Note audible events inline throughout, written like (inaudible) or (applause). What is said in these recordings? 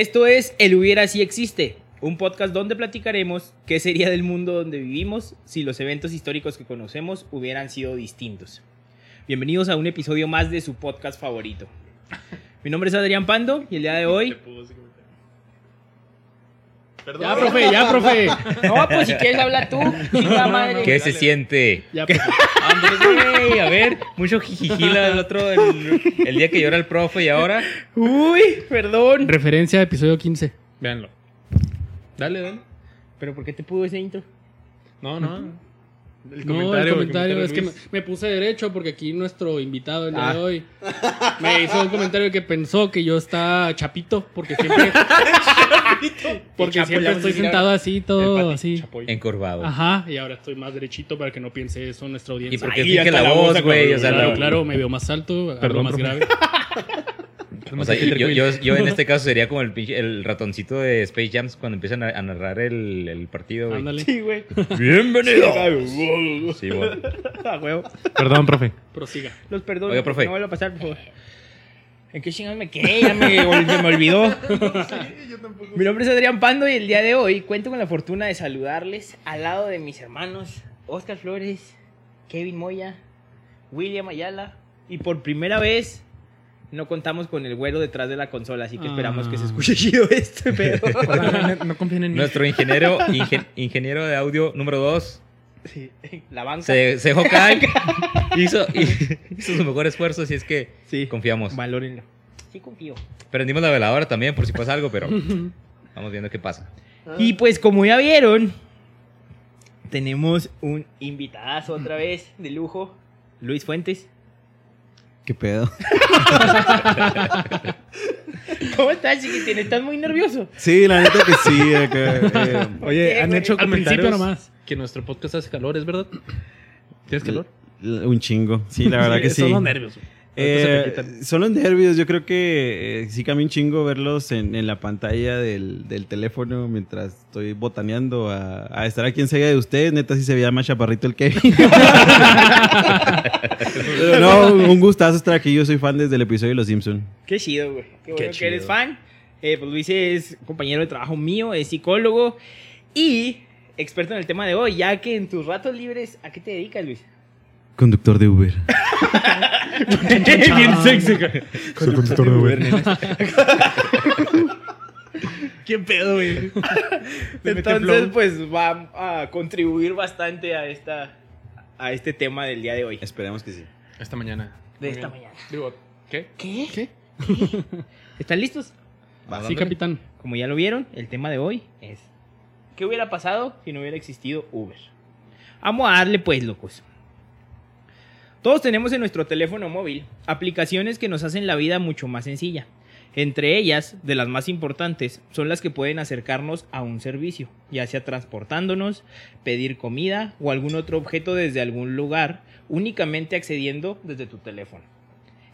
Esto es El Hubiera Si Existe, un podcast donde platicaremos qué sería del mundo donde vivimos si los eventos históricos que conocemos hubieran sido distintos. Bienvenidos a un episodio más de su podcast favorito. Mi nombre es Adrián Pando y el día de (laughs) hoy... Perdón. Ya, profe, ya, profe. No, pues si quieres habla tú. Chinga madre. ¿Qué se siente? Ya, profe. Ándale, güey, a ver, mucho jijijila el otro, el, el día que llora el profe y ahora. Uy, perdón. Referencia a episodio 15. Véanlo. Dale, dale. ¿Pero por qué te pudo ese intro? No, no. El no, el comentario es que me, puse derecho porque aquí nuestro invitado el día Ah. de hoy me hizo un comentario que pensó que yo estaba chapito porque siempre (laughs) porque Chapo, siempre estoy sentado así todo Pati así. Chapoy. Encorvado. Ajá, y ahora estoy más derechito para que no piense eso nuestra ¿Y audiencia. por qué Ahí finge hasta la voz, güey? O sea, claro, la- claro, me veo más alto, más profe. grave. (laughs) O sea, yo, yo, yo en (laughs) este caso sería como el, ratoncito de Space Jams cuando empiezan a, a narrar el, el partido. Ándale, Sí, güey. Bienvenido. Sí, güey. A huevo. Perdón, profe. prosiga. Los perdono. Oiga, profe. No vuelva a pasar, por favor. ¿En qué chingados me quedé? Ya me, ol- se me olvidó. (laughs) Mi nombre es Adrián Pando y el día de hoy cuento con la fortuna de saludarles al lado de mis hermanos Oscar Flores, Kevin Moya, William Ayala y por primera vez no contamos con el güero detrás de la consola, así que esperamos que se Ah. escuche (laughs) chido este (laughs) pedo. No, no confíen en mí. Nuestro ingeniero, ingen- ingeniero de audio número 2, Sí, (laughs) la banca. se, se dejó caer, hizo, hizo su mejor esfuerzo, así es que Sí. confiamos. Valórenlo. Sí, confío. Prendimos la veladora también por si pasa algo, pero vamos viendo qué pasa. Y pues como ya vieron, tenemos un invitadazo otra vez de lujo, Luis Fuentes. ¿Qué pedo? (laughs) ¿Cómo estás, chiquitín? ¿Estás muy nervioso? Sí, la neta que sí. acá, eh, (laughs) Oye, ¿Qué, han hecho Al principio comentarios nomás. que nuestro podcast hace calor, ¿es verdad? ¿Tienes calor? l- un chingo. Sí, la verdad que sí. Son los nervios. güey. Eh, los nervios. Yo creo que eh, sí cambia un chingo verlos en, en la pantalla del, del teléfono mientras estoy botaneando a, a estar aquí enseguida de ustedes. Neta, sí se veía más chaparrito el Kevin. Pero (laughs) no, un gustazo estar aquí. Yo soy fan desde el episodio de Los Simpson. Qué chido, güey. Qué bueno que eres fan. Eh, pues Luis es compañero de trabajo mío, es psicólogo y experto en el tema de hoy, ya que en tus ratos libres, ¿a qué te dedicas, Luis? Conductor de Uber. (laughs) Bien sexy. Soy conductor de Uber. (laughs) ¿Qué pedo, güey? (laughs) Entonces, pues va a contribuir bastante a esta a este tema del día de hoy. Esperemos que sí. Esta mañana. De Muy esta bien. mañana. Digo, ¿qué? ¿Qué? ¿Qué? (laughs) ¿Están listos? Sí, capitán. Como ya lo vieron, el tema de hoy es ¿Qué hubiera pasado si no hubiera existido Uber? Vamos a darle pues, locos. Todos tenemos en nuestro teléfono móvil aplicaciones que nos hacen la vida mucho más sencilla. Entre ellas, de las más importantes, son las que pueden acercarnos a un servicio, ya sea transportándonos, pedir comida o algún otro objeto desde algún lugar, únicamente accediendo desde tu teléfono.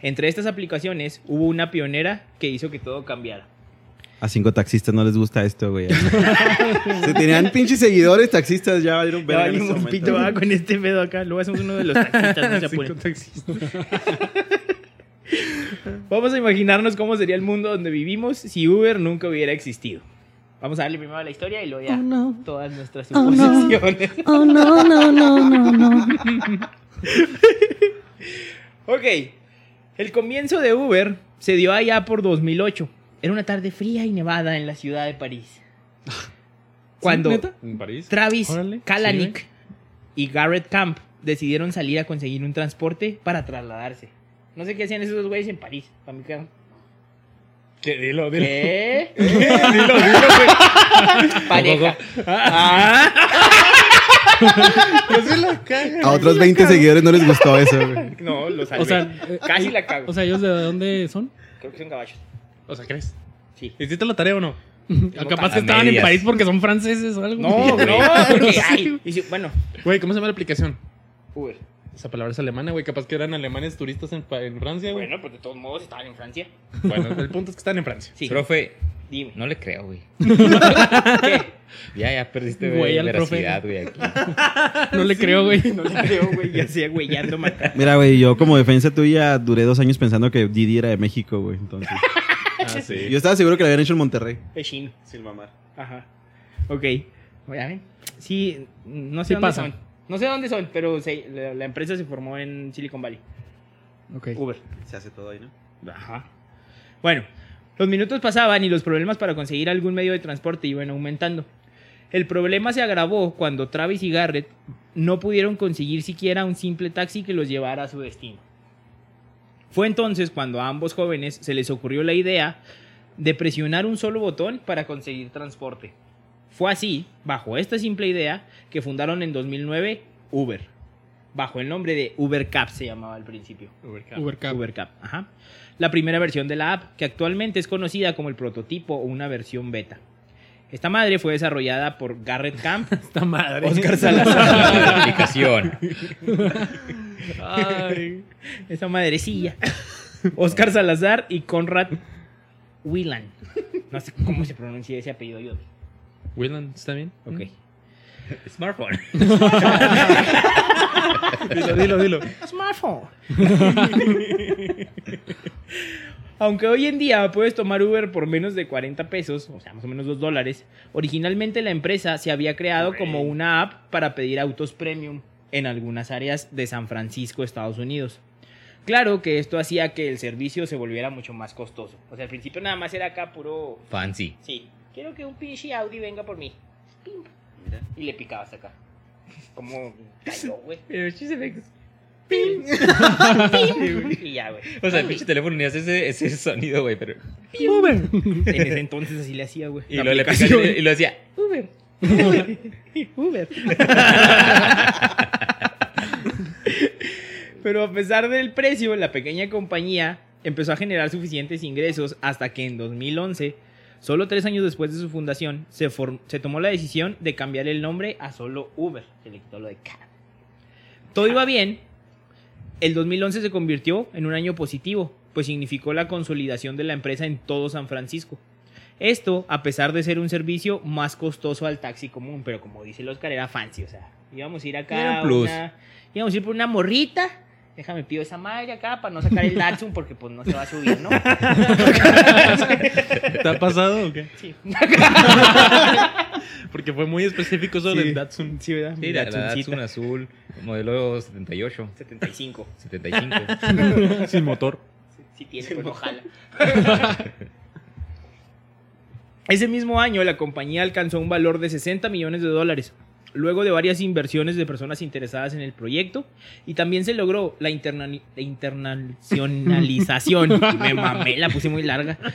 Entre estas aplicaciones hubo una pionera que hizo que todo cambiara. A cinco taxistas no les gusta esto, güey. (laughs) Se tenían pinches seguidores taxistas, ya valieron Ya valimos este momento. pito, va, con este pedo acá. Luego hacemos uno de los taxistas. no se Cinco apuren. taxistas. Vamos a imaginarnos cómo sería el mundo donde vivimos si Uber nunca hubiera existido. Vamos a darle primero a la historia y luego ya Oh, no. todas nuestras Oh, no. suposiciones. Oh, no, no, no, no, no. ok, el comienzo de Uber se dio allá por 2008. Era una tarde fría y nevada en la ciudad de París. (laughs) Cuando ¿Neta? ¿En París? Travis Órale, Kalanick sí, y Garrett Camp decidieron salir a conseguir un transporte para trasladarse. No sé qué hacían esos dos güeyes en París. para mí ¿Qué? Dilo, dilo. ¿Qué? (laughs) dilo, dilo, güey. (laughs) Pareja. Ah. No se la cagan. A otros 20 seguidores no les gustó eso, güey. No, lo salvé. O sea, eh, Casi la cago. O sea, ¿ellos de dónde son? Creo que son caballos. O sea, ¿crees? Sí. ¿Hiciste la tarea o no? (laughs) Capaz a que estaban en. París porque son franceses o algo. No, (laughs) no, (laughs) porque ay, y si- bueno, Güey, ¿cómo se llama la aplicación? Uber. Esa palabra es alemana, güey. Capaz que eran alemanes turistas en, Francia, güey. Bueno, pues de todos modos estaban en Francia. Bueno, el punto es que están en Francia. Sí. Profe, Dime. no le creo, güey. ¿Qué? Ya, ya perdiste Güey, güey, al profe. veracidad, güey, aquí. No le creo, güey. No le creo, güey. Ya sea güeyando matar. Mira, güey, yo como defensa tuya duré dos años pensando que Didi era de México, güey. Entonces, Ah, sí. Yo estaba seguro que lo habían hecho en Monterrey. Chino. Sin mamar. Ajá. Ok. Sí, no sé Sí dónde pasa. son. No sé dónde son, pero se- la, la empresa se formó en Silicon Valley. Ok. Uber. Se hace todo ahí, ¿no? Ajá. Bueno, los minutos pasaban y los problemas para conseguir algún medio de transporte iban aumentando. El problema se agravó cuando Travis y Garrett no pudieron conseguir siquiera un simple taxi que los llevara a su destino. Fue entonces cuando a ambos jóvenes se les ocurrió la idea de presionar un solo botón para conseguir transporte. Fue así, bajo esta simple idea, que fundaron en 2009 Uber. Bajo el nombre de UberCap se llamaba al principio. Ubercap. Ubercap, ajá. La primera versión de la app, que actualmente es conocida como el prototipo o una versión beta. Esta madre fue desarrollada por Garrett Camp, (laughs) Esta madre. Oscar (laughs) La Salazar. aplicación. (laughs) Ay. (laughs) Esa madrecilla. Oscar Salazar y Conrad Whelan. No sé cómo se pronuncia ese apellido yo. Willan, ¿está bien? Ok. (laughs) Smartphone. (laughs) Dilo, dilo, dilo. Smartphone. Aunque hoy en día puedes tomar Uber por menos de 40 pesos, o sea, más o menos 2 dólares, originalmente la empresa se había creado como una app para pedir autos premium en algunas áreas de San Francisco, Estados Unidos. Claro que esto hacía que el servicio se volviera mucho más costoso. O sea, al principio nada más era acá puro... Fancy. Sí, quiero que un pinche Audi venga por mí. Pim. Mira. Y le picabas acá. Como cayó, (laughs) güey. Pero efectos. Pim. (laughs) y ya, güey. O sea, el pinche teléfono ni hace ese, ese sonido, güey, pero... En ese entonces así le hacía, güey. Y lo, le y lo hacía. Uber. (laughs) Uber. (laughs) Pero a pesar del precio, la pequeña compañía empezó a generar suficientes ingresos hasta que en 2011, solo tres años después de su fundación, se, se tomó la decisión de cambiar el nombre a solo Uber. Se le quitó lo de cab. Todo iba bien. El 2011 se convirtió en un año positivo, pues significó la consolidación de la empresa en todo San Francisco. Esto a pesar de ser un servicio más costoso al taxi común, pero como dice el Oscar, era fancy, o sea, íbamos a ir acá, Era un plus. una- íbamos a ir por una morrita, déjame pido esa madre acá para no sacar el Datsun porque pues no se va a subir, ¿no? (laughs) ¿Te ha pasado o qué? Sí, (laughs) Porque fue muy específico eso del Sí. Datsun. sí ¿verdad? Sí, la. Datsun azul, modelo 78, 75, 75. Sin motor. si tiene, pues no jala. (laughs) Ese mismo año la compañía alcanzó un valor de 60 millones de dólares, luego de varias inversiones de personas interesadas en el proyecto, y también se logró la, interna- la internacionalización. (laughs) Me mamé, la puse muy larga. (laughs)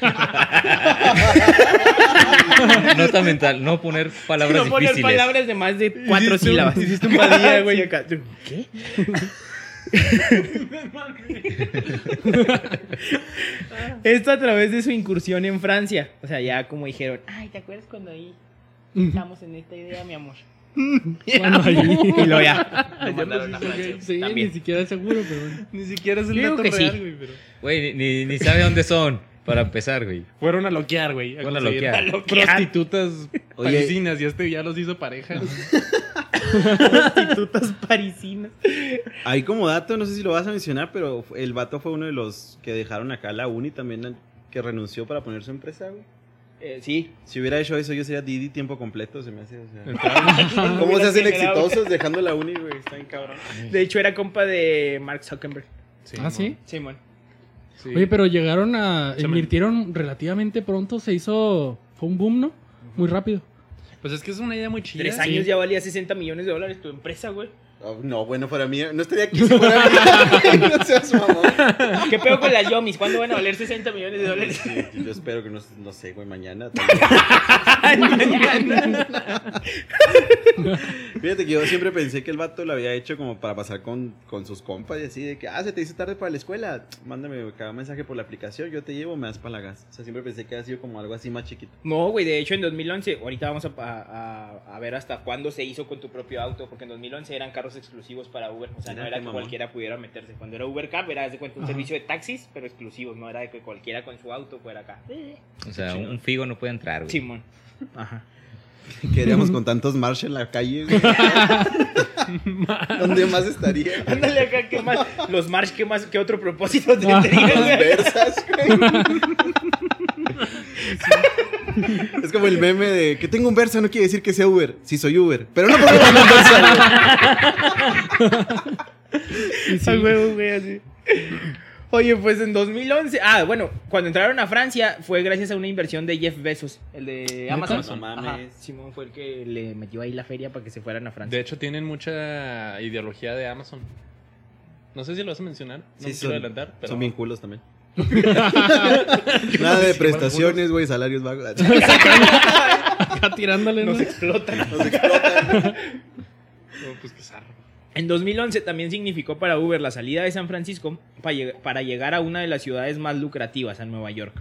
Nota mental, no poner palabras no poner difíciles. palabras de más de cuatro sílabas. hiciste un güey. (laughs) ¿Qué? (laughs) Esto a través de su incursión en Francia. O sea, ya como dijeron, ay, ¿te acuerdas cuando ahí estamos en esta idea, mi amor? (laughs) Bueno, ahí. Y lo ya. Lo mandaron a Francia. Sí, también. ni siquiera seguro, pero bueno. Ni siquiera es el dato que sí. real, güey. Pero... Güey, ni, ni sabe dónde son para empezar, güey. Fueron a loquear, güey. Fueron a loquear. A (laughs) loquear. Prostitutas (laughs) Oye. parisinas y este ya los hizo pareja. (laughs) Prostitutas parisinas. Ahí como dato, no sé si lo vas a mencionar, pero el vato fue uno de los que dejaron acá la uni también, que renunció para poner su empresa, güey. Eh, sí. Si hubiera hecho eso, yo sería Didi tiempo completo, se me hace, o sea... ¿Cómo se hacen exitosos dejando la uni, güey? Está bien cabrón. De hecho, era compa de Mark Zuckerberg. Ah, ¿sí? Simón. Sí. Oye, pero llegaron a. Se me- Invirtieron relativamente pronto, se hizo. Fue un boom, ¿no? Muy rápido. Pues es que es una idea muy chida. Tres años ya valía 60 millones de dólares tu empresa, güey. Oh, no, bueno, para mí, no estaría aquí si fuera mía. (laughs) no seas mamón. ¿Qué pedo con las Yomis? ¿Cuándo van a valer 60 millones de dólares? Sí, yo espero que no, no sé, güey, (laughs) mañana. Fíjate que yo siempre pensé que el vato lo había hecho como para pasar con, con sus compas y así de que, ah, se te hizo tarde para la escuela, mándame cada mensaje por la aplicación, yo te llevo, me das para la gas. O sea, siempre pensé que había sido como algo así más chiquito. No, güey, de hecho en 2011, ahorita vamos a, a- a ver hasta cuándo se hizo con tu propio auto, porque en 2011 eran carros exclusivos para Uber, o sea, no era que cualquiera pudiera meterse. Cuando era Uber Cap era de cuenta un Ajá. servicio de taxis, pero exclusivos, no era de que cualquiera con su auto fuera acá. O sea, un, un figo no puede entrar, güey. Simón. Ajá. Queríamos con tantos Marsh en la calle, güey. (laughs) ¿Dónde más estaría? Ándale acá, ¿qué más? Los Marsh, ¿qué más? ¿Qué otro propósito tendrían? Versas, güey. (laughs) Es como el meme de que tengo un Versa no quiere decir que sea Uber. Sí soy Uber, pero no puedo tener un huevo, güey, así. Oye, pues en 2011. Ah, bueno, cuando entraron a Francia fue gracias a una inversión de Jeff Bezos, el de Amazon. Ajá, Simón fue el que le metió ahí la feria para que se fueran a Francia. De hecho, tienen mucha ideología de Amazon. No sé si lo vas a mencionar. No Sí, me son- quiero adelantar. Pero Son bien culos también. (laughs) Nada de prestaciones, güey, salarios bajos. (laughs) Acá (laughs) tirándole, ¿no? Nos explotan. Nos explotan. No, pues qué zarro. En 2011 también significó para Uber la salida de San Francisco para llegar a una de las ciudades más lucrativas, a Nueva York.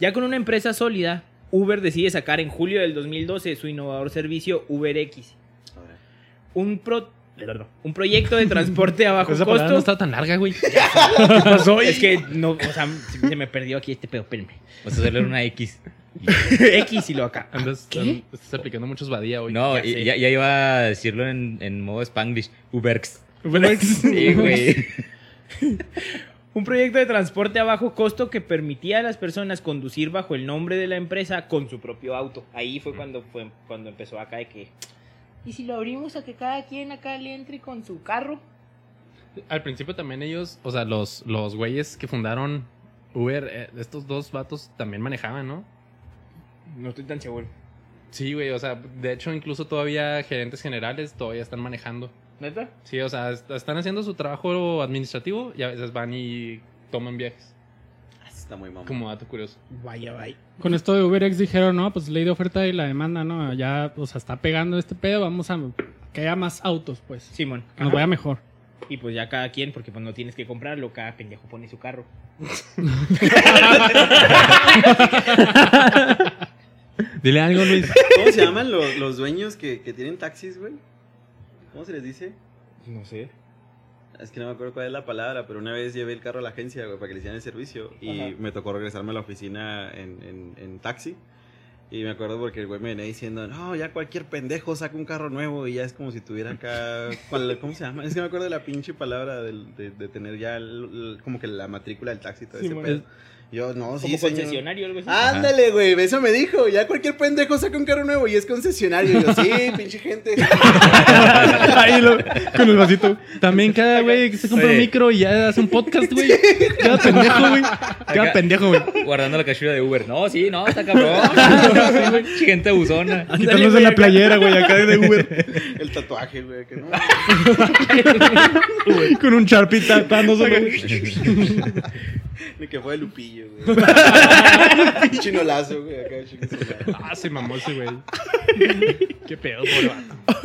Ya con una empresa sólida, Uber decide sacar en julio del 2012 su innovador servicio UberX, un, pro- un proyecto de transporte a bajo Esa palabra no costo. está tan larga, güey. (laughs) Es que no, o sea, se me perdió aquí este pedo, espérenme. Vas a hacerle una X. (laughs) X y lo acá. Andas, ¿Qué? estás aplicando muchos badía hoy. No, ya y- sé. ya, ya iba a decirlo en, en modo Spanglish. Uberx. Uberx. (laughs) Sí, güey. Un proyecto de transporte a bajo costo que permitía a las personas conducir bajo el nombre de la empresa con su propio auto. Ahí fue cuando, fue, cuando empezó acá de que... ¿Y si lo abrimos a que cada quien acá le entre con su carro? Al principio también ellos, o sea, los, los güeyes que fundaron Uber, eh, estos dos vatos también manejaban, ¿no? No estoy tan seguro. Sí, güey, o sea, de hecho incluso todavía gerentes generales todavía están manejando. ¿Neta? Sí, o sea, est- están haciendo su trabajo administrativo y a veces van y toman viajes. Está muy mamón. Como dato curioso. Vaya, vaya. Con esto de UberX dijeron, no, pues ley de oferta y la demanda, ¿no? Ya, o sea, está pegando este pedo, vamos a que haya más autos, pues. Simón. Que nos vaya mejor. Y pues ya cada quien, porque pues no tienes que comprarlo, cada pendejo pone su carro. (laughs) Dile algo, Luis. ¿Cómo se llaman los, los dueños que, que tienen taxis, güey? ¿Cómo se les dice? No sé. Es que no me acuerdo cuál es la palabra, pero una vez llevé el carro a la agencia güey, para que le hicieran el servicio y Ajá. me tocó regresarme a la oficina en, en- en taxi. Y me acuerdo porque el güey me venía diciendo, no, ya cualquier pendejo saca un carro nuevo y ya es como si tuviera acá, (laughs) ¿cuál- ¿cómo se llama? Es que me acuerdo de la pinche palabra del- de, de tener ya el- el- como que la matrícula del taxi y todo Sí, ese pedo. Yo, no, Como sí, señor. concesionario algo así. Ándale, güey, eso me dijo. Ya cualquier pendejo saca un carro nuevo y es concesionario. Y yo, sí, (laughs) pinche gente. Ahí lo- con el vasito. También cada güey que se compra un micro y ya hace un podcast, güey. Cada pendejo, güey. Cada Acá- pendejo, güey. Guardando la cachura de Uber. No, sí, no, está cabrón. (laughs) Gente abusona. Quitándose la playera, güey, acá de Uber. El tatuaje, güey. Que no. (laughs) Con un Sharpie tapándoselo, güey. Ni que fue de Lupillo, güey. (laughs) Chinolazo, güey. Acá. Ah, se mamó ese güey. (laughs) Qué pedo, vato.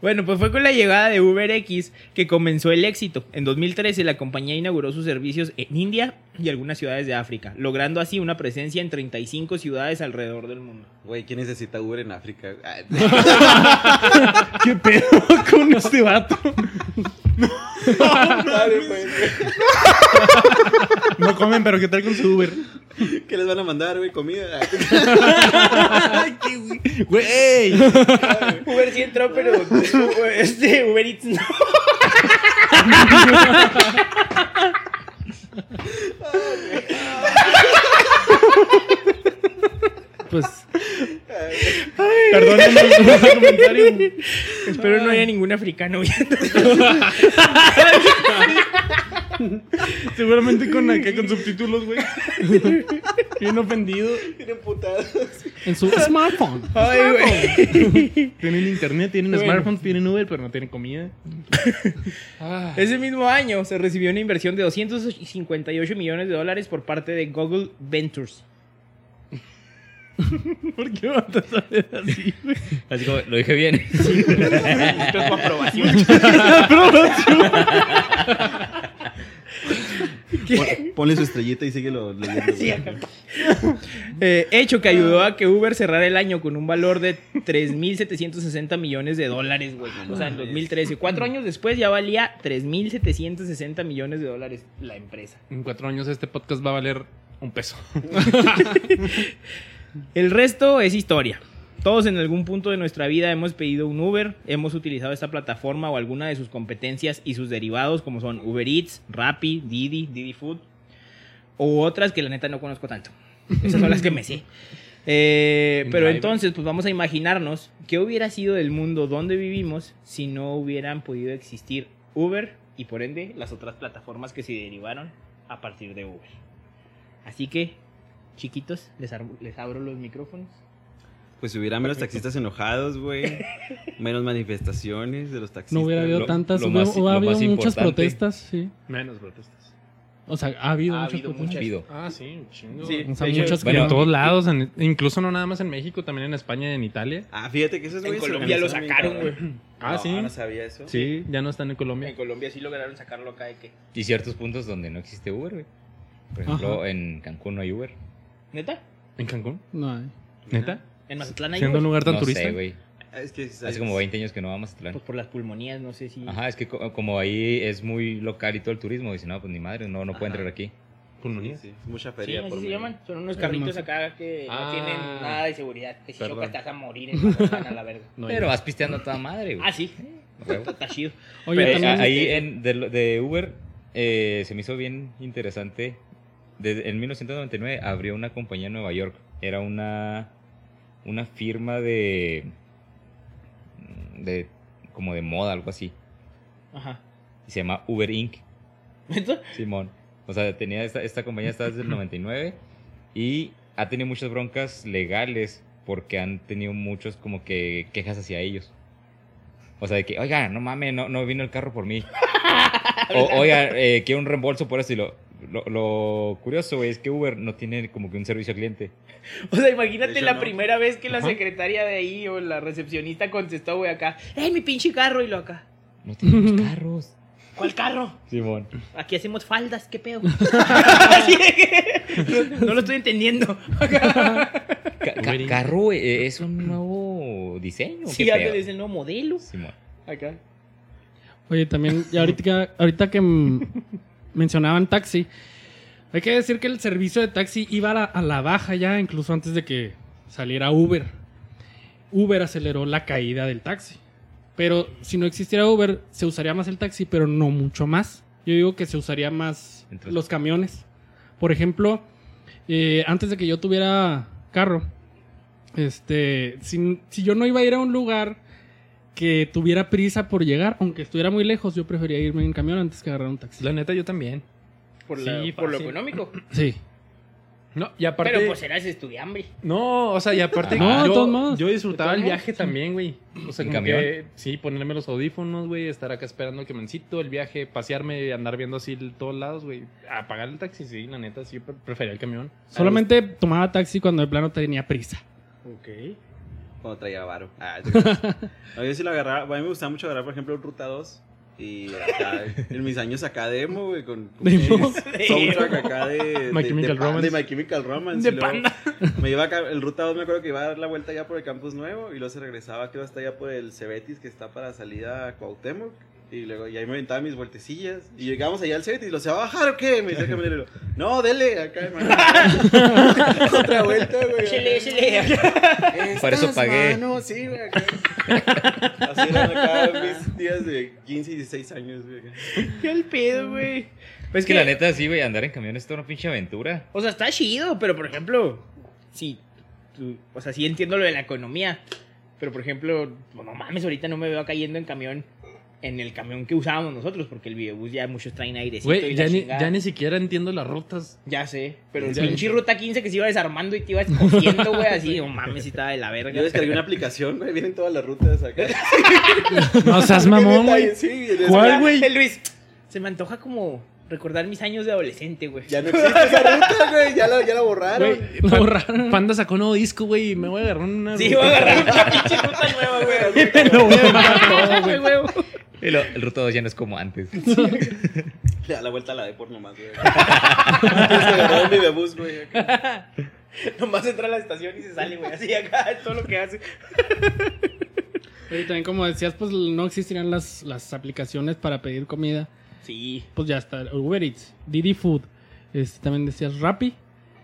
Bueno, pues fue con la llegada de UberX que comenzó el éxito. En 2013 la compañía inauguró sus servicios en India y algunas ciudades de África, logrando así una presencia en 35 ciudades alrededor del mundo. Güey, ¿quién necesita Uber en África? (laughs) ¿Qué pedo con este vato? Güey. No comen, pero ¿qué tal con su Uber? ¿Qué les van a mandar, güey? Comida. Güey. Uber sí entró, pero este Uber Eats no. Pues. Perdónenme ese comentario. Espero no haya ningún africano viendo. Seguramente con acá con subtítulos, güey. Bien ofendido. Tienen putados. En su smartphone. Ay, güey. Tienen internet, tienen Bueno. smartphones, tienen Uber, pero no tienen comida. Ah, Ese mismo año se recibió una inversión de 258 millones de dólares por parte de Google Ventures. (laughs) ¿Por qué vas a saber así, güey? Así como, lo dije bien. Necesito tu aprobación. (laughs) (laughs) Pon- Ponle su estrellita y síguelo leyendo. Sí. Eh, hecho que ayudó a que Uber cerrara el año con un valor de 3.760 millones de dólares, güey. O sea, en 2013. Cuatro años después ya valía 3.760 millones de dólares la empresa. en cuatro años este podcast va a valer un peso. El resto es historia. Todos en algún punto de nuestra vida hemos pedido un Uber, hemos utilizado esta plataforma o alguna de sus competencias y sus derivados como son Uber Eats, Rappi, Didi, Didi Food o otras que la neta no conozco tanto. Esas son las que me sé. (laughs) Eh, pero entonces, pues vamos a imaginarnos qué hubiera sido del mundo donde vivimos si no hubieran podido existir Uber y por ende las otras plataformas que se derivaron a partir de Uber. Así que, chiquitos, les, les abro los micrófonos. Pues si hubiera menos taxistas enojados, güey. (laughs) Menos manifestaciones de los taxistas. No hubiera habido Lo- tantas, lo más- hubiera habido muchas protestas, sí. Menos protestas. O sea, ha habido Ha muchas habido protestas. muchas. Pido. Ah, sí, un chingo. Sí. O sea, muchas bueno, en todos lados, en- incluso no nada más en México, también en España y en Italia. Ah, fíjate que esos En güeyes se Colombia lo sacaron, güey. Ah, No, sí. No sabía eso. Sí, ya no están en Colombia. En Colombia sí lograron sacarlo acá de que. Y ciertos puntos donde no existe Uber, güey. Por ejemplo, en Cancún no hay Uber. ¿Neta? ¿En Cancún? No hay. ¿Neta? En Mazatlán hay Siendo un lugar tan no turista. sé, güey. Ah, Es que Hace como 20 años que no vamos a Mazatlán. Pues por las pulmonías, no sé si. Ajá, es que co- como ahí es muy local y todo el turismo, dice, no, pues ni madre, no, no puede entrar aquí. Pulmonía. Sí, sí, mucha Sí, feria. así por se llaman. Son unos carritos acá que Ah. no tienen nada de seguridad. Que si chocas te vas a morir en Mazatlán a la verga. No, Pero vas pisteando a toda madre, güey. Ah, sí. (laughs) Está, chido. Oye, Pero, también. a- ahí en, de, lo- de Uber eh, se me hizo bien interesante. Desde, en 1999 abrió una compañía en Nueva York. Era una, una firma de, de como de moda, algo así. Ajá. Y se llama Uber Inc. ¿Esto? Simón. O sea, tenía esta, esta compañía está desde el 99 y ha tenido muchas broncas legales porque han tenido muchos como que quejas hacia ellos. O sea, de que, oiga, no mames, no, no vino el carro por mí. (laughs) o, oiga, eh, quiero un reembolso por esto. Y lo, lo, lo curioso, güey, es que Uber no tiene como que un servicio al cliente. O sea, imagínate hecho, la no. primera vez que la Ajá. secretaria de ahí o la recepcionista contestó, güey, acá. ¡Ey, mi pinche carro! Y lo acá. No tenemos (laughs) carros. ¿Cuál carro? Simón. Aquí hacemos faldas, ¿qué pedo? No, (laughs) (laughs) no lo estoy entendiendo. Ca- carro eh, es un nuevo diseño. Sí, ¿qué antes pedo? es el nuevo modelo. Simón. Acá. Oye, también, ya ahorita, que- ahorita que mencionaban taxi, hay que decir que el servicio de taxi iba a la, a la baja ya, incluso antes de que saliera Uber. Uber aceleró la caída del taxi. Pero si no existiera Uber, se usaría más el taxi, pero no mucho más. Yo digo que se usaría más Entonces- los camiones. Por ejemplo, eh, antes de que yo tuviera carro, este, si, si yo no iba a ir a un lugar que tuviera prisa por llegar, aunque estuviera muy lejos, yo prefería irme en camión antes que agarrar un taxi. La neta, yo también. Por, Sí, la- por lo económico. (clears throat) Sí. No, y aparte. Pero pues eras estudiambre. No, o sea, y aparte. No, de yo, todos modos. yo disfrutaba el viaje también, güey. O sea, ¿En como camión? que, sí, ponerme los audífonos, güey, estar acá esperando el camioncito, el viaje, pasearme, andar viendo así todos lados, güey. Apagar el taxi, sí, la neta, sí, prefería el camión. Solamente tomaba taxi cuando de plano tenía prisa. Ok. Cuando traía varo. Ah, (laughs) yo sí lo agarraba. A mí me gustaba mucho agarrar, por ejemplo, Ruta 2. Y acá, en mis años acá demo, güey, con, con (laughs) soundtrack acá de, My de, Chemical de, Romance. de My Chemical Romance. De y luego Panda. Me iba acá, el Ruta 2 me acuerdo que iba a dar la vuelta ya por el campus nuevo y luego se regresaba, creo, hasta allá por el Cebetis que está para salida a Cuauhtémoc. Y luego, y ahí me aventaba mis vueltecillas. Y llegamos allá al Cebetis y lo, ¿se va a bajar o qué? Me decía el camionero. No, dele, acá, hermano. (laughs) Otra vuelta, güey. Échale, échale. Para eso pagué. mano, sí, güey. acá. Así eran acá mis días de 15 y 16 años, güey. ¿Qué al pedo, güey? Pues Es que la neta, sí, güey, andar en camión es toda una pinche aventura. O sea, está chido, pero por ejemplo, sí, tú- o sea, sí entiendo lo de la economía, pero por ejemplo, no mames, ahorita no me veo cayendo en camión, en el camión que usábamos nosotros, porque el videobús ya muchos traen airecito Güey, y ya la ni, ya ni siquiera entiendo las rutas. Ya sé, pero el pinche ruta 15 que se iba desarmando y te iba escogiendo, güey, así, (laughs) no mames, sí estaba de la verga. Yo descargué una aplicación, güey. Vienen todas las rutas acá. (laughs) No seas (laughs) mamón, güey. Sí, ¿Cuál, güey? El Luis, se me antoja como recordar mis años de adolescente, güey. Ya no existe esa ruta, güey. Ya la, ya la borraron. Lo Pan- borraron. Panda sacó un nuevo disco, güey, y me voy a agarrar una. Sí, voy a agarrar una pinche ruta nueva, güey. Me lo voy a agarrar todo, güey. El Ruta 2 ya no es como antes. (laughs) Le da la vuelta a la de por nomás, güey. Agarrar el videobús, güey. (laughs) Nomás entra a la estación y se sale, güey. Así acá es todo lo que hace. (laughs) Y también, como decías, pues no existirían las, las aplicaciones para pedir comida. Sí. Pues ya está. Uber Eats, Didi Food. Este, también decías Rappi.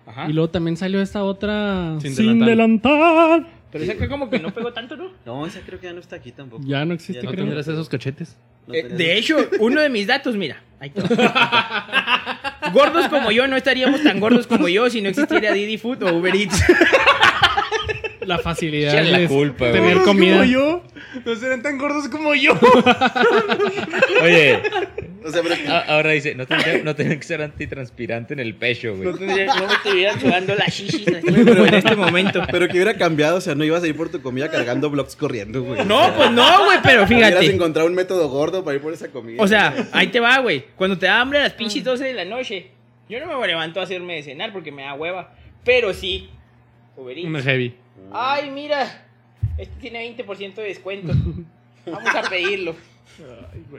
Ajá. Y luego también salió esta otra. Sin delantal. Pero esa que como que no pegó tanto, ¿no? (laughs) No, esa creo que ya no está aquí tampoco. Ya no existe, Ya ¿No creo. tendrás esos cachetes? No Eh, de hecho, uno de mis datos, mira. Ahí está. (laughs) gordos como yo no estaríamos tan gordos como yo si no existiera Didi Food o Uber Eats. (laughs) La facilidad la de culpa, tener comida. como yo. No serán tan gordos como yo. Oye, O sea, pero a- ahora dice, no tendría, no tendría que ser antitranspirante en el pecho, güey. No, tendría- no me estuvieran sudando las shishis en este momento. Pero que hubiera cambiado, o sea, no ibas a ir por tu comida cargando blogs corriendo, güey. No, pues no, güey, pero Hubieras fíjate. encontrado un método gordo para ir por esa comida. O sea, ahí te va, güey. Cuando te da hambre a las pinches 12 de la noche, yo no me levanto a hacerme de cenar porque me da hueva. Pero sí, Uber Eats. Una heavy. Ay, mira, este tiene 20% de descuento. (laughs) Vamos a pedirlo.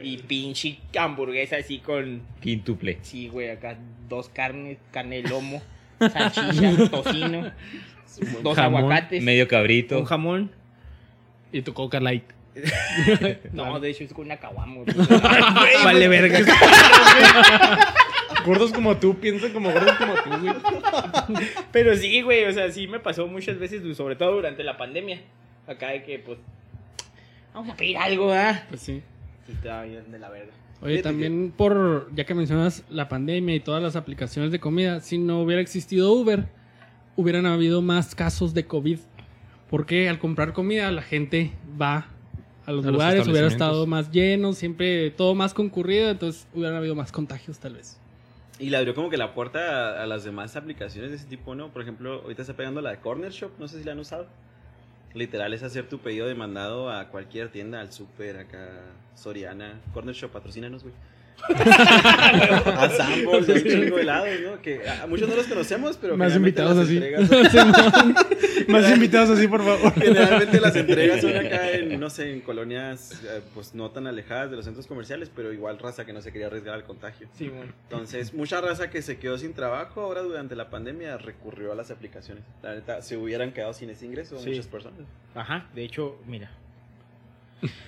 Y pinche hamburguesa así con. Quíntuple. Sí, güey, acá dos carnes, carne de lomo, salchicha, (laughs) tocino, dos Jamón, aguacates, Medio cabrito. un jamón. Y tu Coca Light. (laughs) No, de hecho es con una caguama. güey. Vale, verga. Gordos como tú, piensan como gordos como tú, güey. Pero sí, güey, o sea, sí me pasó muchas veces, sobre todo durante la pandemia. Acá de que, pues, vamos a pedir algo, ¿ah? Pues sí. Sí, estaba bien de la verga. Oye, también por, ya que mencionas la pandemia y todas las aplicaciones de comida, si no hubiera existido Uber, hubieran habido más casos de COVID. Porque al comprar comida la gente va a los A los lugares, hubiera estado más lleno, siempre todo más concurrido, entonces hubieran habido más contagios tal vez. Y le abrió como que la puerta a, a las demás aplicaciones de ese tipo, ¿no? Por ejemplo, ahorita está pegando la de Corner Shop, no sé si la han usado. Literal es hacer tu pedido de mandado a cualquier tienda, al super, acá, Soriana. Corner Shop, patrocínanos, güey. (laughs) a Sanborns, a un chingo de (laughs) helados, ¿no? Que a muchos no los conocemos, pero Más invitados así. (laughs) (laughs) Más invitados así, por favor. Generalmente las entregas son acá (laughs) en, no sé, en colonias eh, pues no tan alejadas de los centros comerciales, pero igual raza que no se quería arriesgar al contagio. Sí, güey. Entonces, mucha raza que se quedó sin trabajo ahora durante la pandemia recurrió a las aplicaciones. La neta, se hubieran quedado sin ese ingreso Sí. muchas personas. Ajá, de hecho, mira.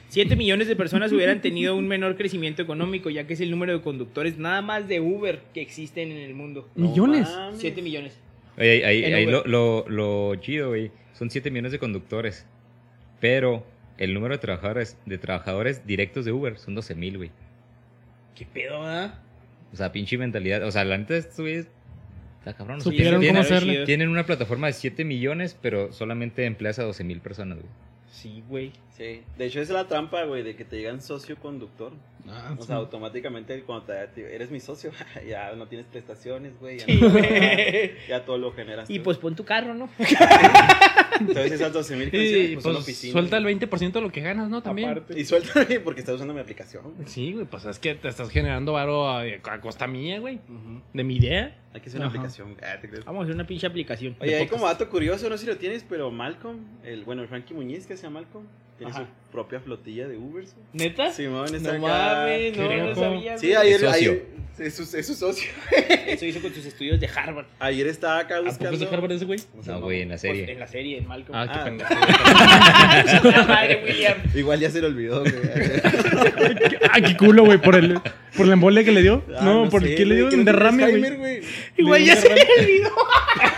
7 millones de personas hubieran tenido un menor crecimiento económico, ya que es el número de conductores nada más de Uber que existen en el mundo. ¿Millones? 7 millones. Oye, ahí, ahí lo, lo, lo chido, güey. Son 7 millones de conductores. Pero el número de trabajadores, de trabajadores directos de Uber son 12 mil, güey. ¿Qué pedo, ah? O sea, pinche mentalidad. O sea, la neta, estos güeyes. Está cabrón. Supieron tienen, cómo Tiene- hacerle. tienen una plataforma de 7 millones, pero solamente empleas a 12 mil personas, güey. Sí, güey. Sí. De hecho, es la trampa, güey, de que te digan socio conductor. Ah, O sea, automáticamente cuando te, eres mi socio, (laughs) ya no tienes prestaciones, güey. Ya, Sí, no- güey. (laughs) ya todo lo generas. Y tú. pues pon tu carro, ¿no? (laughs) Entonces esas 12 mil pues, pues, suelta el 20% de lo que ganas, ¿no? También. Aparte. Y suéltame porque estás usando mi aplicación. güey. Sí, güey, pues es que te estás generando varo a, a costa mía, güey. De mi idea. Hay que hacer una Ajá. aplicación. Ah, te crees. Vamos a hacer una pinche aplicación. Oye, hay como dato curioso, no sé si lo tienes, pero Malcolm, el, bueno, el Frankie Muñiz que se llama Malcolm, tiene Ajá. su propia flotilla de Ubers. ¿Neta? Simón está No acá. mames, no, no sabía. Sí, ayer, Es socio. ayer- es, su, es su socio. Eso hizo con sus estudios de Harvard. Ayer estaba acá ¿A poco buscando. se Harvard ese güey? No, güey, en la Pues, serie. en la serie, en Malcolm. Ah, qué Ah. (laughs) madre William. Igual ya se le olvidó, güey. (laughs) ah, qué culo, güey, por el, por la embolia que le dio. Ah, no, por sé, qué le dio que un no derrame, güey. güey. (laughs) Igual ya se le olvidó.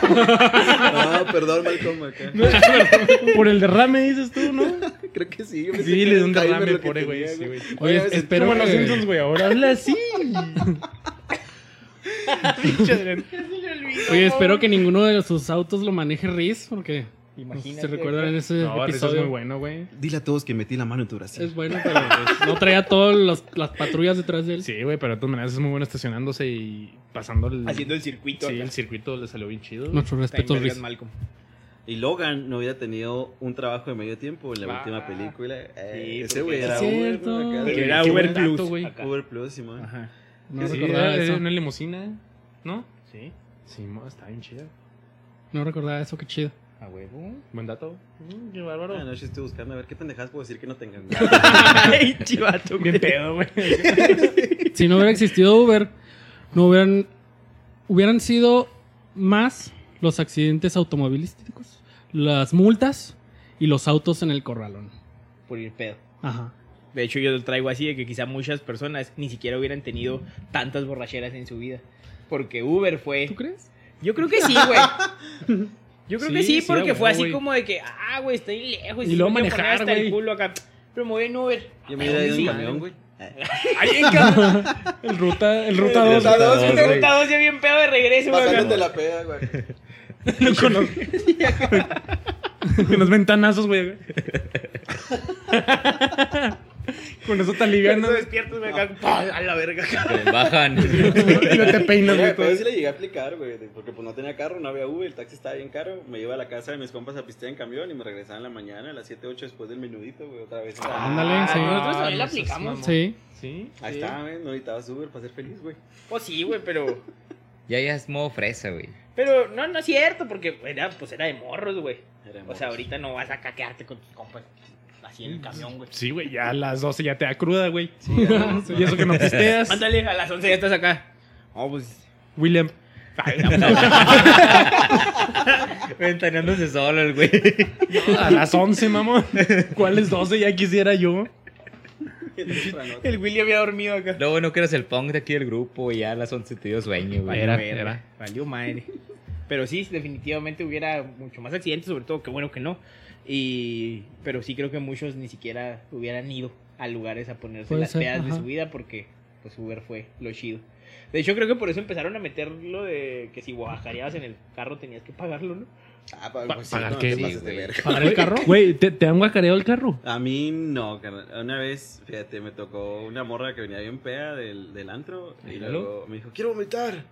No, perdón, Malcolm, acá. (laughs) Por el derrame, dices tú, ¿no? (laughs) Creo que sí. yo Sí, que le dio un derrame, que pobre güey. Sí, güey. Oye, espero Como que- los Simpsons, güey, ahora habla así. Oye, espero que ninguno de sus autos lo maneje Riz, porque Imagínate, se recuerdan en ese No, eso es episodio. muy bueno, güey. Dile a todos que metí la mano en tu brazo. Es bueno, pero pues, no traía todas las patrullas detrás de él. Sí, güey, pero de todas maneras es muy bueno estacionándose y pasando el... Haciendo el circuito. Sí, acá. el circuito le salió bien chido. Nuestro respeto, Riz. Malcolm. Y Logan no hubiera tenido un trabajo de medio tiempo en la Ah. última película. Eh, Sí, ese porque güey era Uber. Acá, Pero era Uber Plus. Uber Plus, Simón. Ajá. No sí, recordaba era eso. una limusina, ¿no? Sí. Sí, está bien chido. No recordaba eso, qué chido. A huevo. Buen dato. Mm, qué bárbaro. Ah, no, yo estoy buscando a ver qué pendejadas puedo decir que no tengan. (laughs) Ay, chivato. Bien pedo, güey. (laughs) Si no hubiera existido Uber, no hubieran hubieran sido más los accidentes automovilísticos, las multas y los autos en el corralón. Por ir pedo. Ajá. De hecho, yo lo traigo así de que quizá muchas personas ni siquiera hubieran tenido tantas borracheras en su vida. Porque Uber fue. ¿Tú crees? Yo creo que sí, güey. (laughs) Yo creo que Sí, sí, sí, porque a fue así como de que, ah, güey, estoy lejos. Y luego a poner manejar, hasta el culo acá. Pero me voy en Uber. Yo me hubiera ido en Sí. camión, güey. (laughs) Ahí en casa. (laughs) El ruta, el ruta El 2. ruta dos, El güey. ruta dos ya bien pedo de regreso, güey. Pasándote la peda, güey. (laughs) con los, con los ventanazos, güey. Con eso te alivian. Cuando despiertas, güey, acá, ¡pah! a la verga. Bajan. (laughs) y no te peinas, güey. pero sí le llegué a aplicar, güey, porque pues no tenía carro, no había Uber, el taxi estaba bien caro, me iba a la casa de mis compas a pistear en camión y me regresaba en la mañana a las 7, 8 después del menudito, güey, otra vez. Ándale, sí. nosotros también no seas aplicamos. Sí. Sí. Ahí está, güey, no necesitabas Uber para ser feliz, güey. Pues sí, güey, pero. (laughs) Ya ya es modo fresa, güey. Pero no, no es cierto, porque era, pues era de morros, güey. Era O sea, ahorita no vas a caquearte con tus compas así en el camión, güey. Sí, güey, ya a las 12 ya te da cruda, güey. Sí, ya, (laughs) y eso que no pisteas. Ándale, a las 11 ya estás acá. Oh, pues. William. (laughs) Ventaneándose solo el güey. A las 11, mamón. ¿Cuáles 12 ya quisiera yo? El Willy había dormido acá. Lo bueno que eras el punk de aquí del grupo. Ya a las 11 te dio sueño, güey. Era, era. Valió madre. Pero sí, definitivamente hubiera mucho más accidentes, sobre todo, que bueno que no. Y, pero sí creo que muchos ni siquiera hubieran ido a lugares a ponerse las ser, pedas de su vida porque pues Uber fue lo chido. De hecho, creo que por eso empezaron a meter lo de que si bajarías en el carro tenías que pagarlo, ¿no? Ah, pa- Pa- pues sí, ¿pagar no, qué? te Sí. ¿Pagar el carro? Güey, ¿te, te han guacareado el carro? A mí no. Una vez, fíjate, me tocó una morra que venía bien pea del, del antro y luego me dijo, quiero vomitar.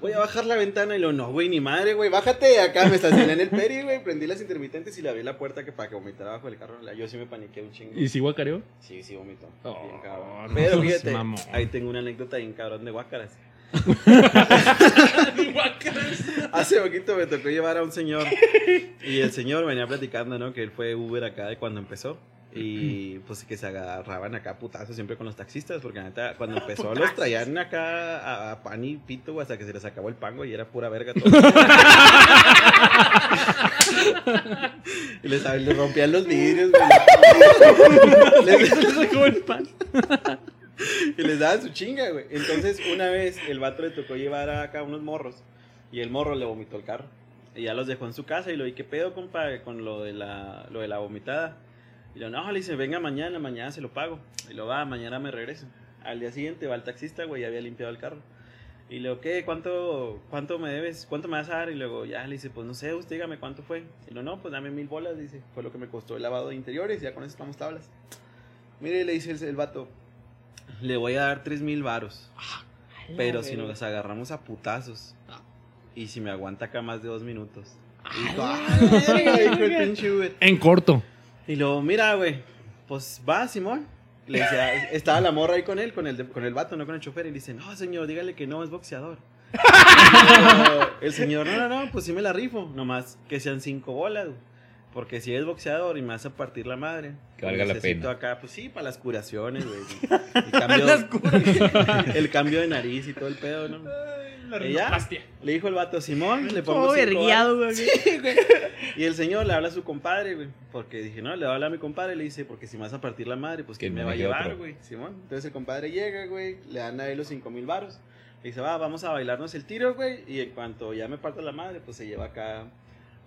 Voy a bajar la ventana y lo no, güey, ni madre, güey, bájate. Acá me estacioné en el peri, güey, prendí las intermitentes y le abrí la puerta que para que vomitara abajo del carro. Yo sí me paniqué un chingo. ¿Y si guacareó? Sí, sí vomitó. Oh, bien cabrón. no Pero (laughs) fíjate, ahí tengo una anécdota bien cabrón de guácaras. (laughs) Hace poquito me tocó llevar a un señor y el señor venía platicando, ¿no? Que él fue Uber acá de cuando empezó y pues que se agarraban acá putazos siempre con los taxistas porque la neta cuando (laughs) empezó los traían acá a, a pan y pito güey, hasta que se les acabó el pan güey, y era pura verga todo. (laughs) y les, les rompían los vidrios, güey. Les- (laughs) y les daban su chinga, güey. Entonces, una vez el vato le tocó llevar acá unos morros y el morro le vomitó el carro. Y ya los dejó en su casa y lo vi, ¿qué pedo, compa? Con lo de la, lo de la vomitada. Y lo, no, le dice, venga mañana, mañana se lo pago. Y lo va, mañana me regreso. Al día siguiente va el taxista, güey, ya había limpiado el carro. Y le digo, ¿qué? ¿Cuánto, ¿Cuánto me debes? ¿Cuánto me vas a dar? Y luego ya le dice, pues no sé, usted dígame cuánto fue. Y lo, no, pues dame mil bolas, dice. Fue lo que me costó el lavado de interiores, ya con eso estamos tablas. Mire, le dice el, el vato, le voy a dar tres mil varos. Pero si nos agarramos a putazos. Y si me aguanta acá más de dos minutos. "Ah, verga", dijo el pinche Uber. En corto. Y luego, mira, güey, pues va, Simón. Le decía, (laughs) estaba la morra ahí con él, con el, de- con el vato, no con el chofer. Y le dice, no, señor, dígale que no, es boxeador. (laughs) El señor, no, no, no, pues sí me la rifo. Nomás que sean cinco bolas, güey. Porque si es boxeador y me vas a partir la madre. Que valga la pena. acá, pues sí, para las curaciones, güey. (laughs) El cambio, (laughs) el cambio de nariz y todo el pedo, ¿no? Y ya, le dijo el vato Simón, le pongo verguiado, varos. güey. (laughs) Sí, güey. Y el señor le habla a su compadre, güey. Porque dije, no, le va a hablar a mi compadre. Le dice, porque si me vas a partir la madre, pues Que ¿quién me va a llevar, otro. güey? Simón. Entonces el compadre llega, güey. Le dan a él los cinco mil baros. Le dice, va, vamos a bailarnos el tiro, güey. Y en cuanto ya me parta la madre, pues se lleva acá.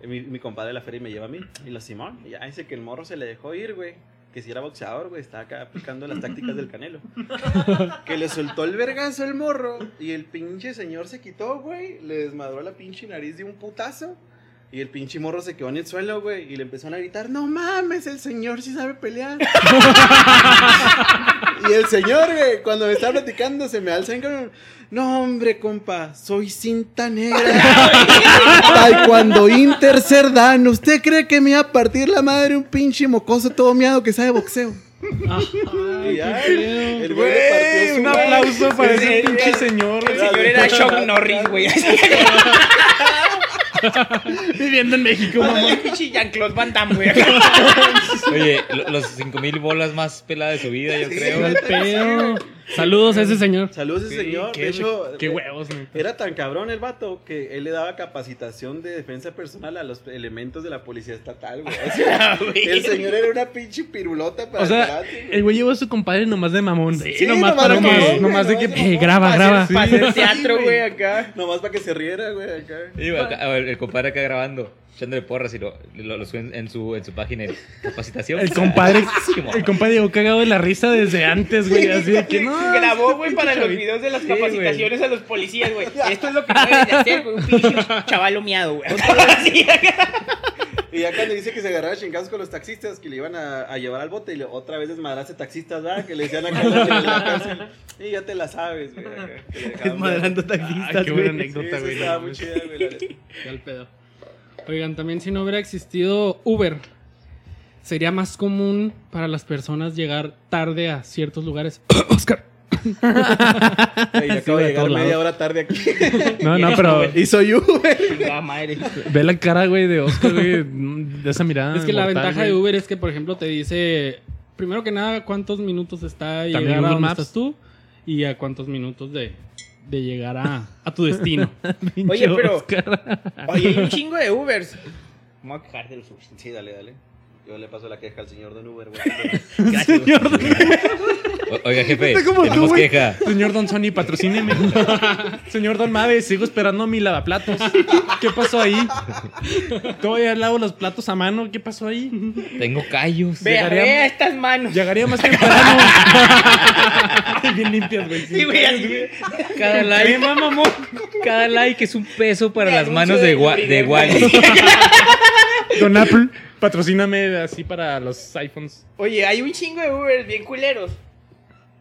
Mi, mi compadre de la feria me lleva a mí. Y lo Simón. Y ya dice que el morro se le dejó ir, güey. Que si era boxeador, güey. Estaba acá aplicando las tácticas del canelo. (laughs) Que le soltó el vergazo el morro y el pinche señor se quitó, güey. Le desmadró la pinche nariz de un putazo. Y el pinche morro se quedó en el suelo, güey. Y le empezaron a gritar, no mames, el señor sí sabe pelear. (laughs) y el señor, güey, cuando me estaba platicando, se me alza en cabrón. No, hombre, compa, soy cinta negra. (laughs) Taekwondo Inter Cerdán. ¿Usted cree que me iba a partir la madre un pinche mocoso todo miado que sabe boxeo? Y ya, el güey un aplauso para ese pinche señor. El señor era Chuck Norris, güey. (laughs) (laughs) Viviendo en México, mamá. Jean-Claude Van Damme, güey. Oye, lo- los 5000 bolas más peladas de su vida, yo Sí, creo. El pedo. Saludos a ese señor. Saludos a ese señor. Qué, de hecho, qué eh, huevos, neta. Era tan cabrón el vato que él le daba capacitación de defensa personal a los elementos de la policía estatal, güey. O sea, (laughs) el señor era una pinche pirulota para O sea, el güey. el güey llevó a su compadre nomás de mamón. Sí, nomás, nomás para de que. mamón, nomás de nomás que. eh, graba, para graba. hacer- Para hacer Sí, teatro, güey. acá. Nomás para que se riera, güey, acá. Y acá- el compadre acá grabando. Echándole porras y lo, lo, lo sube en, su, en su página de capacitación. El compadre, el compadre llegó cagado de la risa desde antes, güey. Así de que no. Grabó, güey, para los videos de las Sí, capacitaciones a los policías, güey. (laughs) Esto es lo que debes de hacer, güey. Un pinche chaval miado, güey. (laughs) Y ya cuando dice que se agarraba chingazos con los taxistas que le iban a, a llevar al bote y le- otra vez desmadraste taxistas, ¿verdad? Que le decían en la cárcel. Y ya te la sabes, güey. (laughs) Desmadrando ver. Ay, taxistas, qué buena güey. Anécdota, güey. estaba muy chida, güey. Ya el pedo. Oigan, también si no hubiera existido Uber, sería más común para las personas llegar tarde a ciertos lugares. (coughs) Oscar. (laughs) Sí, acabo de llegar media hora tarde aquí. No, no, (laughs) pero (laughs) Y soy Uber. Madre. ve la cara, güey, de Oscar, güey. De esa mirada. es que la ventaja güey. de Uber es que, por ejemplo, te dice, primero que nada, cuántos minutos está También llegar a Google donde Maps. estás tú y a cuántos minutos de, de llegar a, a tu destino. (laughs) Oye, pero. Oscar. Oye, hay un chingo de Ubers. Vamos a quejar de los Ubers. Sí, dale, dale. Yo le paso la queja al señor Don Uber, güey. (laughs) Gracias, güey. O- Oiga, jefe, tú, tenemos güey. queja. Señor Don Sony, patrocíneme. (laughs) Señor Don Mave, sigo esperando mi lavaplatos. ¿Qué pasó ahí? Todavía lavo los platos a mano. ¿Qué pasó ahí? Tengo callos. Vea, Llegaría- vea estas manos. Llegaría más temprano. (laughs) Bien limpias, güey. Sí, güey. Cada like, cada like es un peso para las manos de, de Wally. Don Apple, patrocíname así para los iPhones. Oye, hay un chingo de Ubers bien culeros.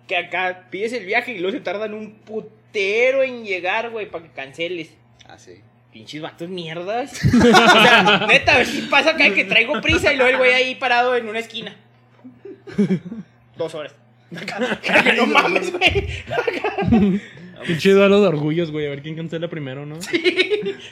Que acá pides el viaje y luego se tardan un putero en llegar, güey, para que canceles. Ah, sí. Pinches vatos mierdas. (laughs) o sea, neta, a ver si pasa acá que traigo prisa y luego el güey ahí parado en una esquina. Dos horas. no mames, güey. Pinche duelo de orgullos, güey. A ver quién cancela primero, ¿no?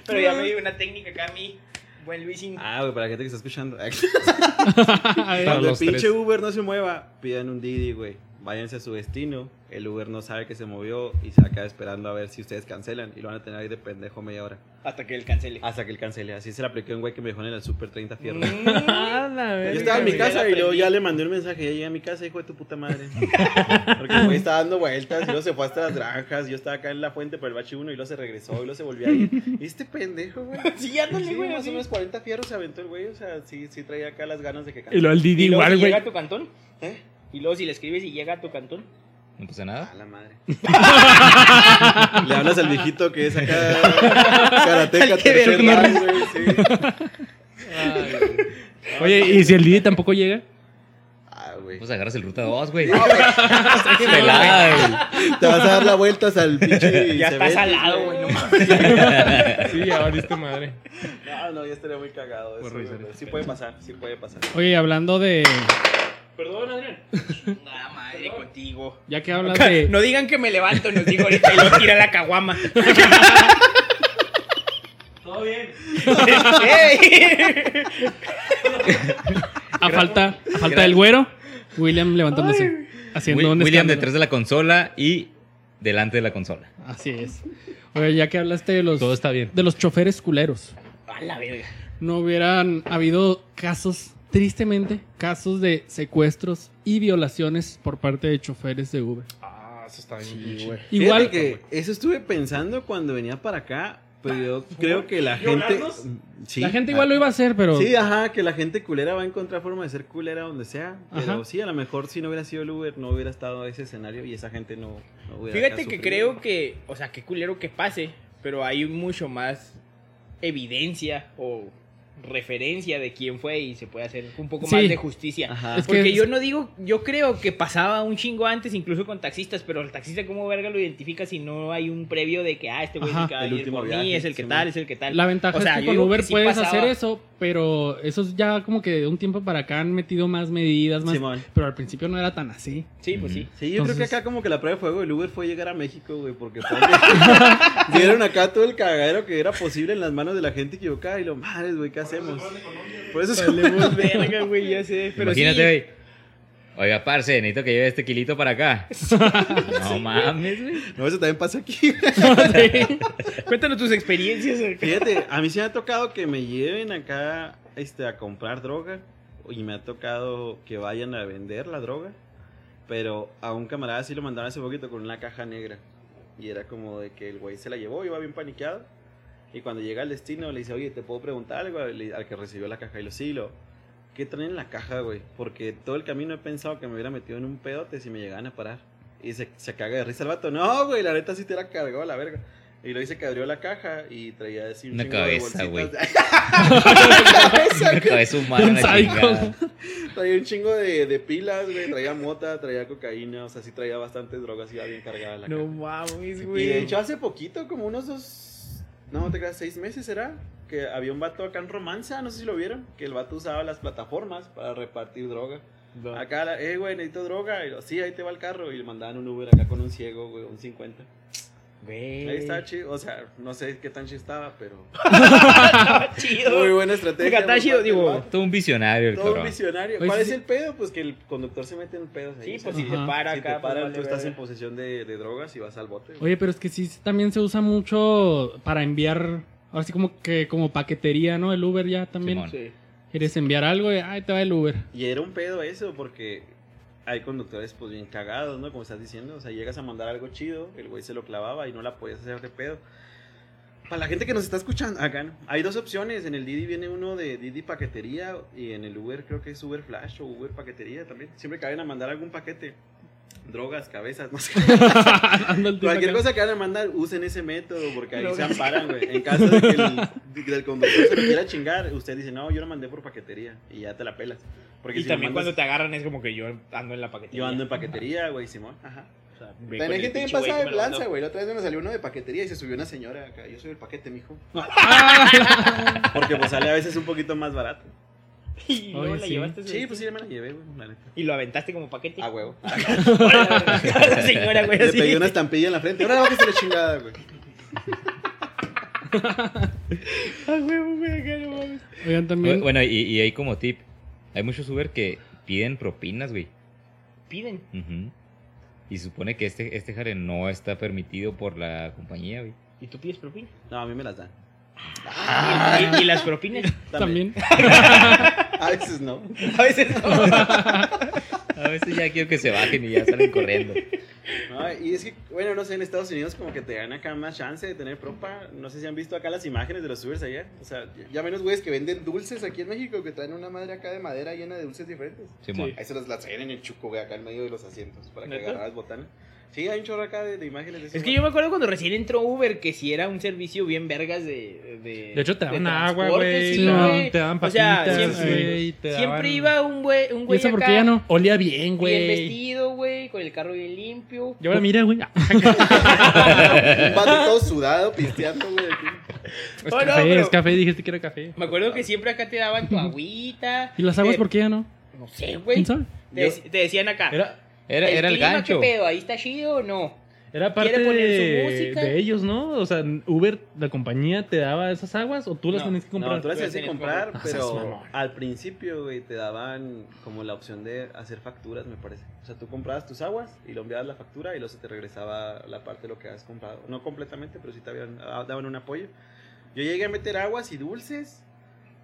Pero ya me dio una técnica acá a mí. Buen Luisín. Ah, güey, para la gente que está escuchando. (laughs) Para Cuando el pinche tres. Uber no se mueva, pidan un Didi, güey. Váyanse a su destino. El Uber no sabe que se movió y se acaba esperando a ver si ustedes cancelan. Y lo van a tener ahí de pendejo media hora. Hasta que él cancele. Hasta que él cancele. Así se le aplicó a un güey que me dejó en el Super 30 fierros. Mm. (laughs) (laughs) Yo estaba en mi casa y luego ya le mandé un mensaje. Ya llegué a mi casa, hijo de tu puta madre. (laughs) Porque el güey estaba dando vueltas y luego se fue hasta las granjas. Yo estaba acá en la fuente por el bache 1 y luego se regresó y luego se volvió a ir. ¿Y este pendejo, güey? Sí, ándale, Sí, güey. más o menos 40 fierros se aventó el güey. O sea, sí, sí traía acá las ganas de que Y cancele. luego el Didi Y igual, güey. llega a tu cantón. ¿Eh? Y luego si le escribes y llega a tu cantón. No pasa nada. A la madre. (laughs) Le hablas al viejito que es acá (laughs) karateca Al que tercer round, güey, sí. Oye, ¿y si el Didi tampoco llega? Ah, güey. Pues agarras el ruta 2, (laughs) güey. Pelada, Te vas a dar la vueltas al pinche. Ya está Cebetis, salado, güey. No mames. Sí, ya valiste madre. No, no, ya estaría muy cagado. Eso, güey, pero sí puede pasar, sí puede pasar. Oye, hablando de. Perdón, Adrián. Nada madre contigo. Ya que hablas de. No digan que me levanto, nos digo ahorita y lo tira la caguama. (laughs) Todo bien. ¡Ey! A falta, a falta del güero, William levantándose. Haciendo un William escándalo. detrás de la consola y delante de la consola. Así es. Oye, ya que hablaste de los, Todo está bien. de los choferes culeros, A la verga. no hubieran habido casos, tristemente, casos de secuestros y violaciones por parte de choferes de Uber. Ah, eso está bien. pinche. Igual, Fíjate que eso estuve pensando cuando venía para acá, pero yo creo que la gente. Sí. la gente igual lo iba a hacer, pero Sí, ajá, que la gente culera va a encontrar forma de ser culera donde sea. Pero Ajá. sí, a lo mejor si no hubiera sido el Uber, no hubiera estado ese escenario y esa gente no, no hubiera Fíjate que creo que, o sea, qué culero que pase, pero hay mucho más evidencia o referencia de quién fue y se puede hacer un poco Sí. más de justicia. Ajá. Es que- Porque yo no digo, yo creo que pasaba un chingo antes, incluso con taxistas, pero el taxista, ¿cómo verga lo identifica si no hay un previo de que, ah, este güey es Ajá. el que va a El ir último por mí, viaje, es el que sí, tal, es el que tal? la ventaja O sea, es que con Uber que sí puedes pasaba. hacer eso, pero eso es ya como que de un tiempo para acá han metido más medidas, más, Simón. pero al principio no era tan así. Sí, pues sí. Sí, yo creo que acá como que la prueba de fuego del Uber fue llegar a México, güey, porque (laughs) vieron acá todo el cagadero que era posible en las manos de la gente equivocada y lo madres, güey, ¿qué hacemos? Por eso es Valemos verga, güey, ya sé. Pero Imagínate, sí. güey. Oiga, parce, necesito que lleve este kilito para acá. (laughs) No mames, güey. No, eso también pasa aquí. (laughs) Cuéntanos tus experiencias. Fíjate, a mí sí me ha tocado que me lleven acá este, a comprar droga y me ha tocado que vayan a vender la droga, pero a un camarada sí lo mandaron hace poquito con una caja negra y era como de que el güey se la llevó, iba bien paniqueado Y cuando llega al destino le dice, oye, ¿te puedo preguntar algo? Al que recibió la caja y lo sí, lo, ¿qué traen en la caja, güey? Porque todo el camino he pensado que me hubiera metido en un pedote si me llegaban a parar. Y se, se caga de risa el vato. No, güey, la neta sí te la cargó a la verga. Y lo dice que abrió la caja y traía así un Una chingo de cabeza, güey. bolsitas. (laughs) Una cabeza humana, Psycho. chingada. traía un chingo de, de pilas, güey. Traía mota, traía cocaína. O sea, sí traía bastantes drogas y iba bien cargada la No caja. mames, güey. Y de hecho hace poquito, como unos dos, no te creas, seis meses será, que había un vato acá en Romanza, no sé si lo vieron, que el vato usaba las plataformas para repartir droga. Acá, la, eh, güey, necesito droga. Y lo, sí, ahí te va el carro. Y le mandaban un Uber acá con un ciego, güey, un 50. Güey. Ahí estaba chido, o sea, no sé qué tan chido estaba, pero (laughs) chido. muy buena estrategia. Oiga, está chido, digo. Todo un visionario el Todo un visionario. Oye, ¿Cuál sí, es el pedo? Pues que el conductor se mete en pedos ahí. Sí, pues si te para si acá. te pues, tú vale, estás en posesión de, de drogas y vas al bote. Oye, pero es que sí también se usa mucho para enviar, ahora sí como que como paquetería, ¿no? El Uber ya también. Simón. Sí. Quieres enviar algo y ahí te va el Uber. Y era un pedo eso, porque hay conductores pues bien cagados, ¿no? Como estás diciendo, o sea, llegas a mandar algo chido, el güey se lo clavaba y no la podías hacer de pedo. Para la gente que nos está escuchando, acá ¿no? hay dos opciones. En el Didi viene uno de Didi Paquetería y en el Uber creo que es Uber Flash o Uber Paquetería también. Siempre que vayan a mandar algún paquete, drogas, cabezas, no sé. Cualquier cosa que vayan a mandar, usen ese método porque ahí se amparan, güey. En caso de que el, de que el conductor se lo quiera chingar, usted dice, no, yo lo mandé por paquetería y ya te la pelas. Porque Y si también mandas- cuando te agarran es como que yo ando en la paquetería. yo ando en paquetería, güey, Simón. Ajá. O sea, También gente bien pasada de lanza, güey. La otra vez me salió uno de paquetería y se subió una señora acá. Yo soy el paquete, mijo. (laughs) Ah, Porque pues sale a veces un poquito más barato. (laughs) Y luego Oye, la sí. llevaste. Sí, pues sí, ya me la llevé, güey, la neta. Y lo aventaste como paquete. A huevo. (laughs) la señora, güey, Le así. pegué una estampilla en la frente. Ahora bájese la chingada, güey. A huevo, güey, acá no mames. Oigan, también. Bueno, y, y hay como tip. Hay muchos Uber que piden propinas, güey. Piden. Y se supone que este, este jale no está permitido por la compañía, güey. ¿Y tú pides propina? No, a mí me las dan. ¿Y, y las propinas? también. (laughs) A veces no. A veces no. (laughs) A veces ya quiero que se bajen y ya salen corriendo. No, y es que, bueno, no sé, en Estados Unidos como que te dan acá más chance de tener propa. No sé si han visto acá las imágenes de los Ubers allá. O sea, ya menos güeyes que venden dulces aquí en México, que traen una madre acá de madera llena de dulces diferentes. Simón. Ahí se las, las traen en el chuco, güey, acá en medio de los asientos, para que agarraras botanas. Sí, hay un chorro acá de, de imágenes de eso. Es que yo me acuerdo cuando recién entró Uber que si era un servicio bien vergas de. De, De hecho, te daban agua, güey. sí, te daban- daban O sea, siempre, te siempre daban- iba un güey, un ¿Y güey eso por acá, qué ya no? Olía bien, bien güey. vestido, güey, con el carro bien limpio. Y ahora mira, güey. Un vato todo sudado, pisteando, güey. Es Oh, no, café, pero- es café, dijiste que era café. Me acuerdo que siempre acá te daban tu agüita. ¿Y las aguas Eh, por qué ya no? No sé, güey. ¿Quién sabe? Te, dec- te decían acá. Era, Era, era el clima, gancho. ¿Qué pedo? ¿Ahí está chido o no? era parte ¿Quiere poner su de, de ellos, ¿no? O sea, Uber, la compañía, te daba esas aguas o tú las No, tenías que comprar. No, tú las tenías que comprar. Ah, pero al principio, güey, te daban como la opción de hacer facturas, me parece. O sea, tú comprabas tus aguas y lo enviabas la factura y luego se te regresaba la parte de lo que has comprado. No completamente, pero sí te habían- ah, daban un apoyo. Yo llegué a meter aguas y dulces,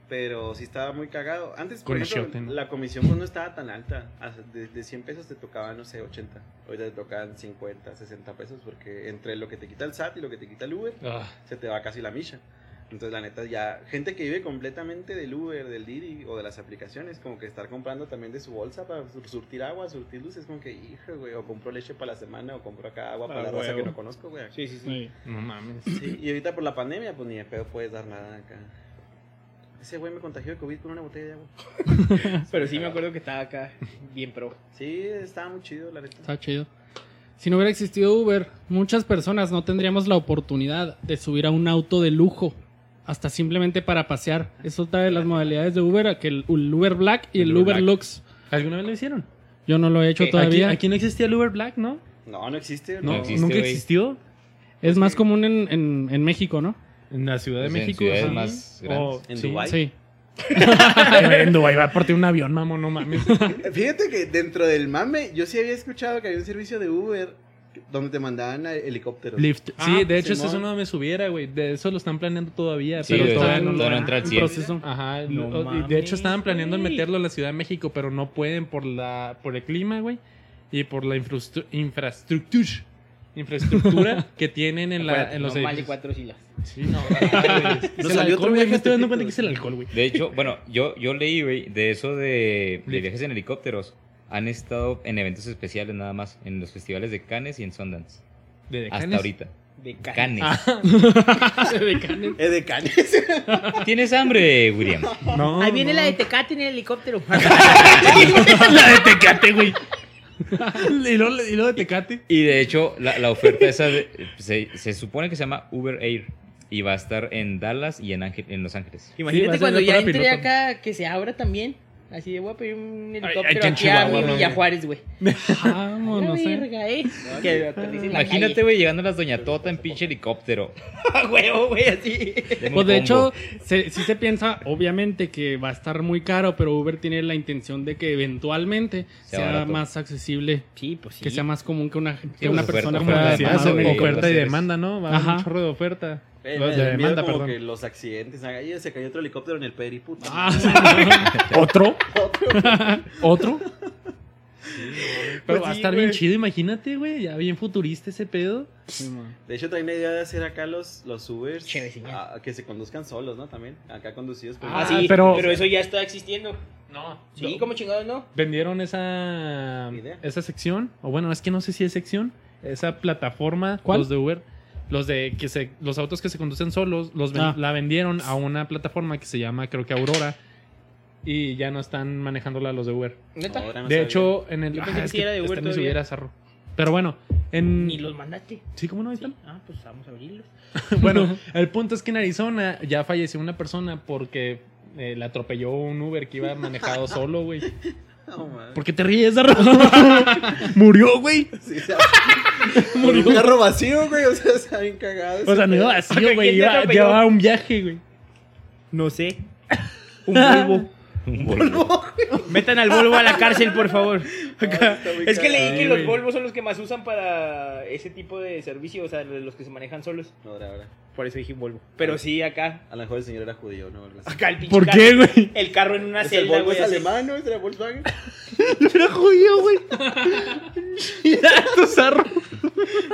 pero sí estaba muy cagado. Antes, por Con ejemplo, ¿no? la comisión pues no estaba tan alta. De, de 100 pesos te tocaban, no sé, 80. Ahorita te tocan 50, 60 pesos porque entre lo que te quita el SAT y lo que te quita el Uber, Ah, se te va casi la milla. Entonces, la neta, ya, gente que vive completamente del Uber, del Didi o de las aplicaciones, como que estar comprando también de su bolsa para sur- surtir agua, surtir luces, como que, hijo, güey, o compro leche para la semana, o compro acá agua para Ah, la raza que no conozco, güey. Sí, sí, sí. Sí. no mames. Sí, y ahorita por la pandemia, pues ni de pedo puedes dar nada acá. Ese güey me contagió de COVID con una botella de agua. (laughs) Pero sí me acuerdo que estaba acá bien pro. Sí, estaba muy chido, la neta. Está chido. Si no hubiera existido Uber, muchas personas no tendríamos la oportunidad de subir a un auto de lujo. Hasta simplemente para pasear. Es otra de las modalidades de Uber, que el, el Uber Black y el, El Uber Uber. Lux. ¿Alguna vez lo hicieron? Yo no lo he hecho ¿Qué? todavía. Aquí, aquí no existía el Uber Black, ¿no? No, no existe. No, No existe, nunca güey. existió. Es más común en, en- en México, ¿no? En la Ciudad de Pues en México. ciudades sí. más O- grandes. ¿En sí. Dubái? Sí. (laughs) en Dubái va a partir un avión, mamón, no mames. (laughs) Fíjate que dentro del mame, yo sí había escuchado que había un servicio de Uber donde te mandaban a helicópteros. Lift. Ah, Sí, de hecho, eso es uno me subiera, güey. De eso lo están planeando todavía. Sí, pero güey, todavía no, no lo- entra al en 100. proceso. Ajá. No de hecho, estaban planeando en meterlo en la Ciudad de México, pero no pueden por la por el clima, güey. Y por la infraestructura infraestructura (laughs) que tienen en, la, en los no más de edificios. cuatro silas. Sí, no. (laughs) El salió otro viaje Me estoy dando cuenta que es el alcohol, güey. De hecho, bueno, yo, yo leí, güey, de eso de, de viajes en helicópteros. Han estado en eventos especiales nada más, en los festivales de Cannes y en Sundance. ¿De Hasta Cannes? ahorita. De ca- Cannes. (laughs) de Canes. De Canes. ¿Tienes hambre, William? No. Ahí viene no. la de Tecate en el helicóptero. la de Tecate, güey. (laughs) y, luego, y luego de Tecate. Y de hecho, la, la oferta esa de- se, se supone que se llama Uber Air. Y va a estar en Dallas y en, Ángel- en Los Ángeles. Sí, Imagínate ser cuando ya entre acá que se abra también. Así de voy a pedir un helicóptero aquí en aquí a mi. Villa Juárez, güey. (laughs) No sé. verga, eh. Que Imagínate, güey, llegando a las Doña Tota en pinche helicóptero. (laughs) Huevo, güey, así. Pues de hecho, se, sí se piensa, obviamente, que va a estar muy caro, pero Uber tiene la intención de que eventualmente Sea más accesible, Sí, pues sí. que sea más común que una, que pues, una oferta, persona Como oferta, demanda, güey. oferta y demanda, ¿no? Va a haber Ajá. un chorro de oferta. Eh, me de demanda, como perdón. que los accidentes. Ay, se cayó otro helicóptero en el Peri, puta. Ah, (laughs) (laughs) ¿Otro? ¿Otro? Pero Pues va a sí, estar bien chido, imagínate, güey. Ya bien futurista ese pedo. De hecho, traen la idea de hacer acá los, los Ubers a- que se conduzcan solos, ¿no? También. Acá conducidos por Ah, Ah, sí, pero- pero, eso ya está existiendo. No. Sí, como chingados, ¿no? Vendieron esa, Idea. esa sección, o bueno, es que no sé si es sección, esa plataforma, ¿Cuál? los de Uber, los de que se, los autos que se conducen solos, los ven- Ah. la vendieron a una plataforma que se llama, creo que Aurora, y ya no están manejándola los de Uber. ¿Neta? No de sabía. hecho, en el Yo pensé ah, que es sí era de Uber hubiera, zarro. Pero bueno, en Ni los mandaste. sí, cómo no ahí Sí. están. Ah, pues vamos a abrirlos. (laughs) bueno, el punto es que en Arizona ya falleció una persona porque eh, la atropelló un Uber que iba manejado solo, güey. (laughs) No. ¿Por qué te ríes? (laughs) Murió, güey. Sí, o sea, (laughs) por un carro vacío, güey. O sea, está bien cagado. O sea, no iba vacío, ¿Quién güey. llevaba un viaje, güey. No sé. Un Volvo. Un Volvo. (laughs) Metan al Volvo a la cárcel, por favor. Está muy Es que leí que los. Volvos son los que más usan para ese tipo de servicio, o sea, los que se manejan solos. Ahora, ahora. Por eso dije Volvo. Pero sí, acá. A lo mejor el señor era judío, ¿no? Acá el pinche ¿Por carro- qué, güey? El carro en una el celda, Volvo güey. es alemán, ¿no? ¿Es de la (laughs) Volkswagen? (laughs) Era judío, güey. (laughs) tu zarro.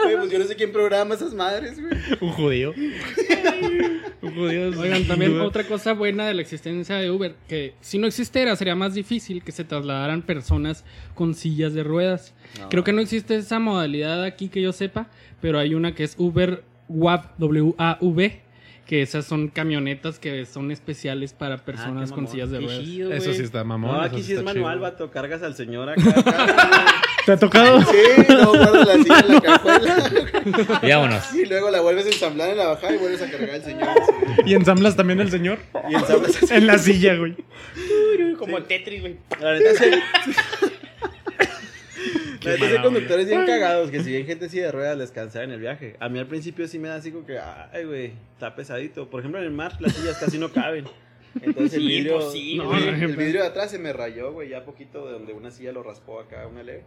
Güey, pues yo no sé quién programa esas madres, güey. Un judío. (laughs) un judío. Oigan, también duda. otra cosa buena de la existencia de Uber, que si no existiera sería más difícil que se trasladaran personas con sillas de ruedas. No. Creo que no existe esa modalidad aquí que yo sepa, pero hay una que es Uber WAV, W-A-V, que esas son camionetas que son especiales para personas con sillas de ruedas. chido, Eso sí está mamón. No, aquí sí es manual, chido. vato. Cargas al señor acá. (laughs) acá. ¿Te ha tocado? Sí, luego guardas la silla en la (laughs) cajuela. Y vámonos. Y luego la vuelves a ensamblar en la bajada y vuelves a cargar al señor. ¿Y ensamblas también el señor? Y ensamblas así. En la silla, güey. Como Tetris, güey. La neta, sí. (laughs) La neta, sí hay mala conductores bien cagados que si bien gente así de ruedas les cansaba en el viaje. A mí al principio sí me da así como que, ay, güey, está pesadito. Por ejemplo, en el mar las sillas casi no caben. Entonces el Sí, vidrio, pues sí, vidrio- el vidrio de atrás se me rayó, güey, ya poquito de donde una silla lo raspó acá, una leve.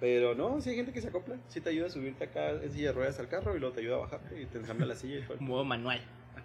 Pero no, sí hay gente que se acopla. Sí te ayuda a subirte acá en silla de ruedas al carro y luego te ayuda a bajarte y te ensambla la silla y todo. Modo manual.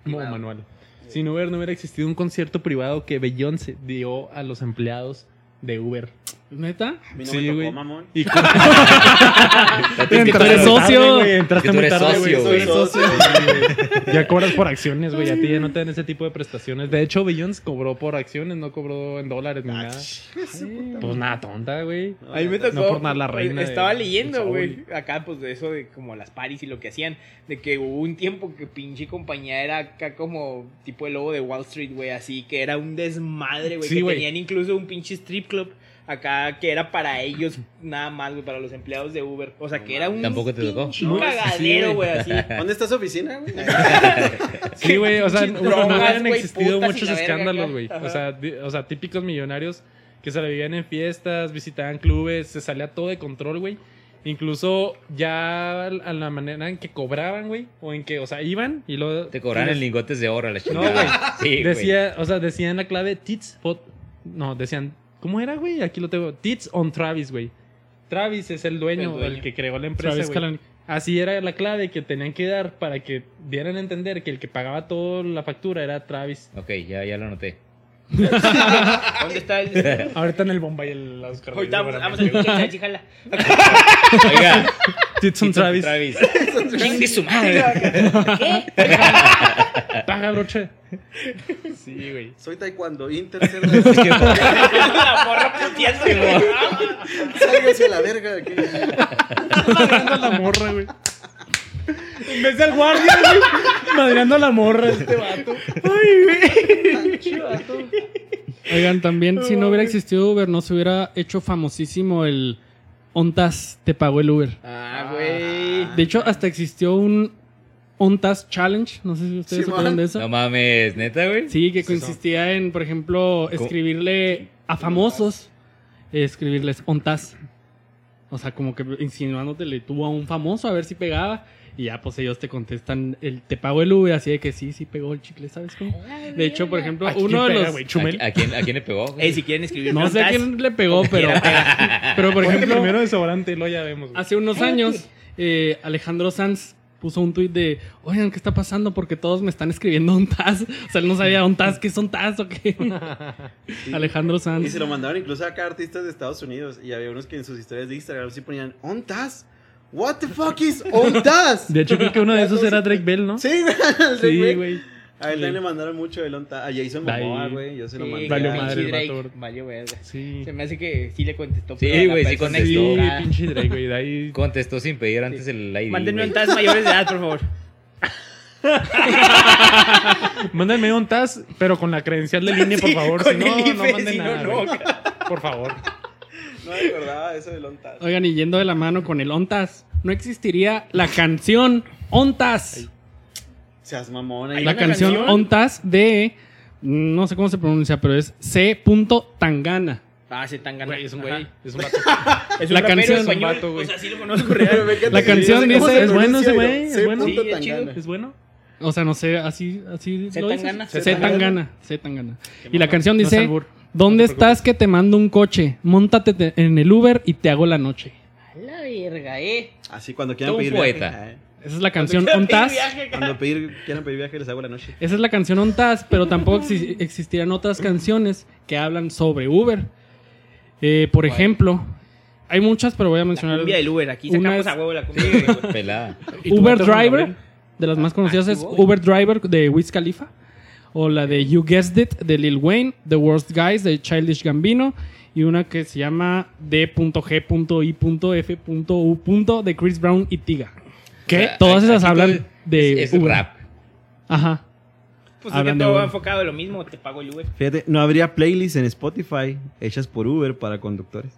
Modo manual. Sin Uber no hubiera existido un concierto privado que Beyoncé dio a los empleados de Uber. ¿Neta? A mí no Sí, me tocó, güey. mamón. Y (laughs) (laughs) invitado. eres socio. güey, entraste muy tarde, socio, güey. Soy socio. (laughs) Ya cobras por acciones, güey. A ti ya no te dan ese tipo de prestaciones. De hecho, Beyoncé cobró por acciones, no cobró en dólares ni nada. Pues nada, tonta, güey. No, A mí me tocó. no por nada la reina Estaba leyendo, güey. Acá, pues de eso de como las paris y lo que hacían. De que hubo un tiempo que pinche compañía era acá como tipo el lobo de Wall Street, güey. Así que era un desmadre, güey. Que tenían incluso un pinche strip club. Acá que era para ellos nada más, güey, para los empleados de Uber. O sea, que era un Tampoco te tocó. No, cagadero, güey, así. ¿Dónde está su oficina, güey? (laughs) Sí, güey, o sea, no, no habían existido muchos escándalos, güey. O sea, o sea, típicos millonarios que se la vivían en fiestas, visitaban clubes, se salía todo de control, güey. Incluso ya a la manera en que cobraban, güey, o en que, o sea, iban y luego... Te cobraron en lingotes de oro a la No, chingada. güey. Sí, güey. Decía, o sea, decían la clave Tits, fot- no, decían, ¿cómo era, güey? Aquí lo tengo, Tits on Travis, güey. Travis es el dueño, El dueño. el que creó la empresa, Travis güey. Así era la clave que tenían que dar para que dieran a entender que el que pagaba toda la factura era Travis. Ok, ya, ya lo noté. (laughs) ¿Dónde está el.? Ahorita en el Bombay el Oscar. Ahorita vamos, jala. Oiga, Titson Travis. Travis. Chingue su madre. Paga, broche. Sí, güey. Soy taekwondo, Inter, Cerda. La (laughs) morra puteando, güey. Sálgase a la verga. aquí. A la morra, güey. En vez del guardia, güey. Madreando a la morra este vato. Oigan, también si no hubiera existido Uber, no se hubiera hecho famosísimo el Ontas te pagó el Uber. Ah, güey. De hecho, hasta existió un Ontas Challenge. No sé si ustedes Sí, se acuerdan de eso. No mames, neta, güey. Sí, que consistía en, por ejemplo, escribirle a famosos, escribirles ontas. O sea, como que insinuándotele tú a un famoso a ver si pegaba. Y ya, pues ellos te contestan, el, te pago el Uber, así de que sí, sí pegó el chicle, ¿sabes cómo? De hecho, por ejemplo, ¿A quién uno de pega, los... güey? ¿A, quién, ¿A quién le pegó? güey? Si quieren escribir No sé a quién le pegó, (laughs) pero... pero, por ejemplo, primero desodorante y luego ya vemos. hace unos años, eh, Alejandro Sanz puso un tuit de, oigan, ¿qué está pasando? Porque todos me están escribiendo ontas. (laughs) O sea, él no sabía ontas, ¿qué es ontas o qué? (laughs) Alejandro Y Sanz. se lo mandaron incluso acá a artistas de Estados Unidos. Y había unos que en sus historias de Instagram sí ponían, ¿Ontas? ¿What the fuck is Ontas? De hecho, creo que uno de esos era Drake Bell, ¿no? Sí, (laughs) güey. Sí, güey. A él también le mandaron mucho el Ontas. A Jason. Momoa, güey. Yo se lo Sí, mandé. Valió madre el Drake, vato. Valió verga. Sí. Se me hace que sí le contestó. Sí, pero a la güey, sí persona contestó. Sí, equivocada. pinche Drake, güey. De ahí. (laughs) Contestó sin pedir antes el ID. Mándenme güey. ontas mayores de edad, por favor. (laughs) Mándenme un TAS, pero con la credencial de línea, por favor. Si no, el no manden nada. güey. Por favor. No me acordaba de eso del Ontas. Oigan, y yendo de la mano con el Ontas, no existiría la canción Ontas. Seas mamona. Hay La canción, canción. Ontas de. No sé cómo se pronuncia, pero es C. Tangana. Ah, se tan Güey, es un Ajá. güey. Es un (laughs) vato. Es un La canción- español. vato, güey. O sea, sí lo conozco real. (laughs) La canción dice- es bueno ese güey, es bueno. Sí, es chido. ¿Es bueno? O sea, no sé, así, así C. Tangana. C. Tangana. C. Tangana. Y la canción es dice. ¿Dónde No estás que te mando un coche? Móntate te- en el Uber y te hago la noche. A la verga, eh. Así cuando quieran pedir poeta. viaje. eh, Esa es la canción Ontas. (laughs) Cuando pedir, quieran pedir viaje les hago la noche. Esa es la canción Ontas, pero tampoco exi- existirán otras canciones que hablan sobre Uber. Eh, por ejemplo, hay muchas, pero voy a La mencionar. cumbia del Uber. Aquí Una sacamos es- a huevo la cumbia Uber. (laughs) Pelada. ¿Y tu Uber Driver, de las más conocidas Ah, es. Uber Driver de Wiz Khalifa. O la de You Guessed It de Lil Wayne. The Worst Guys de Childish Gambino. Y una que se llama D.G.I.F.U. de Chris Brown y Tiga. O sea, Todas esas hablan de Es, es rap. Ajá. Pues es que todo va enfocado a lo mismo. Te pago el Uber. Fíjate, no habría playlists en Spotify hechas por Uber para conductores.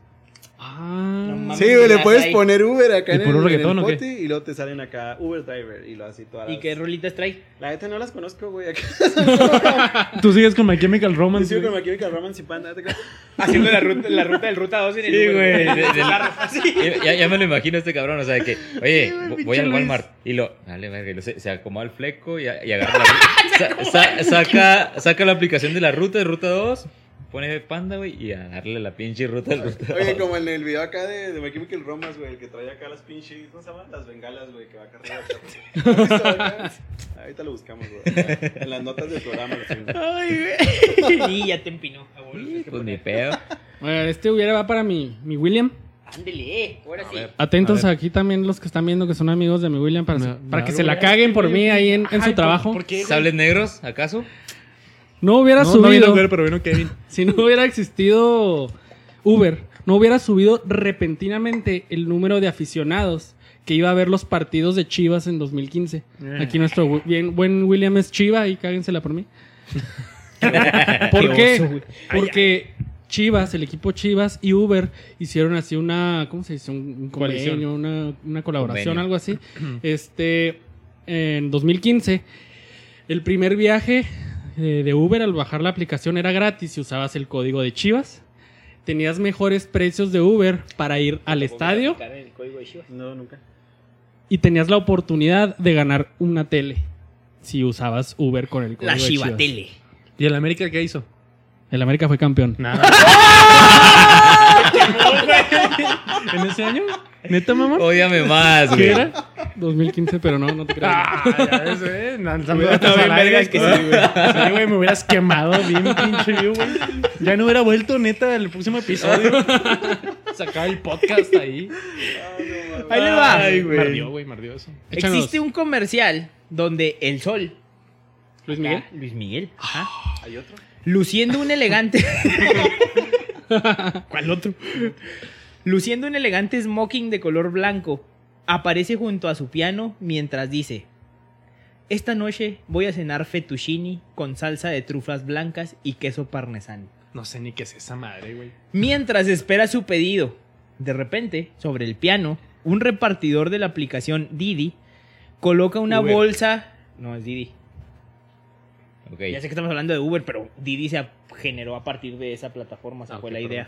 Ah. No mames. Sí, güey, le puedes poner Uber acá ¿Y en el, en el? Spotify y luego te salen acá Uber Driver y lo así todas ¿Y las- qué rolitas trae? La neta no las conozco, güey. Acá (laughs) Tú sigues con My Chemical Yo Romance. sigo con. My Chemical Romance y Panda. ¿te acuerdas? (laughs) Haciendo la ruta, la ruta del Ruta 2 en el Sí, Uber. güey. De- de- la sí. Ya, me lo imagino este cabrón, o sea, de que, oye, Sí, güey, voy al Luis. Walmart y lo, dale, verga, se, se acomoda el fleco y, y agarra la (laughs) sa- sa- saca, saca la aplicación de la ruta, de ruta 2, pone panda, güey, y a darle la pinche ruta del ruta 2. Oye, como en el video acá de, de My Chemical Romance, güey, el que trae acá las pinches, ¿cómo se llaman? Las bengalas, güey, que va acá arriba. (laughs) Ahorita lo buscamos, güey. En las notas del programa. lo. Ay, güey. (laughs) Sí, ya te empinó. a huevo, lo tienes que Pues ni pedo. Bueno, este hubiera va para mi, mi William. Ándele, eh. Ahora sí. ver. Atentos A aquí también los que están viendo que son amigos de mi William para, Me- para me que se la caguen por mí ahí en, en su ¿por- trabajo. ¿Por qué? ¿Sables negros, acaso? No hubiera No, no subido, Uber, pero vino Kevin. (laughs) si no hubiera existido Uber, no hubiera subido repentinamente el número de aficionados que iba a ver los partidos de Chivas en 2015. Eh. Aquí nuestro bien, buen William es Chiva y cáguensela por mí. (laughs) ¿Por Qué oso. Porque Chivas, el equipo Chivas y Uber hicieron así una, ¿cómo se dice? Un, un convenio, una, una colaboración, Convenio. algo así. (clears throat) este, en 2015, el primer viaje eh, de Uber al bajar la aplicación era gratis si usabas el código de Chivas. Tenías mejores precios de Uber para ir al estadio Aplicar el código de Chivas. No, nunca. y tenías la oportunidad de ganar una tele si usabas Uber con el código La de Chivas. Chivatele. ¿Y el América qué hizo? El América fue campeón. Nada. (laughs) (laughs) ¿En ese año? ¿Neta, mamá? Ódiame más, ¿Qué güey. era? 2015, pero no, no te creo. Ah, ya ves, güey. No, no, me vergas que sí, güey. Sí, güey, me hubieras quemado bien pinche vivo, güey. Ya no hubiera vuelto, neta, el próximo episodio. Sacaba el podcast ahí. Ahí les va. Ay, güey. Me ardió, güey, me ardió eso. Échanos. Existe un comercial donde el sol. Luis Miguel. Ah, Luis Miguel. ajá, (gasps) ¿Hay otro? Luciendo un elegante. (laughs) ¿Cuál otro? Luciendo un elegante smoking de color blanco, aparece junto a su piano mientras dice: Esta noche voy a cenar fettuccini con salsa de trufas blancas y queso parmesano. No sé ni qué es esa madre, güey. Mientras espera su pedido, de repente, sobre el piano, un repartidor de la aplicación Didi coloca una Uber. bolsa. No, es Didi. Ok. Ya sé que estamos hablando de Uber, pero Didi se generó a partir de esa plataforma, esa Ah, fue la perdón.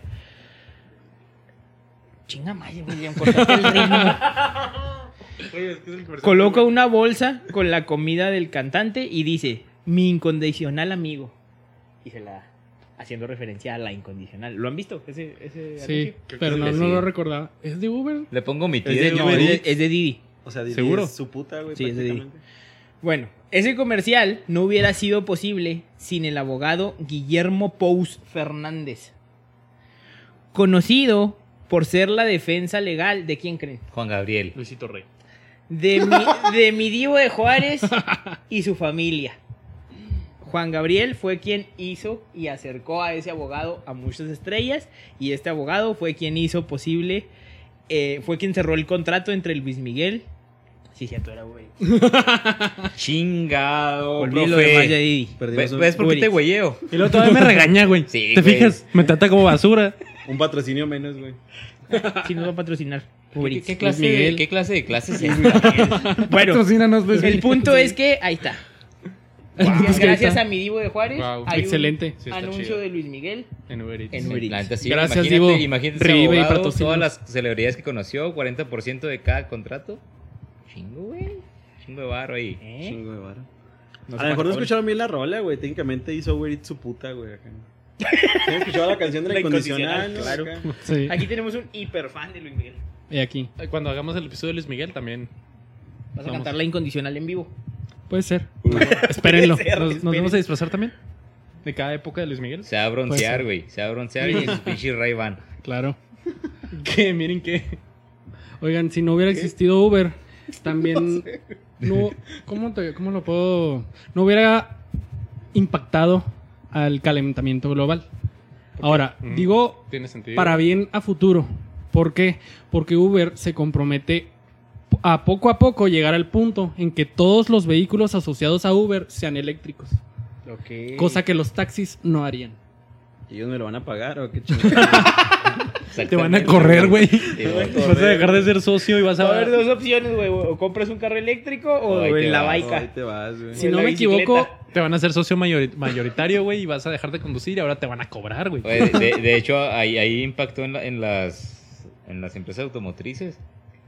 Chinga madre, William, cortate el ritmo. (laughs) Coloca una bolsa con la comida del cantante y dice, mi incondicional amigo. Y se la haciendo referencia a la incondicional. ¿Lo han visto? Ese, ese Sí, pero no, que no lo recordaba. ¿Es de Uber? Le pongo mi Es de, tía. no, es de- es de Didi. O sea, Didi ¿Seguro? es su puta, güey, Sí, es de Didi. prácticamente. Bueno, ese comercial no hubiera sido posible sin el abogado Guillermo Pous Fernández. Conocido por ser la defensa legal de quién creen? Juan Gabriel. Luisito Rey. De mi, de mi Divo de Juárez y su familia. Juan Gabriel fue quien hizo y acercó a ese abogado a muchas estrellas y este abogado fue quien hizo posible, eh, fue quien cerró el contrato entre Luis Miguel. Sí, cierto, era güey. (laughs) Chingado, Olvidé lo demás de profe. Didi. Perdimos ¿Ves, ves por qué te güeyeo? Y luego todavía me regaña, güey. Sí, ¿Te güey. fijas? Me trata como basura. Un patrocinio menos, güey. Sí, nos va a patrocinar. Uber ¿Qué, Eats. qué clase, Luis Miguel. de, ¿Qué clase de clase es? (laughs) Bueno, Patrocínanos, Luis el punto es que ahí está. Gracias, está. a mi Divo de Juárez. Wow. hay un Excelente. Sí, anuncio chido. de Luis Miguel En Uber Eats. en Uber Eats. sí, Gracias, imagínate, Divo. imagínate y patrocínanos. todas las celebridades que conoció, 40% de cada contrato. Chingo, güey. Chingo de barro ahí. ¿Eh? Chingo de varo. No a lo mejor no escucharon bien la rola, güey. Técnicamente hizo Uber Eats su puta, güey. acá. (laughs) ¿Sí han escuchado la canción de la, La incondicional? incondicional, no? claro. Acá. (laughs) Sí. Aquí tenemos un hiper fan de Luis Miguel. Y aquí. Cuando hagamos el episodio de Luis Miguel también. Vas a Vamos. cantar la incondicional en vivo. Puede ser. (laughs) Espérenlo. Puede ser. ¿Nos, vamos a disfrazar también? ¿De cada época de Luis Miguel? Se va a broncear, güey. Se va a broncear y sus pinches Ray Ban. Claro. Que miren que. Oigan, si no hubiera existido Uber, también no, ¿cómo, te- cómo lo puedo? No hubiera impactado al calentamiento global. Ahora, Mm, digo Tiene sentido. para bien a futuro. ¿Por qué? Porque Uber se compromete a poco a poco llegar al punto en que todos los vehículos asociados a Uber sean eléctricos, cosa que los taxis no harían. ¿Y ellos me lo van a pagar o qué (laughs) chingada? Te van a correr, güey. A Vas a dejar de ser socio y vas Va a a haber dos opciones, güey. O compras un carro eléctrico o en la vas, Ahí baica. te vas, güey. Si no me equivoco. Te van a hacer socio mayori- mayoritario, güey, y vas a dejar de conducir y ahora te van a cobrar, güey. De hecho, ahí, ahí impactó en, la- en las, en las empresas automotrices.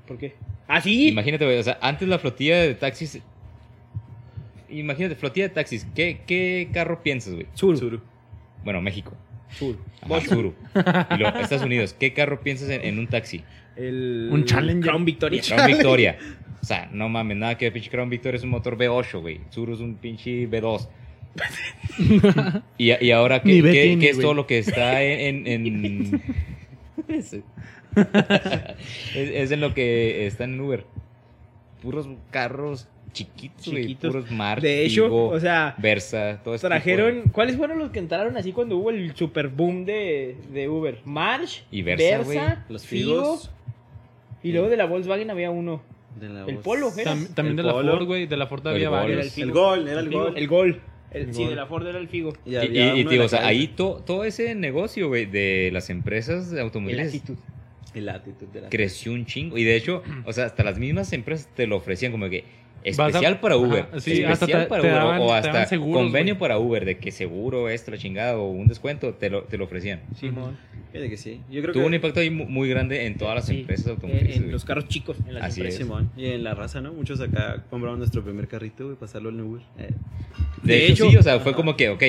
¿Por qué? ¿Ah, sí? Imagínate, güey. O sea, antes la flotilla de taxis. Imagínate, flotilla de taxis. ¿Qué, qué carro piensas, güey? Suru. Bueno, México. Suru. Ajá, Suru. Y luego, Estados Unidos. ¿Qué carro piensas en, en un taxi? El... Un Challenger. Crown Victoria. Crown Victoria. O sea, no mames, nada que ver, pinche Crown Victoria es un motor V8, güey. Suru es un pinche V2. y, y ahora, ¿qué, qué- tiene, qué es todo lo que está en... en, en- (laughs) es, es en lo que está en Uber. Puros carros chiquitos. Chiquitos. Puros March, De hecho, o sea, Versa, todo eso. trajeron... ¿Cuáles fueron los que entraron así cuando hubo el super boom de, de Uber? March, Y Versa. Los Figo, figos. y luego de la Volkswagen había uno. de la El. Polo, ¿era? Tam- también El de la Polo. Ford, güey. De la Ford El había Gol. Era el varios. Figo. El gol, era el Figo, gol. El Gol. El- El sí, Gol. de la Ford era el Figo. Y, Y, de la o sea, calle. ahí to- todo ese negocio, güey, de las empresas El automotrices actitud. El actitud de la creció un chingo. Y de hecho, o sea, hasta las mismas empresas te lo ofrecían como que A- especial para Uber. Ajá, sí, especial hasta te- para te Uber. daban- o hasta seguros, convenio para Uber, de que seguro esto, la chingada, o un descuento, te lo, te lo ofrecían. Simón. Fíjate que sí. Yo creo Tuvo que... un impacto ahí mu- muy grande en todas las Sí, empresas en- automotrices. En, los carros chicos. En las Así empresas. es. Simón. Y en la raza, ¿no? Muchos acá compraron nuestro primer carrito, güey, pasarlo al Uber. Eh, De, De hecho, hecho- sí, o sea, fue Ajá. como que, ok,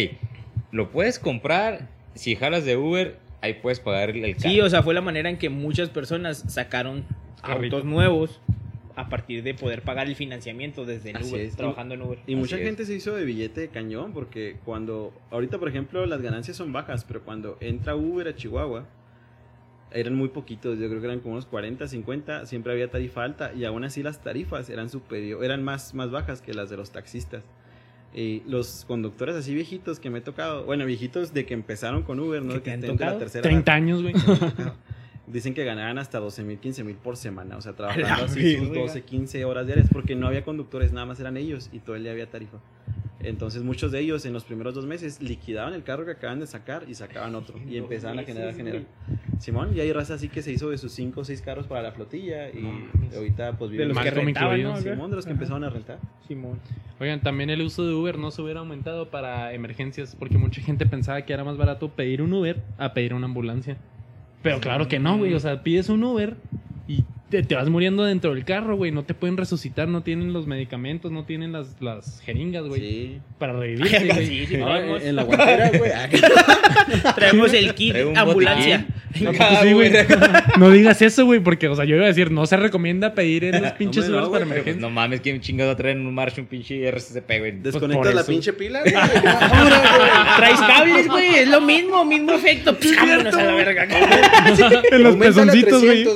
lo puedes comprar, si jalas de Uber, ahí puedes pagar el, el carro. Sí, o sea, fue la manera en que muchas personas sacaron Carrito. autos nuevos a partir de poder pagar el financiamiento desde el Así Uber, es. trabajando en Uber. Y mucha es. gente se hizo de billete de cañón porque cuando, ahorita por ejemplo las ganancias son bajas, pero cuando entra Uber a Chihuahua, eran muy poquitos, yo creo que eran como unos 40, 50, siempre había tarifa alta y aún así las tarifas eran superior, eran más, más bajas que las de los taxistas. Y los conductores así viejitos que me he tocado, bueno, viejitos de que empezaron con Uber, ¿no? ¿Que Que te han la tercera 30 años, güey. (laughs) Dicen que ganaban hasta 12 mil, 15 mil por semana, o sea, trabajando así sus verga. 12, 15 horas diarias, porque no había conductores, nada más eran ellos y todo el día había tarifa. Entonces muchos de ellos en los primeros dos meses liquidaban el carro que acaban de sacar y sacaban otro y empezaban a generar, generar. Simón, y hay raza así que se hizo de sus 5 o 6 carros para la flotilla y No ahorita pues De viven los que rentaban, ¿no? Simón, de los que Ajá. empezaron a rentar. Simón. Oigan, también el uso de Uber no se hubiera aumentado para emergencias porque mucha gente pensaba que era más barato pedir un Uber a pedir una ambulancia. Pero claro que no, güey. O sea, pides un Uber y te, te vas muriendo dentro del carro, güey. No te pueden resucitar, no tienen los medicamentos, no tienen las, las jeringas, güey. Sí. Para (laughs) revivirte, güey. Sí, sí, No, en la (laughs) guantera, güey. ah, (laughs) traemos el kit Trae ambulancia. No, pues sí, güey. No digas eso, güey, porque, o sea, yo iba a decir, no se recomienda pedir en los pinches no, Ubers para güey, Pero, pues, no mames, ¿quién chingado traer en un marcha un pinche RCCP, güey? Desconectas por la eso. pinche pila, güey. Traes cables, güey, es lo mismo, mismo efecto. Pues, vámonos a la verga. en los pezoncitos, güey.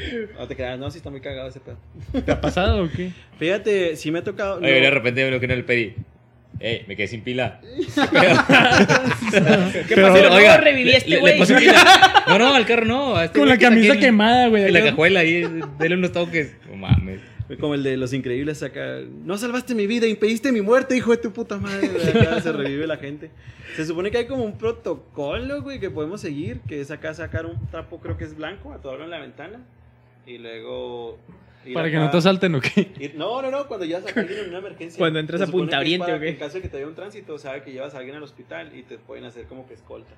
300, güey. acá, Simón. No te creas, no, sí está muy cagado ese pedo. ¿Te ha pasado o qué? Fíjate, sí me ha tocado. Oye, no- de repente me lo que no le pedí. Ey, me quedé sin pila. ¿Qué Pero, pasó? oiga, no, reviví a este le- le güey. (laughs) No, no, al carro no. a este Con la que camisa quemada, güey. En la cajuela ahí, dele unos toques. No mames. Como el de Los Increíbles acá. No salvaste mi vida, impediste mi muerte, hijo de tu puta madre. Acá se revive la gente. Se supone que hay como un protocolo, güey, que podemos seguir. Que es acá sacar un trapo, creo que es blanco, atorarlo en la ventana. Y luego. ir Para que acá- no te asalten o qué. ir- No, no, no, cuando llevas a alguien en una emergencia. Cuando entras a Punta que Oriente, ¿o que qué? En caso de que te haya un tránsito, sabe que llevas a alguien al hospital y te pueden hacer como que escolta.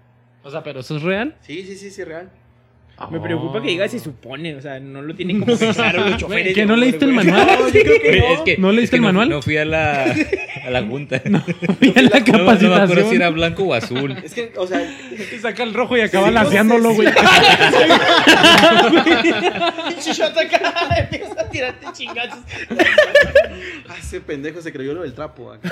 O sea, pero eso es real. Sí, sí, sí, sí, real. Me preocupa que diga se supone, o sea, no lo tienen como (laughs) que los choferes. ¿Que no leíste el manual? (laughs) No, yo creo que no. Es que, ¿No leíste es que el manual? No, fui a la, (laughs) a la junta. No, (laughs) Mira la no, no me acuerdo si capacitación. era blanco o azul. Es que, o sea, Y saca el rojo y acaba Sí, laseándolo, sí, güey. (laughs) Shot acá, (laughs) empieza a tirarte chingazos. Ah, ese pendejo se creyó lo del trapo. acá.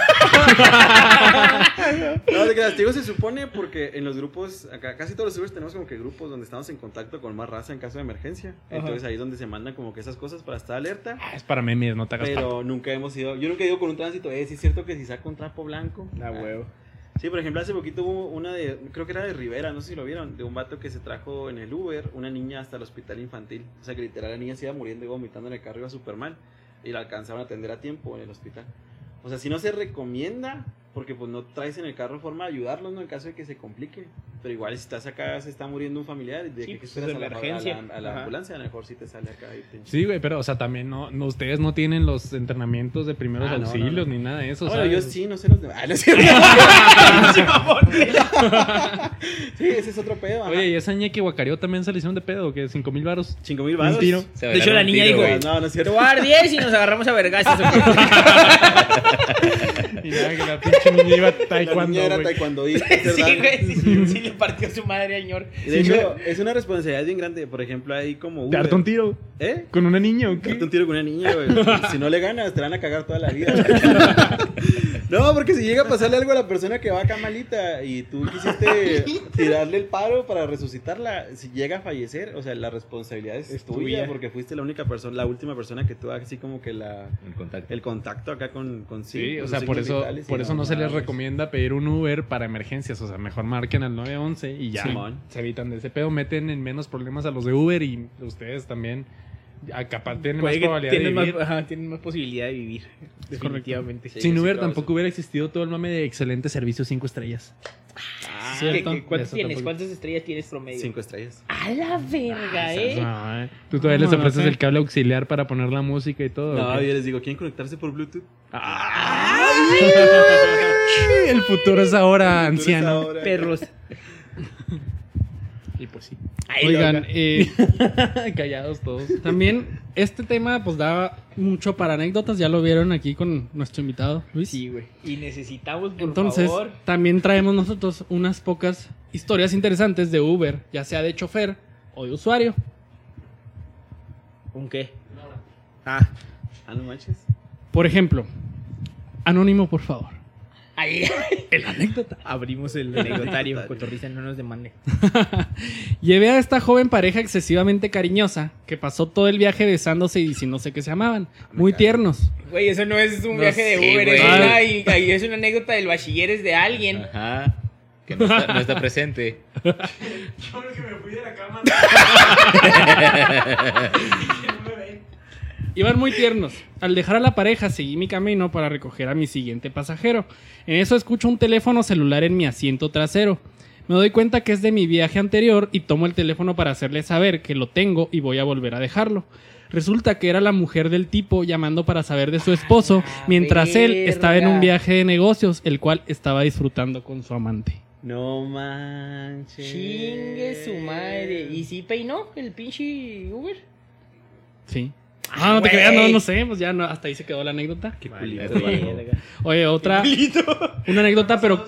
no, de que las digo se supone porque en los grupos, acá casi todos los Ubers tenemos como que grupos donde estamos en contacto con más raza en caso de emergencia. Entonces ahí es donde se mandan como que esas cosas para estar alerta. Ah, Es para memes, no te hagas pato. Pero nunca hemos ido, yo nunca he ido con un tránsito, eh, sí es cierto que si saco un trapo blanco. La huevo. Sí, por ejemplo, hace poquito hubo una de, creo que era de Rivera, no sé si lo vieron, de un vato que se trajo en el Uber una niña hasta el hospital infantil. O sea, que literal la niña se iba muriendo y vomitando en el carro, iba súper mal. Y la alcanzaron a atender a tiempo en el hospital. O sea, si no se recomienda, porque pues no traes en el carro forma de ayudarlos, ¿no? En caso de que se complique. Pero igual si estás acá, se está muriendo un familiar, de Sí, que pues, esperas es a la, emergencia. a la- a la Ajá. ambulancia, a lo mejor sí te sale acá y te... Sí, güey, pero, o sea, también no, no- ustedes no tienen los entrenamientos de primeros Ah, no, no, auxilios no. ni nada de eso. Bueno, yo sí, no sé los demás. (laughs) Ah, no (laughs) sí, ese es otro pedo. ajá. Oye, ¿y esa niña que guacareó también se le hicieron de pedo? ¿o ¿Qué? ¿Cinco mil varos? Cinco mil Un baros. tiro. Se De hecho, la niña tiro, dijo, güey. No, no es Te cierto. voy a dar 10 y nos agarramos a vergazos. (laughs) Y nada, que la pinche niña iba a (laughs) La taekwondo, niña era taekwondoísta, (laughs) sí, güey, sí, sí le partió su madre al ñor. Y de Sí, hecho, es una responsabilidad bien grande. Por ejemplo, hay como. Uber. ¿Darte un tiro? ¿Eh? ¿Con una niña o qué? Darte un tiro con una niña, güey. Si no le ganas, te van a cagar toda la vida. (laughs) no, porque si llega a pasarle algo a la persona que va acá malita y tú quisiste tirarle el paro para resucitarla, si llega a fallecer, o sea, la responsabilidad es, Es tuya, tuya. porque fuiste la única persona, la última persona que tuvo así como que la. En contacto. El contacto acá con, con Sí, con o los sea, por eso, por eso no se les recomienda pedir un Uber para emergencias. O sea, mejor marquen al 911 y ya Simón. se evitan de ese pedo. Meten en menos problemas a los de Uber y ustedes también. Ya capaz tienen más Puede que probabilidad de vivir. más, ajá, tienen más posibilidad de vivir. Definitivamente. Sí, Sin Uber tampoco hubiera existido todo el mame de excelente servicio 5 estrellas. Ah, Cierto. ¿qué- qué- ¿Cuántas tienes? tampoco. ¿Cuántas estrellas tienes promedio? Cinco estrellas. A la verga, ¿eh? No, eh. Tú todavía les No, ofreces el cable auxiliar para poner la música y todo. No, yo les digo, ¿quieren conectarse por Bluetooth? el futuro es ahora, anciano. Ahora. Perros. (laughs) Y pues sí. Ay, Oigan, eh, (laughs) Callados todos. también este tema pues da mucho para anécdotas, ya lo vieron aquí con nuestro invitado Luis. Sí, güey. Y necesitamos, por Entonces, favor. también traemos nosotros unas pocas historias interesantes de Uber, ya sea de chofer o de usuario. ¿Un qué? Ah, Ah, no manches. Por ejemplo, anónimo, por favor. Ahí. (laughs) El anécdota. Abrimos el (laughs) anecdotario. Cotorriza no nos demande. (laughs) Llevé a esta joven pareja excesivamente cariñosa que pasó todo el viaje besándose y diciéndose que se amaban. Muy tiernos. Güey, eso no es un No viaje de sé, Uber. güey. Es una, y- y es una anécdota del bachilleres de alguien. Ajá. Que no está, no está presente. Iban muy tiernos. Al dejar a la pareja, seguí mi camino para recoger a mi siguiente pasajero. En eso escucho un teléfono celular en mi asiento trasero. Me doy cuenta que es de mi viaje anterior y tomo el teléfono para hacerle saber que lo tengo y voy a volver a dejarlo. Resulta que era la mujer del tipo llamando para saber de su esposo, mientras él estaba en un viaje de negocios, el cual estaba disfrutando con su amante. No manches. Chingue su madre. ¿Y si peinó el pinche Uber? Sí. Ah, no te creas, no, no sé, pues ya no, hasta ahí se quedó la anécdota. Qué culito. Oye, otra. Una anécdota, pero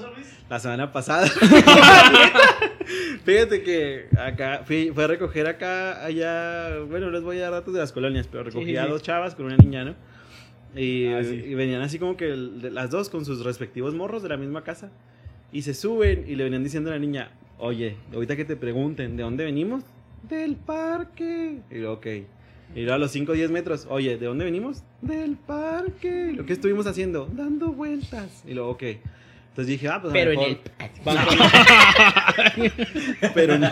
La semana pasada. (laughs) (laughs) Fíjate que acá fui, fui a recoger acá, allá. Bueno, les voy a dar datos de las colonias, pero recogí Sí, sí, a sí. dos chavas con una niña, ¿no? Y, Ah, sí. y venían así como que el- de- las dos con sus respectivos morros de la misma casa. Y se suben y le venían diciendo a la niña, oye, ahorita que te pregunten, ¿de dónde venimos? Del parque. Y yo, ok. Y luego a los 5 o 10 metros, oye, ¿de dónde venimos? Del parque. ¿Lo que estuvimos haciendo? Dando vueltas. Y luego, ok. Entonces dije, ah, pues a Pero en mejor- el. (laughs) pero no.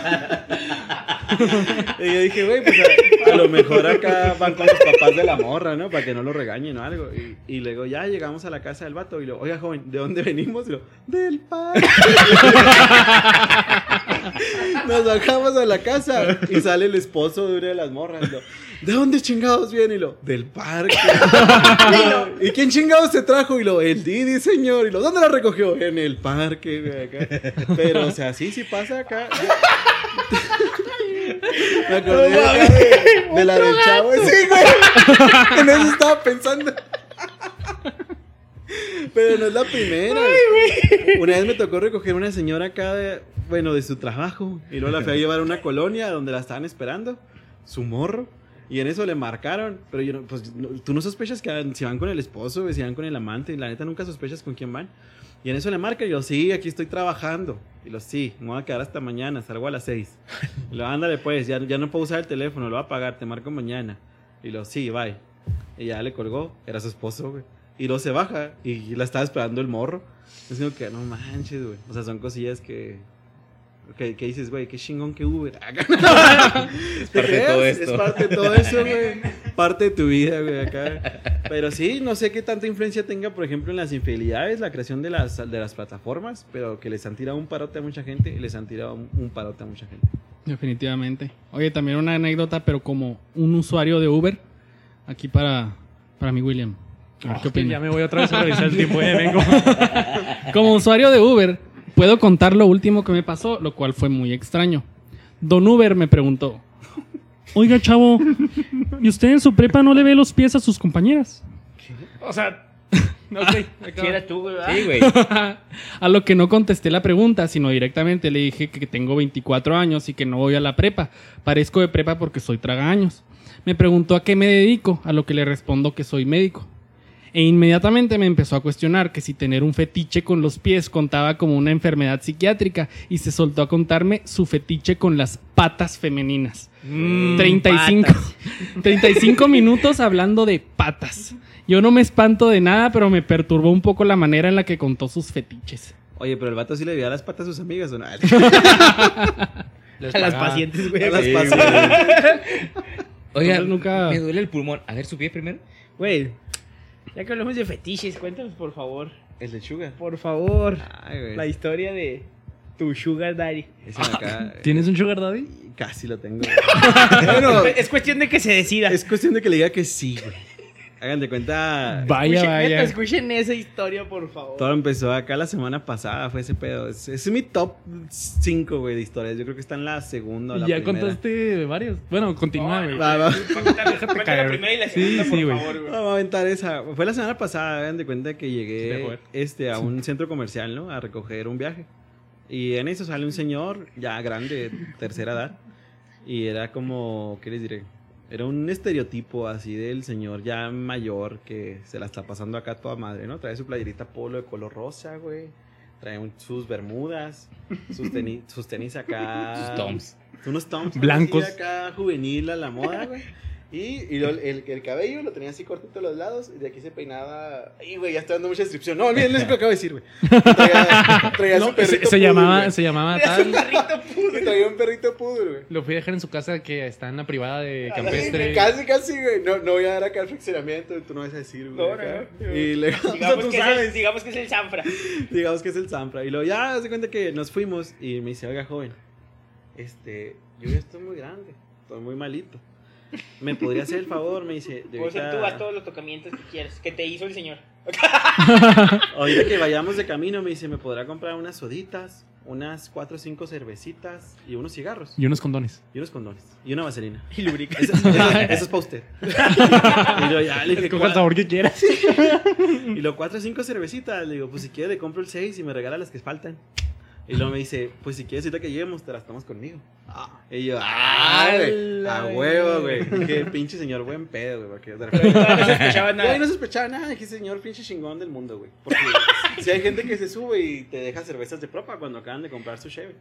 y yo dije, güey, pues a, a lo mejor acá van con los papás de la morra, ¿no? Para que no lo regañen o algo. Y, y luego ya llegamos a la casa del vato y lo, oiga, joven, ¿de dónde venimos? Y lo, del parque. (laughs) Nos bajamos a la casa y sale el esposo de una de las morras. ¿De dónde chingados viene? Y lo, del parque. (laughs) Y, lo, ¿Y quién chingados te trajo? Y lo, el Didi, señor. Y lo, ¿dónde la recogió? En el parque, güey, acá. Pero, o sea, sí, sí pasa acá. (laughs) Me acordé de, acá de- de la del chavo. Sí, güey. En eso estaba pensando. Pero no es la primera. Una vez me tocó recoger una señora acá de, bueno, de su trabajo. Y luego la fui a llevar a una colonia donde la estaban esperando. Su morro. Y en eso le marcaron. Pero yo pues no- tú no sospechas que si van con el esposo, si van con el amante. La neta nunca sospechas con quién van. Y en eso le marca y yo, sí, aquí estoy trabajando. Y lo, sí, me voy a quedar hasta mañana, salgo a las seis. Y lo, ándale pues, ya, ya no puedo usar el teléfono, lo voy a pagar, te marco mañana. Y lo, sí, bye. Y ya le colgó, era su esposo, güey. Y luego se baja y la estaba esperando el morro. Es como que, no manches, güey. O sea, son cosillas que... Que, que dices, güey, qué chingón que Uber. (laughs) es parte de todo esto. Es parte de todo eso, güey. Parte de tu vida, güey, acá. Pero sí, no sé qué tanta influencia tenga, por ejemplo, en las infidelidades, la creación de las, de las plataformas, pero que les han tirado un parote a mucha gente y les han tirado un, un parote a mucha gente. Definitivamente. Oye, también una anécdota, pero como un usuario de Uber, aquí para, para mi William. A ver, ¿Qué Es que opina? ya me voy otra vez a revisar el tiempo, eh, (laughs) vengo. Como usuario de Uber, puedo contar lo último que me pasó, lo cual fue muy extraño. Don Uber me preguntó, oiga chavo, ¿y usted en su prepa no le ve los pies a sus compañeras? O sea, (laughs) ok, (laughs) Si eras tú. Sí, güey. (laughs) A lo que no contesté la pregunta, sino directamente le dije que tengo 24 años y que no voy a la prepa. Parezco de prepa porque soy tragaños. Me preguntó a qué me dedico, a lo que le respondo que soy médico. E inmediatamente me empezó a cuestionar que si tener un fetiche con los pies contaba como una enfermedad psiquiátrica y se soltó a contarme su fetiche con las patas femeninas. Mm, 35, patas. (laughs) 35 minutos hablando de patas. Yo no me espanto de nada, pero me perturbó un poco la manera en la que contó sus fetiches. Oye, pero el vato sí le veía las patas a sus amigas o no. (laughs) (laughs) A las pacientes, güey. A las Sí, pacientes. Oiga, nunca- me duele el pulmón. A ver, su pie primero. Güey, ya que hablamos de fetiches, cuéntanos, por favor. El lechuga. Por favor. Ay, güey. La historia de tu sugar daddy. Ese de acá. (laughs) ¿Tienes un sugar daddy? Casi lo tengo. (laughs) bueno, (laughs) Es cuestión de que se decida. es cuestión de que le diga que sí, güey. Hagan de cuenta. Vaya, Escuchen- vaya. neta, escuchen esa historia, por favor. Todo empezó acá la semana pasada, fue ese pedo. Es, es mi top 5, güey, de historias. Yo creo que está en la segunda o la ya primera. contaste varios. Bueno, continúa, güey. Va, va. Cuéntame caer. la primera y la Sí, segunda, sí, por güey. favor, güey. Vamos a aventar esa. Fue la semana pasada, hagan de cuenta que Sí, llegué este, a un centro comercial, ¿no? A recoger un viaje. Y en eso sale un señor ya grande, tercera edad. Y era como, ¿qué les diré? Era un estereotipo así del señor ya mayor que se la está pasando acá toda madre, ¿no? Trae su playerita polo de color rosa, güey. Trae un- sus bermudas, sus tenis, sus tenis acá. (laughs) Sus toms. Unos toms. Blancos. así acá juvenil a la moda, güey. Y, y lo- el, el cabello lo tenía así cortito a los lados y de aquí se peinaba. Ay, güey, ya está dando mucha descripción. No, olvídenlo, es lo que acabo de decir, güey. (laughs) Traía, traía No, su perrito se, llamaba, güey. se llamaba Era un tal. perrito Y (laughs) traía un perrito poodle, güey. Lo fui a dejar en su casa que está en la privada de Ay, campestre. Casi, casi, güey. No, no voy a dar acá el fraccionamiento, tú no vas a decir, güey. No, no, no. Y luego, (laughs) Digamos, tú que es sabes, el, digamos que es el Sanfra. digamos que es el Zampra. Y luego ya se cuenta que nos fuimos y me dice, oiga, joven, este, yo ya estoy muy grande, estoy muy malito. ¿Me podría hacer el favor? Me dice, de ahorita- tú a todos los tocamientos que quieras, que te hizo el señor. (laughs) Ahorita que vayamos de camino, me dice, ¿me podrá comprar unas soditas, unas cuatro o cinco cervecitas y unos cigarros? Y unos condones. Y unos condones. Y una vaselina. (laughs) Y lubrica. Eso, eso- eso es para usted. (laughs) y lo, ya, le dije, Escoja el "Cua- sabor que quieras. Y lo cuatro o cinco cervecitas. Le digo, pues si quiere le compro el seis y me regala las que faltan. Y luego me dice, pues si quieres ahorita que lleguemos, te las tomas conmigo. Y yo, ah, güey, a ¡Ala, huevo, güey! Qué pinche señor buen pedo, güey. Porque de repente... (laughs) no sospechaba nada. no sospechaba nada, qué señor pinche chingón del mundo, güey. Porque (laughs) si hay gente que se sube y te deja cervezas de propa cuando acaban de comprar su Chevy.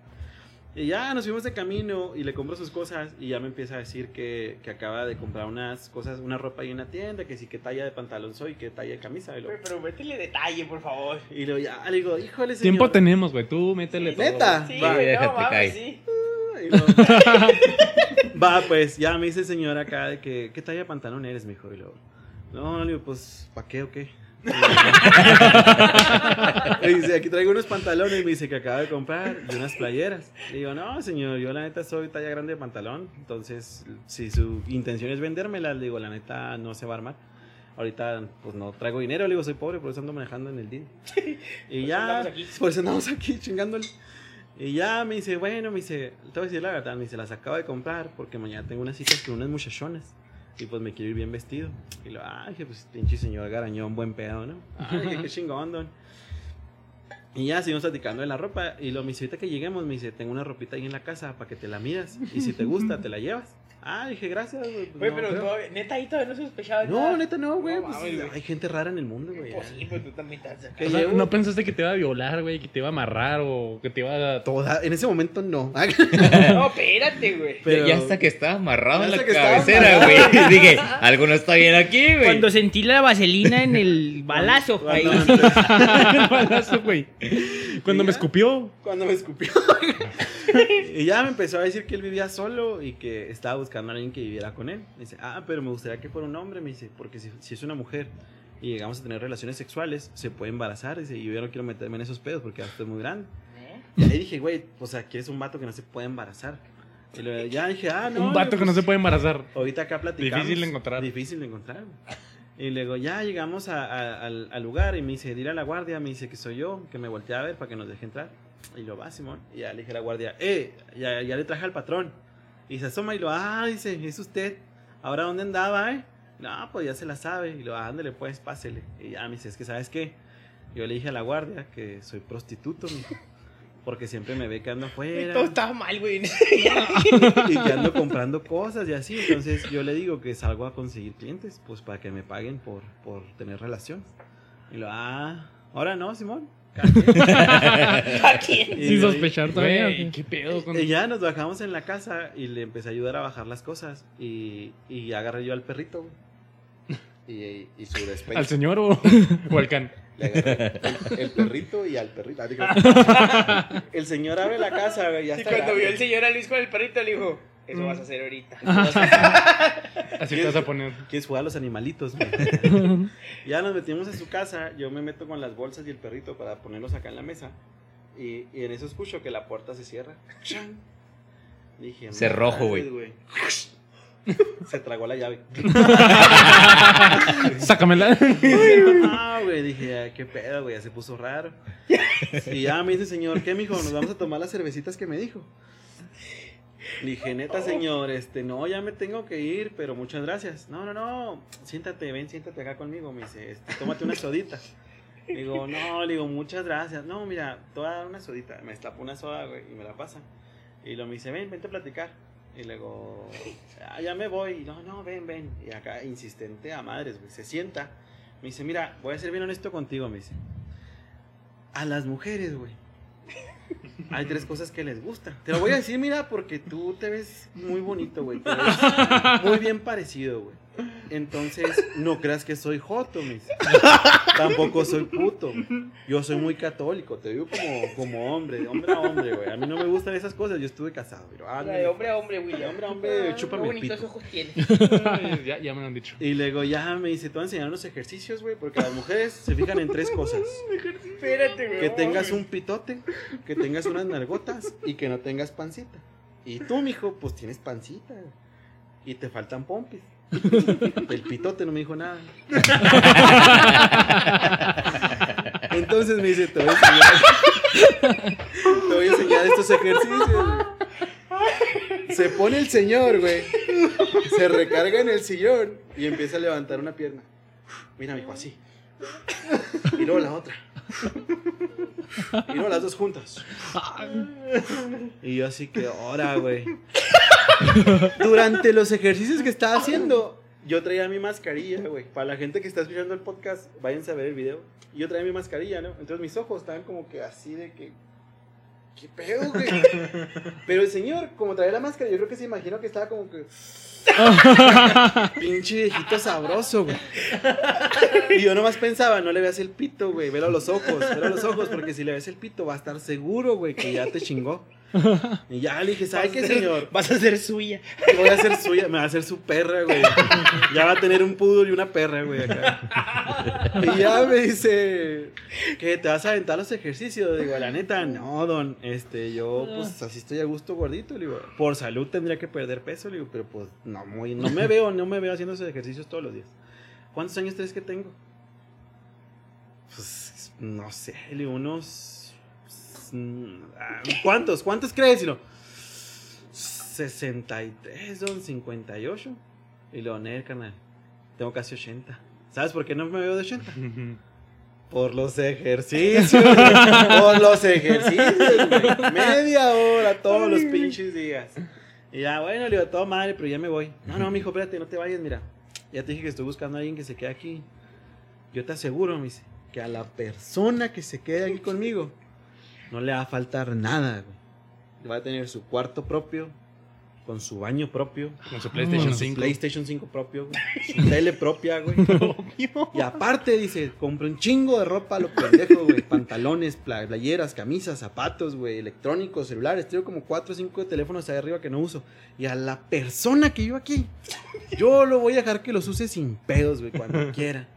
Y ya nos fuimos de camino y le compro sus cosas y ya me empieza a decir que, que acaba de comprar unas cosas, una ropa ahí en una tienda, que sí, qué talla de pantalón soy, qué talla de camisa. Y, lo, Pero métele detalle, por favor. y luego ya le digo, híjole, señor. Tiempo tenemos, güey. Tú métele todo. ¿Neta? Sí, Va, güey, no déjate mames, caer. sí. Y luego- (laughs) Va, pues ya me dice el señor acá de que, ¿qué talla de pantalón eres, mijo? Y luego, no, no, le digo, pues, ¿pa' qué o qué? (laughs) Y dice, aquí traigo unos pantalones, me dice que acaba de comprar y unas playeras. Le digo, no, señor, yo la neta soy talla grande de pantalón, entonces si su intención es vendérmelas, le digo, la neta no se va a armar. Ahorita, pues no traigo dinero, le digo, soy pobre, por eso ando manejando en el día. (laughs) Y ya, por eso andamos aquí chingándole. Y ya me dice, bueno, me dice, te voy a decir la verdad, me dice, las acabo de comprar porque mañana tengo unas citas con unas muchachonas. Y pues me quiero ir bien vestido. Y lo, ay, dije, pues pinche señor garañón, buen pedo, ¿no? Ay, qué (laughs) chingón, don. Y ya seguimos platicando de la ropa. Y lo me dice, ahorita que lleguemos, me dice, tengo una ropita ahí en la casa para que te la miras. Y si te gusta, te la llevas. Ah, dije, gracias, güey. pues, Güey, no, pero creo". no, neta ahí todavía no sospechaba No, nada. neta no, güey. No pues, mames, güey. hay gente rara en el mundo, güey. Pues sí, pues tú también estás acá. Que O sea, ¿No pensaste que te iba a violar, güey? Que te iba a amarrar o que te iba a... Toda, en ese momento no. (laughs) No, espérate, güey. Pero- Ya hasta que estaba amarrado en la cabecera, güey. (laughs) Dije, algo no está bien aquí, güey. Cuando sentí la vaselina en el (laughs) balazo. Cuando, el balazo, güey. Cuando ¿Y me escupió. cuando me escupió. y ya me empezó a decir que él vivía solo y que estaba buscando a alguien que viviera con él. Me dice, ah, pero me gustaría que fuera un hombre. Me dice, porque si, si es una mujer y llegamos a tener relaciones sexuales, se puede embarazar. Dice, y yo ya no quiero meterme en esos pedos porque ya estoy muy grande. ¿Eh? Y ahí dije, güey, o sea, ¿quieres un vato que no se puede embarazar? Y luego ya (laughs) dije, ah, no. un vato que pues, no se puede embarazar. Ahorita acá platicamos. Difícil de encontrar. Difícil de encontrar. Y luego ya llegamos a- a- al, al lugar y me dice, dile a la guardia, me dice que soy yo, que me volteé a ver para que nos deje entrar. Y lo va, Simón. Y ya le dije a la guardia, eh, ya, ya le traje al patrón. Y se asoma y lo, ah, dice, es usted. Ahora, ¿dónde andaba, eh? No, pues ya se la sabe. Y lo, ándale, pues, pásele. Y ya me dice, es que, ¿sabes qué? Yo le dije a la guardia que soy prostituto, mijo, Porque siempre me ve que ando afuera Todo estaba mal, güey. (laughs) y que ando comprando cosas y así. Entonces yo le digo que salgo a conseguir clientes, pues para que me paguen por, por tener relaciones. Y lo, ah, ahora no, Simón. ¿A quién? Y Sin sospechar todavía. Güey, qué pedo con... Y ya nos bajamos en la casa y le empecé a ayudar a bajar las cosas. Y, y agarré yo al perrito. Y, y su despensa. ¿Al señor o, (laughs) o al can? Le agarré el, el perrito y al perrito. Ah, digo, (laughs) el señor abre la casa. Ya Y cuando vio el señor a Luis con el perrito, le dijo, eso vas a hacer ahorita. (laughs) Así te vas a poner. ¿Quieres jugar a los animalitos? (laughs) (laughs) ya nos metimos a su casa. Yo me meto con las bolsas y el perrito para ponerlos acá en la mesa. Y, y en eso escucho que la puerta se cierra. Dije, Cerrojo, "Madres, güey". Se tragó la llave. Sácamela. Ah, güey, dije, "Ay, qué pedo, güey, ya se puso raro. Y ya me dice, señor, ¿qué, mijo? Nos vamos a tomar las cervecitas que me dijo. Dije, neta, señor, este, no, ya me tengo que ir, pero muchas gracias. No, no, no, siéntate, ven, siéntate acá conmigo. Me dice, este, tómate una sodita. Digo, no, le digo, muchas gracias. No, mira, te voy a dar una sodita. Me destapó una soda, güey, y me la pasa. Y lo me dice, ven, vente a platicar. Y luego, "Ah, ya me voy. No, no, ven, ven. Y acá, insistente a madres, güey. Se sienta. Me dice, mira, voy a ser bien honesto contigo, me dice. A las mujeres, güey. Hay tres cosas que les gustan. Te lo voy a decir, mira, porque tú te ves muy bonito, güey. Te ves (laughs) muy bien parecido, güey. Entonces, no creas que soy joto, dice. Tampoco soy puto. Yo soy muy católico, te digo como, como hombre, de hombre a hombre, güey. A mí no me gustan esas cosas, yo estuve casado, pero ándale. de hombre a hombre. De hombre a hombre, Ah, chúpame qué el bonitos pito. ojos tienes. (laughs) Ya, ya me lo han dicho. Y luego ya me dice, te voy a enseñar unos ejercicios, güey, porque las mujeres se fijan en tres cosas. (laughs) Espérate, güey. Que tengas un pitote, que tengas unas nalgotas y que no tengas pancita. Y tú, mijo, pues tienes pancita. Y te faltan pompis. (laughs) El pitote no me dijo nada. (laughs) Entonces me dice, te voy a enseñar, (laughs) te voy a enseñar estos ejercicios. Se pone el señor, güey. Se recarga en el sillón y empieza a levantar una pierna. Mira, mijo, así. Y luego la otra. Y luego las dos juntas. Y yo así que, ahora, güey. (laughs) Durante los ejercicios que estaba haciendo, yo traía mi mascarilla, güey. Para la gente que está escuchando el podcast, váyanse a ver el video. Yo traía mi mascarilla, ¿no? Entonces mis ojos estaban como que así de que... ¿Qué pedo, güey? (laughs) Pero el señor, como traía la máscara, yo creo que se imaginó que estaba como que... (laughs) Pinche viejito sabroso, güey. Y yo nomás pensaba, no le veas el pito, güey. Velo a los ojos, velo a los ojos, porque si le ves el pito va a estar seguro, güey, que ya te chingó. Y ya le dije, ¿sabe qué, señor? Vas a ser suya. Voy a hacer suya, me va a hacer su perra, güey. Ya va a tener un poodle y una perra, güey, acá. Y ya me dice, que te vas a aventar los ejercicios. Digo, la neta, no, don. Este, yo, pues, así estoy a gusto gordito. Le digo, por salud tendría que perder peso. Le digo, pero pues, no, muy, no me veo, no me veo haciendo esos ejercicios todos los días. ¿Cuántos años crees que tengo? Pues, no sé, le digo, unos... mm, ah, ¿Cuántos? ¿Cuántos crees? Y lo, 63, don, 58. Y lo, "Nel, carnal, tengo casi 80. ¿Sabes por qué no me veo de 80? (laughs) Por los ejercicios. por los ejercicios, güey. Media hora todos los pinches días. Y ya, bueno, le digo, todo madre, pero ya me voy. No, no, mijo, espérate, no te vayas, mira. Ya te dije que estoy buscando a alguien que se quede aquí. Yo te aseguro, me dice, que a la persona que se quede aquí conmigo no le va a faltar nada, güey. Va a tener su cuarto propio, con su baño propio, Con su PlayStation con su 5. PlayStation 5 propio, güey, su tele propia, güey. (laughs) Y aparte, dice, compra un chingo de ropa lo pendejo, güey. Pantalones, pla- playeras, camisas, zapatos, güey, electrónicos, celulares. Tengo como 4 o 5 teléfonos ahí arriba que no uso. Y a la persona que yo aquí, yo lo voy a dejar que los use sin pedos, güey, cuando (laughs) quiera.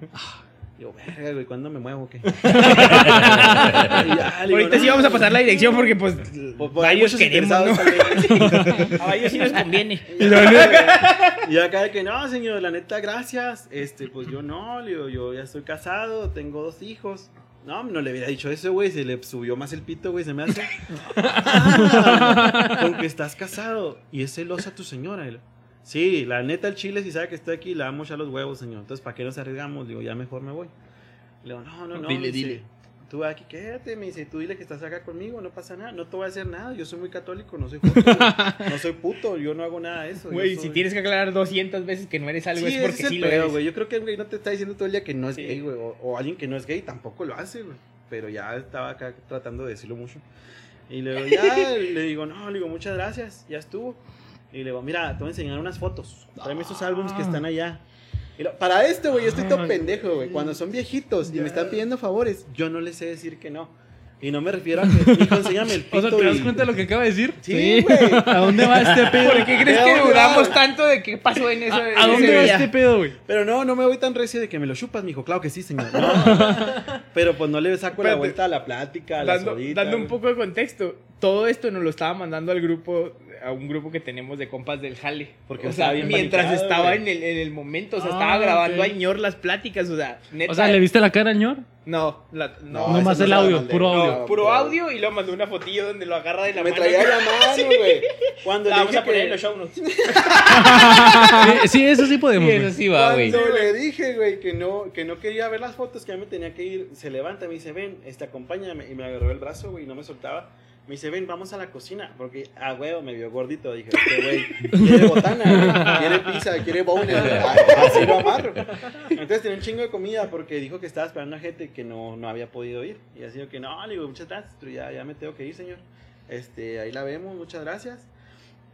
Yo, verga, güey, ¿cuándo me muevo qué? (laughs) Ya, digo, Ahorita sí "No, vamos a pasar la dirección porque, pues, pues, pues, hay varios muchos queremos, ¿no? (laughs) A varios sí nos conviene. (laughs) Y acá de que no, señor, la neta, gracias. Este, pues yo no, le digo, yo ya estoy casado, tengo dos hijos. No, no le hubiera dicho eso, güey. Se le subió más el pito, güey. Se me hace. Ah, con que estás casado y es celosa tu señora. Sí, la neta, el chile, si sabe que estoy aquí, le vamos a los huevos, señor. Entonces, ¿para qué nos arriesgamos? Digo, ya mejor me voy. Le digo, no, no, no. Dile, dice, dile. Tú aquí, quédate, me dice, tú dile que estás acá conmigo, no pasa nada, no te voy a hacer nada, yo soy muy católico, no soy puto, (laughs) no soy puto, yo no hago nada de eso. Güey, soy- si tienes que aclarar 200 veces que no eres algo Sí, es porque es sí lo pedo, eres. güey. Yo creo que el güey no te está diciendo todo el día que no es Sí. gay, güey. O, o alguien que no es gay tampoco lo hace, güey. Pero ya estaba acá tratando de decirlo mucho. Y luego ya (laughs) le digo, no, le digo, muchas gracias, ya estuvo. Y le digo, mira, te voy a enseñar unas fotos. Tráeme estos álbumes que están allá. Y lo- para esto, güey, yo estoy todo pendejo, güey. Cuando son viejitos y me están pidiendo favores, yo no les sé decir que no. Y no me refiero a que, (laughs) hijo, enséñame el O pito. sea, ¿te das cuenta de lo que acaba de decir? Sí, güey. (laughs) ¿A dónde va este pedo? ¿Por qué crees ¿A que dudamos tanto de qué pasó en eso? en ¿A dónde va este pedo, güey? Pero no, no me voy tan recio de que me lo chupas, mijo. Claro que sí, señor. (laughs) No. Pero pues no le saco la vuelta a la plática, a la Dando, sodita, dando un poco de contexto, todo esto nos lo estaba mandando al grupo, a un grupo que tenemos de compas del jale. Porque o estaba sea, bien mientras estaba en el, en el momento, o sea, Ah, estaba grabando a ñor las pláticas, o sea, neta. O sea, ¿le viste la cara al ñor? No, la- no, No, Nomás ese el no audio, puro no, audio. puro audio y luego mandó una fotillo donde lo agarra de la Me mano. traía la (laughs) mano, güey. Cuando La le vamos dije a poner que- en los show notes. Sí, (laughs) sí, eso sí podemos. Sí, güey. eso sí va, güey. Cuando le dije, güey, que no, que no quería ver las fotos, que ya me tenía que ir, se levanta, me dice, ven, este, acompáñame. Y me agarró el brazo, güey, y no me soltaba. Me dice, ven, vamos a la cocina. Porque, ah, huevo, me vio gordito. Dije, este güey quiere botana, quiere pizza, quiere boner. Así lo amarro. Entonces tenía un chingo de comida porque dijo que estaba esperando a gente que no, no había podido ir. Y así que, no, le digo, muchas gracias, ya, ya me tengo que ir, señor. Este, ahí la vemos, muchas gracias.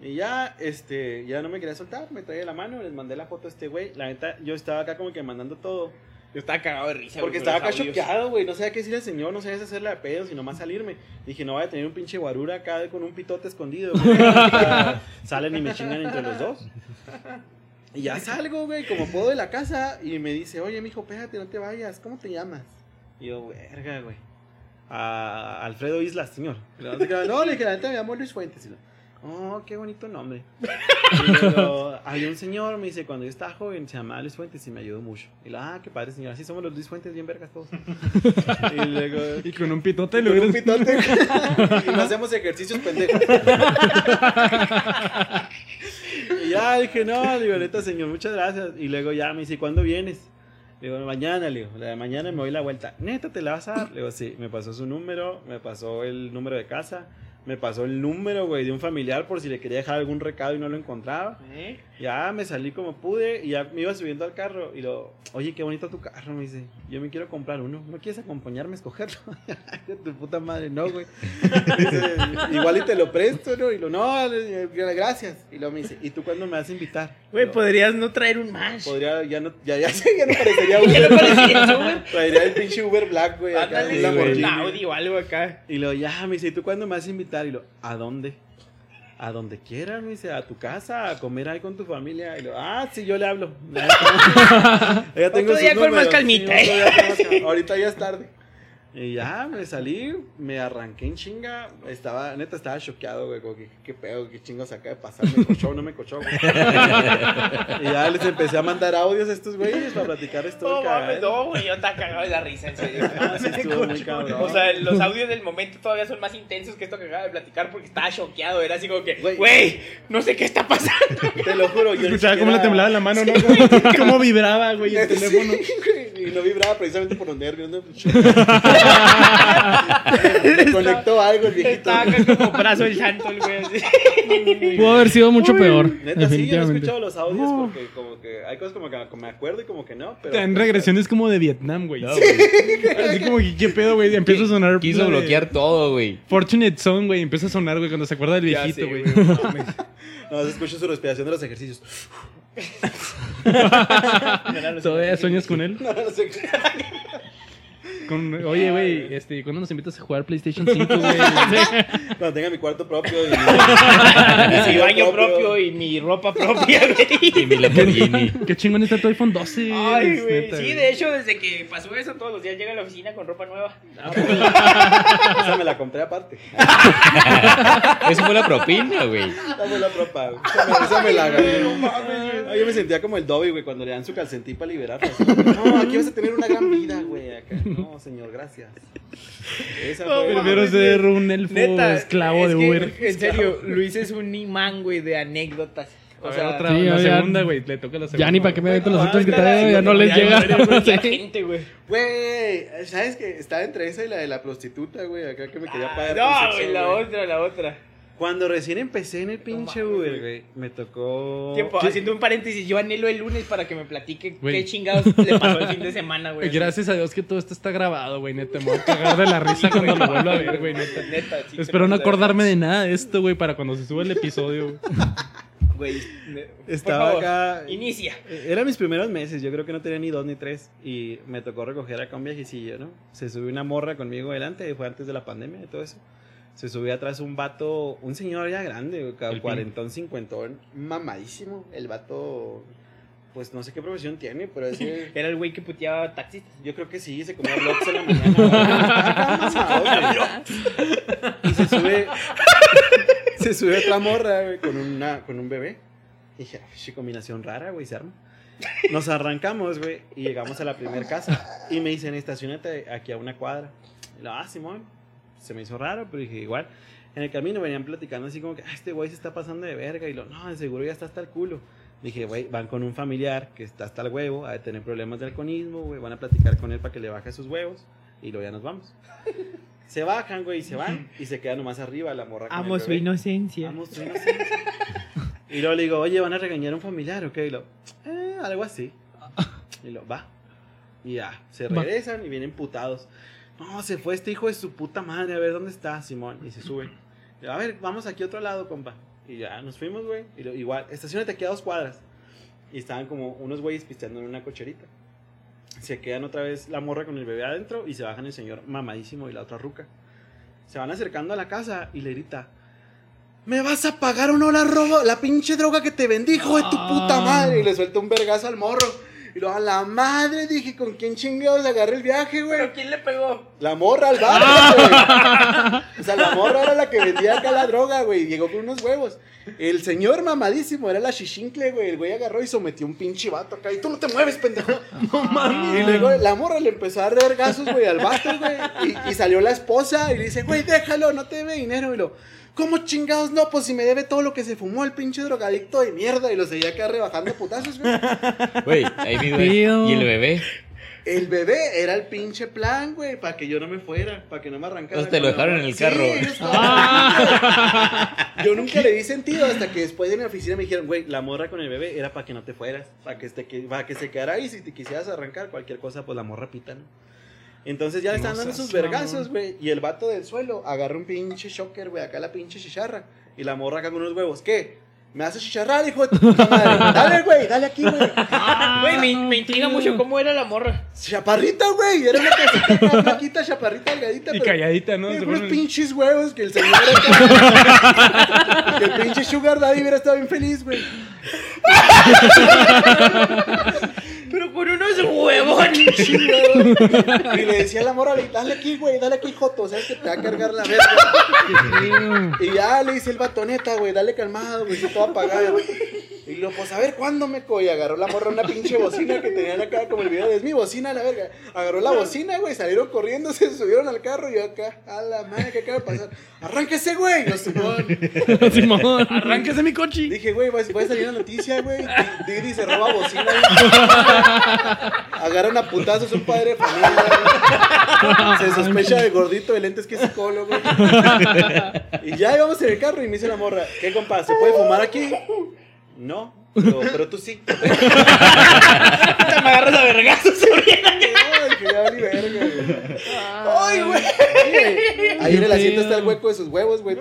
Y ya, este, ya no me quería soltar, me traía la mano, les mandé la foto a este güey. La neta, yo estaba acá como que mandando todo. Yo estaba cagado de risa. Porque estaba acá choqueado, güey. No sabía qué decirle al señor, no sabía si hacerle de pedo, sino más salirme. Dije, no vaya a tener un pinche guarura acá con un pitote escondido. güey. (laughs) Salen y me chingan entre los dos. Y ya salgo, güey, como puedo de la casa. Y me dice, oye, mijo, espérate, no te vayas. ¿Cómo te llamas? Y yo, verga, güey. A Alfredo Islas, señor. No, le dije, la neta me llamo Luis Fuentes. Y lo, Oh, qué bonito nombre. (laughs) Y luego, había un señor, me dice, cuando yo estaba joven, se llamaba Luis Fuentes y me ayudó mucho. Y lo, ah, qué padre, señor. Así somos los Luis Fuentes, bien vergas todos. (laughs) Y luego, Y con un pitote con un pitote. (laughs) y no hacemos ejercicios pendejos. y ya dije, no, digo, neta, señor, muchas gracias. Y luego ya me dice, ¿cuándo vienes? Le digo, mañana, le digo, la de mañana me doy la vuelta. Neta, ¿te la vas a dar? Le digo, sí, me pasó su número, me pasó el número de casa, me pasó el número, güey, de un familiar por si le quería dejar algún recado y no lo encontraba. ¿Eh? Ya me salí como pude y ya me iba subiendo al carro y lo, oye, qué bonito tu carro, me dice, yo me quiero comprar uno, ¿no quieres acompañarme a escogerlo? (laughs) de tu puta madre, no, güey. (laughs) Dice, igual y te lo presto, ¿no? Y lo, no, le- gracias. Y luego me dice, ¿y tú cuándo me vas a invitar? Güey, Lo, podrías no traer un más. Podría, ya no, ya, ya ya no parecería (laughs) ¿Qué le Uber. parecía eso, güey? Traería el pinche Uber Black, güey, Ándale, un Audi o algo acá. Y luego ya me dice, ¿y tú cuándo me vas a invitar? Y lo, ¿a dónde? A donde quieras, me dice, a tu casa, a comer ahí con tu familia. Y lo, ah, sí, yo le hablo. (laughs) Ya tengo Otro día con más calmita, Sí, ¿eh? Ahorita ya es tarde. Y ya me salí, me arranqué en chinga. Estaba, neta, estaba choqueado, güey. Como que, qué pedo, qué chingos acaba de pasar. ¿Me cochó no me cochó, güey? y ya les empecé a mandar audios a estos güeyes para platicar esto. No, mames, no, güey, yo estaba cagado de la risa, en serio. Ah, (laughs) sí, estuvo muy (laughs) cabrón. O sea, los audios del momento todavía son más intensos que esto que acaba de platicar porque estaba choqueado. Era así como que, Güey. güey, no sé qué está pasando. (laughs) Te lo juro, yo Escuchaba cómo le temblaba la mano, ¿no? Cómo, cómo vibraba, güey, el Sí, teléfono. güey, y no vibraba precisamente por los nervios, ¿no? (laughs) Conectó algo el viejito. Estaba como brazo el santo, el güey. así. Pudo haber sido mucho peor. Neta, sí, yo no he definitivamente. escuchado los audios porque como que hay cosas como que me acuerdo y como que no, pero... Te dan regresiones como de Vietnam, güey. Así como que, ¿qué pedo, güey? Empieza a sonar. Quiso de bloquear todo, güey. Fortunate Son, güey. Empieza a sonar, güey, cuando se acuerda del viejito, güey. no mames. (laughs) No, se escucha su respiración de los ejercicios. (laughs) ¿Todavía sueñas con él? No, no sé. Con- (laughs) oye, güey, este, ¿cuándo nos invitas a jugar PlayStation 5, güey? (laughs) Cuando tenga mi cuarto propio y... Mi (laughs) baño propio y mi ropa propia, Y güey. mi Lamborghini. Qué chingón está tu iPhone 12. Ay, güey. Sí, de hecho, desde que pasó eso, todos los días llega a la oficina con ropa nueva. Esa me la compré aparte. Eso fue la propina, güey. Esa fue la propa, güey. Esa me, esa me la gané. Ah, yo me sentía como el Dobby, güey, cuando le dan su calcentín para liberarla. No, aquí vas a tener una gran vida, güey. Acá. No, señor, gracias. (laughs) Esa No, fue... Prefiero ser un elfo esclavo es de que, Uber. En serio, Luis es un imán, güey, de anécdotas. A O ver, sea, otra, sí, la ya- segunda, güey. Le toca la segunda. Ya ni para qué me meto los Ah, otros que la ya no les llega. no (laughs) gente, güey. Güey, ¿sabes qué? Estaba entre esa y la de la prostituta, güey, acá que me quería Ah, pagar. no, con sexo, güey, la otra, la otra. Cuando recién empecé en el pinche Uber, güey. güey, me tocó... Tiempo, haciendo un paréntesis, yo anhelo el lunes para que me platique Güey. qué chingados le pasó el fin de (laughs) semana, güey. Gracias a Dios que todo esto está grabado, güey. Neta, me voy a cagar de la risa cuando lo vuelva a ver, güey. Neta. Neta, sí, Espero no acordarme de nada de esto, güey, para cuando se suba el episodio. güey. Güey, Estaba favor, acá... Inicia. Eran mis primeros meses, yo creo que no tenía ni dos ni tres. Y me tocó recoger acá un viajecillo, ¿no? Se subió una morra conmigo delante, fue antes de la pandemia y todo eso. Se subió atrás un vato, un señor ya grande, cuarentón, cincuentón, mamadísimo. El vato, pues no sé qué profesión tiene, pero es que- (laughs) Era el güey que puteaba taxistas. Yo creo que sí, se comía blogs en la mañana. (laughs) y se sube. se sube otra morra, güey, con, una, con un bebé. Y dije, "Ay, qué combinación rara, güey, se arma. Nos arrancamos, güey, y llegamos a la primera casa. Y me dicen, estacionate aquí a una cuadra. Y lo, ah, Simón. Se me hizo raro, pero dije, igual. En el camino venían platicando así como que, ah, este güey se está pasando de verga. Y lo, no, de seguro ya está hasta el culo. Dije, güey, van con un familiar que está hasta el huevo, a tener problemas de alcoholismo, güey, van a platicar con él para que le baje sus huevos. Y luego ya nos vamos. (laughs) Se bajan, güey, y se van. Y se queda nomás arriba la morra. Amo su inocencia. Amo su inocencia. Y luego le digo, oye, ¿van a regañar a un familiar o qué? Y lo, eh, algo así. Y lo, va. Y ya, se Va. regresan y vienen putados. No, se fue este hijo de su puta madre, a ver dónde está Simón. Y se sube. A ver, vamos aquí a otro lado, compa. Y ya nos fuimos, güey. Y lo- igual, estacionate aquí a dos cuadras. Y estaban como unos güeyes pisteando en una cocherita. Se quedan otra vez la morra con el bebé adentro y se bajan el señor mamadísimo y la otra ruca. Se van acercando a la casa y le grita: ¿Me vas a pagar o no la robo, la pinche droga que te vendí, hijo de tu puta madre? Y le suelta un vergazo al morro. Y luego a la madre dije: ¿Con quién chingados agarré el viaje, güey? quién le pegó? La morra al bar, güey. O sea, la morra era la que vendía acá la droga, güey. y Llegó con unos huevos. El señor mamadísimo era la chichincle, güey. El güey agarró y sometió un pinche vato acá. Y tú no te mueves, pendejo. No mames. Y luego la morra le empezó a dar vergazos, güey, al vato, güey. Y, y salió la esposa y le dice, güey, déjalo, no te debe dinero. Y lo, ¿cómo chingados no? Pues si me debe todo lo que se fumó el pinche drogadicto de mierda. Y lo seguía acá rebajando putazos, güey. (laughs) Güey, ahí mi Tío. ¿Y el bebé? El bebé era el pinche plan, güey, para que yo no me fuera, para que no me arrancara. Entonces te lo dejaron en el Sí, carro. ellos (laughs) Yo nunca le di sentido hasta que después de mi oficina me dijeron, güey, la morra con el bebé era para que no te fueras, para que, te, que- para que se quedara ahí. Si te quisieras arrancar cualquier cosa, pues la morra pita, ¿no? Entonces ya le están dando sus vergazos, güey. Y el vato del suelo agarra un pinche shocker, güey, acá la pinche chicharra. Y la morra acá con unos huevos. ¿Qué? ¿Me haces chicharrar, hijo de tu puta madre? (laughs) Dale, güey, dale aquí, güey. Güey, me, me intriga mucho cómo era la morra. Chaparrita, güey. Era una flaquita, chaparrita, delgadita. Y pero- calladita, ¿no? Se unos pinches huevos que el señor (laughs) que el pinche Sugar Daddy hubiera estado bien feliz, güey. (laughs) Pero con unos huevones. (laughs) Y le decía a la morra, dale aquí, güey, dale aquí, Joto, sabes que te va a cargar la verga. Y ya le dice el batoneta, güey, dale calmado, güey, se te va a pagar, güey. Y lo, pues a ver, ¿cuándo me co? Y agarró la morra una pinche bocina que tenían acá, como el video de es mi bocina, la verga. Agarró la bocina, güey, salieron corriendo, (laughs) se subieron al carro y yo acá, a la madre, ¿qué acaba de pasar? Arránquese, güey. Yo, Simón. (laughs) Simón. Arránquese mi coche. Dije, güey, va va a salir la noticia, güey. Didi se roba bocina, güey. Agarran a putazos un padre de familia. Se sospecha de gordito de lentes que es psicólogo. Y ya íbamos en el carro y me dice la morra, ¿qué compa? ¿Se puede fumar aquí? No. Pero, pero tú sí. Te me agarras a vergazos. ¡Ay, güey! Ahí en el asiento está el hueco de sus huevos, güey.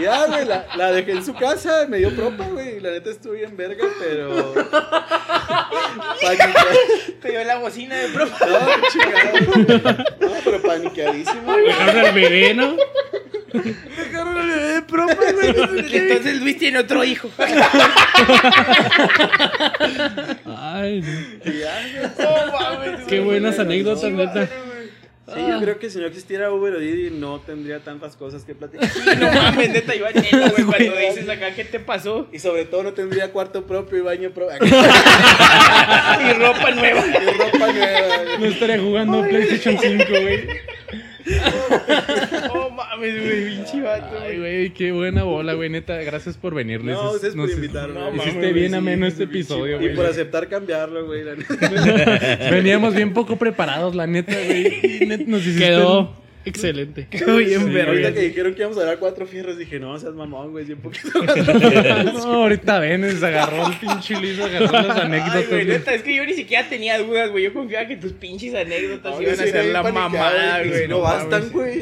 Ya, güey, la, la dejé en su casa, me dio propa, güey. y La neta estuve bien verga, pero. Paniqueado. (laughs) Te dio la bocina de profe. No, chingado. güey. No, pero paniqueadísimo, güey. Dejaron al bebé, ¿no? Dejaron al bebé de propa, güey. Entonces Luis tiene otro hijo. Ay, no. Y ya, güey. No mames, Qué buenas anécdotas, neta. Sí, yo creo que si no existiera Uber o Didi no tendría tantas cosas que platicar. (laughs) No mames, neta, iba neta, güey, (laughs) cuando dices acá, ¿qué te pasó? Y sobre todo no tendría cuarto propio y baño propio. (laughs) Y ropa nueva. Y ropa nueva. No estaría jugando PlayStation 5, güey. No mames, güey, pinche vato, Ay, güey. qué buena bola, güey. Neta, gracias por venirles. No, ustedes por Nos- invitarme. no, Hiciste mames, bien Sí, ameno este episodio, Y güey. por aceptar cambiarlo, güey. la neta. (laughs) Veníamos bien poco preparados, la neta, güey. Net- Nos hiciste Quedó excelente. (laughs) Quedó bien Sí. Ahorita que dijeron que íbamos a dar cuatro fierros, dije, no, seas mamón, güey, 100 poquito. (laughs) No, (laughs) ahorita ven, se agarró el pinche Luis, agarró las anécdotas. Ay, güey, güey. neta, es que yo ni siquiera tenía dudas, güey. Yo confiaba que tus pinches anécdotas No, iban a ser la bien mamada, güey. No bastan, güey.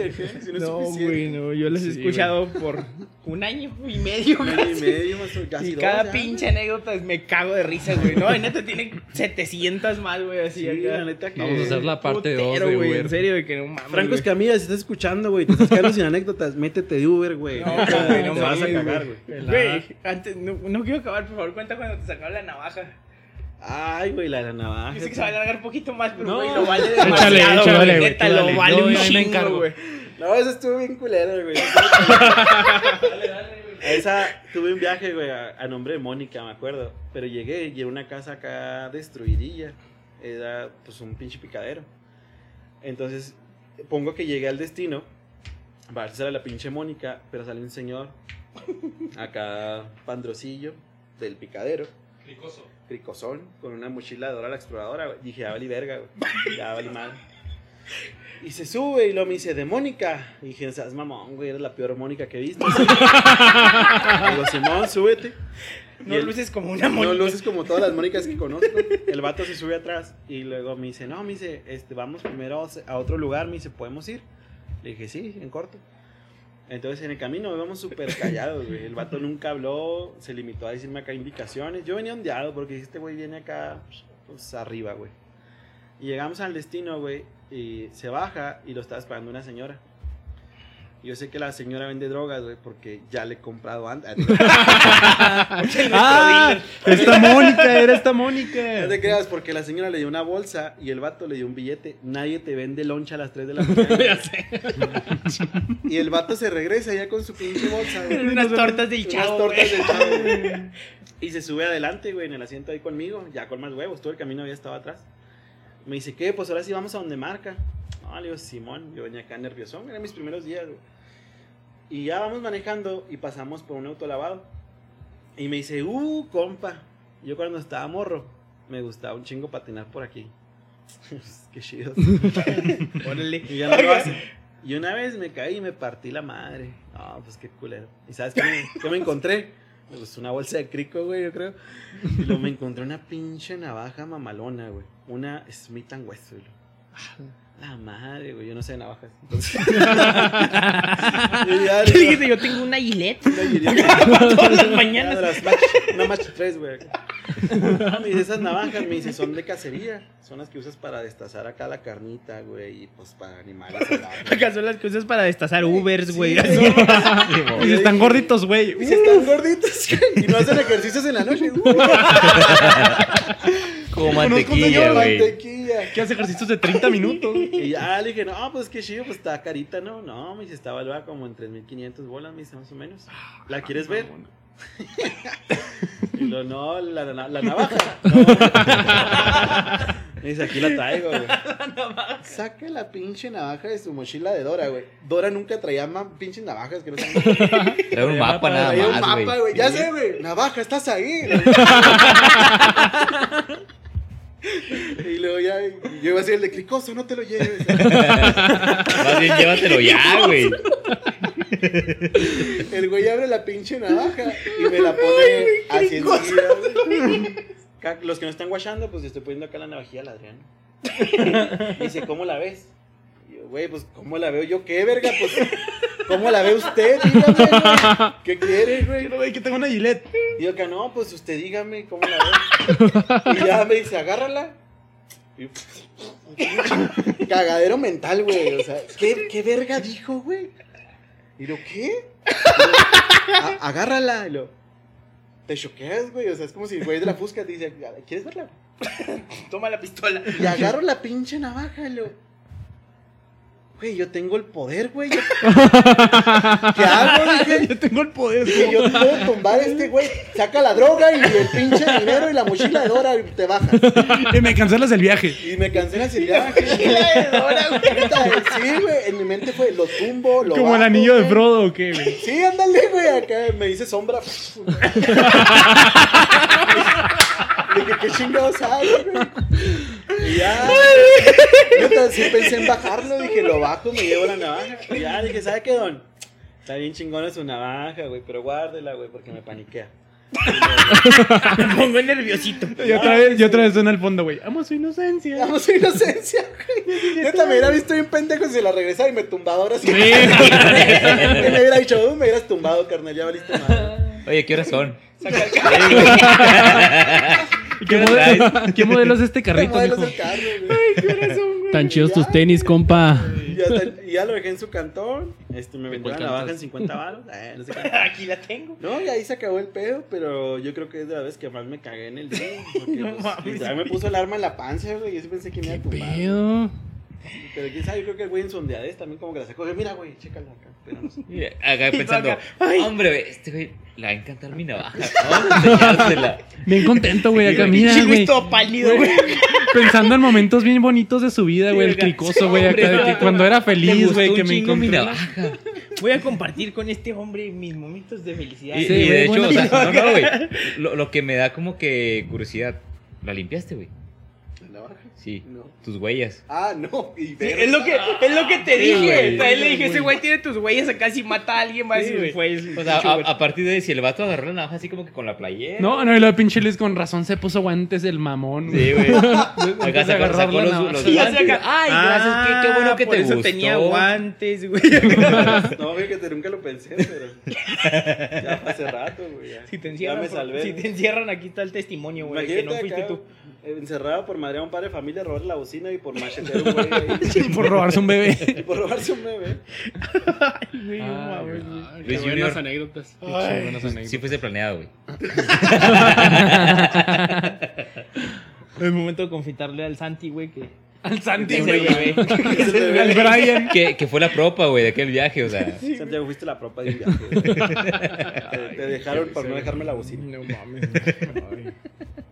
no güey, no. Yo las he Sí, escuchado por un año y medio, Un año y medio, más o- casi Y dos, cada ya, pinche anécdota me cago de risa, güey. No, y neta tiene 700 más, güey, así Sí, acá. la neta que... Vamos a hacer la parte 2 Putero, de güey. En serio, de que no mames. Franco güey. Escamilla, si estás escuchando, güey, te estás quedando sin anécdotas, métete de Uber, güey. No, güey, no te vas a cagar, güey. güey. Güey, antes, no, no quiero acabar, por favor, cuenta cuando te sacaba la navaja. Ay, güey, la de la navaja. Sé que se va a alargar un poquito más, pero No. güey, lo vale (laughs) Échale, demasiado, échale, güey. güey, Neta, lo dale. vale un chingo, encargo. güey. No, esa estuvo bien culera, (laughs) güey. Esa tuve un viaje, güey, a, a nombre de Mónica, me acuerdo. Pero llegué y era una casa acá destruidilla. Era pues un pinche picadero. Entonces, pongo que llegué al destino. Va a sale la pinche Mónica, pero sale un señor acá pandrosillo del picadero. Cricosón, con una mochila de Dora la exploradora, güey. Dije, ya valí verga, güey. Ya valí mal. Y se sube y lo me dice, de Mónica. Y dije, seas mamón, güey, eres la peor Mónica que he visto. (laughs) Digo, Simón, súbete. No el- luces como una (laughs) no Mónica. luces como todas las Mónicas que conozco. El vato se sube atrás y luego me dice, no, me dice, este, vamos primero a otro lugar, me dice, ¿podemos ir? Le dije, sí, en corto. Entonces en el camino íbamos súper callados, güey. El vato nunca habló, se limitó a decirme acá indicaciones. Yo venía ondeado porque este güey viene acá, pues arriba, güey. Y llegamos al destino, güey, y se baja y lo estaba esperando una señora. Yo sé que la señora vende drogas, güey, porque ya le he comprado antes. (laughs) ¡Ah! (laughs) Esta Mónica, era esta Mónica. No te creas, porque la señora le dio una bolsa y el vato le dio un billete. Nadie te vende loncha a las 3 de la mañana. (laughs) y el vato se regresa ya con su pinche bolsa. güey. Unas tortas del Unas chavo, tortas güey. del chavo, güey. Y se sube adelante, güey, en el asiento ahí conmigo, ya con más huevos. Todo el camino había estado atrás. Me dice, ¿qué? Pues ahora sí vamos a donde marca. No, le digo, Simón, yo venía acá nervioso. Eran mis primeros días, güey. Y ya vamos manejando y pasamos por un autolavado. Y me dice, uh, compa. Yo cuando estaba morro, me gustaba un chingo patinar por aquí. (laughs) Qué chido. (laughs) Órale. Y ya no lo hace. Y una vez me caí y me partí la madre. No, pues qué culero. ¿Y sabes qué me, qué me encontré? Pues una bolsa de crico, güey, yo creo. Y me encontré una pinche navaja mamalona, güey. Una Smith Wesson. La madre, güey. Yo no sé de navajas. Entonces... (laughs) Yo tengo una una Gillette. (laughs) Todas las Una mañanas. de las match, una match 3, güey. No, me dice, esas navajas, me dice, son de cacería. Son las que usas para destazar acá la carnita, güey. Y pues para animales. Acá son las cosas para destazar Ubers, güey. Sí. (laughs) Y si están gorditos, güey. Y si están gorditos güey, y no hacen ejercicios en la noche. Uh, Como mantequilla, güey. mantequilla. Que hace ejercicios de 30 minutos. (laughs) Y ya le dije, no, pues qué chido, pues está carita, ¿no? No, me dice, está valuada como en 3.500 bolas, me dice, más o menos. ¿La quieres ver? (laughs) Y lo, no, la, la, la navaja. (laughs) No. Me dice, aquí la traigo, güey. Saca la pinche navaja de su mochila de Dora, güey. Dora nunca traía más pinches navajas que no Trae un mapa nada Traía un más, mapa, güey. Ya sé, güey. Navaja, estás ahí. Y luego ya, yo iba a decir el de cricoso, no te lo lleves. Más bien llévatelo ya, güey. El güey abre la pinche navaja y me la pone así enseguida, Los que no están guachando, pues estoy poniendo acá la navajilla al Adrián. Y (laughs) dice, ¿cómo la ves? Güey, pues, ¿cómo la veo yo? ¿Qué, verga? Pues, ¿cómo la ve usted? Dígame, güey. ¿Qué quiere, güey? güey, que tengo una Gillette. Y yo acá, no, pues usted dígame cómo la ve. Y ya me dice, agárrala. Y- (laughs) Cagadero mental, güey. O sea, ¿qué, qué verga dijo, güey? Y lo, ¿qué? Y lo, "A- agárrala. Y lo, te choqueas, güey. O sea, es como si el güey de la fusca te dice, ¿quieres verla? Toma la pistola. Y agarro la pinche navaja y lo. Güey, yo tengo el poder, güey. yo- (laughs) ¿Qué hago? (laughs) Dije, Yo tengo el poder. que yo puedo tumbar a este güey. Saca la droga y el pinche dinero y la mochila de Dora y te bajas. (laughs) Y me cancelas el viaje. Y me cancelas el viaje. Neta, Sí, güey. En mi mente fue, lo tumbo, lo Como el anillo de güey. Frodo, ¿o qué, güey? Sí, ándale, güey. Acá me dice sombra. (laughs) Dije, ¿qué chingados hago, güey? Y ya. Neta, sí pensé en bajarlo. Dije, lo bajo, me llevo la navaja. Y ya, dije, ¿sabe qué, don? Está bien chingona su navaja, güey, pero guárdela, güey, porque me paniquea. (laughs) Me pongo nerviosito. Y otra vez, y otra vez suena al fondo, güey. Amo su inocencia. Damos su inocencia, güey. Neta, me hubiera visto bien pendejo si la regresaba y me tumbaba ahora sí. (laughs) Me hubiera dicho, "Uh, me hubieras tumbado, carnal, ya valiste madre. Oye, ¿qué horas son? ¿Y (laughs) ¿Qué, modelo, ¿Qué modelo es este ¿Qué carrito, modelo es el carro, güey? (laughs) Tan chidos tus tenis, compa. Y ya, ya lo dejé en su cantón. Este, me vendió la cantas? en 50 baros. (laughs) Eh, no sé qué. Aquí la tengo. No, y ahí se acabó el pedo, pero yo creo que es de la vez que más me cagué en el día. Porque No pues, mames, me puso el arma en la panza, güey. Yo sí pensé que me iba a tumbar. Pedo. (laughs) Pero quién sabe, yo creo que el güey en sondeades también como que la sacó. Mira, güey, chécala acá. Pero no sé. Y Acá pensando, acá, ay. hombre, güey, este güey le va a encantar mi navaja. Vamos (laughs) a (laughs) enseñársela. Bien contento, güey, acá, mira, güey. todo pálido, güey. Pensando en momentos bien bonitos de su vida, güey. El cricoso, güey, acá, de que no, cuando era feliz, güey, que me mi encontré. navaja. Voy a compartir con este hombre mis momentos de felicidad. Y, Sí, y güey, de hecho, o sea, no, no, güey. Lo, lo que me da como que curiosidad, ¿la limpiaste, güey? Sí. No. Tus huellas. Ah, no. Y Sí, ver- es lo que, es lo que te Sí, dije. güey. También le dije, ese güey tiene tus huellas acá si mata a alguien más Sí, y güey. fue el O sea, a, güey. a partir de ahí, si el vato agarró la navaja así como que con la playera. No, no, y luego pinche Luis con razón se puso guantes el mamón. Sí, güey. (laughs) Acá sacó, agarrar sacó los, los Sí, ya guantes. acá. Ay, gracias, qué, qué bueno que Ah, por te eso gustó. tenía guantes, güey. (laughs) No, fíjate, nunca lo pensé, pero. ya hace rato, güey. ya. Si te Ya encierran, me por- salvé. si te encierran, aquí está el testimonio, güey, que no fuiste tú. Encerrado por madre a un padre de familia, robar la bocina y por machetear un (laughs) güey. Y por robarse un bebé. Y por robarse un bebé. Güey, no Ah, güey. güey. Qué Luis buenas Junior. anécdotas. Qué buenas anécdotas. Sí fuiste planeado, güey. (laughs) (laughs) Es momento de confitarle al Santi, güey, que Al Santi, güey. (laughs) Al Brian. Que, que fue la propa, güey, de aquel viaje, o sea. Santiago, fuiste la propa de un viaje. (laughs) te, dejaron por no dejarme la bocina. No mames.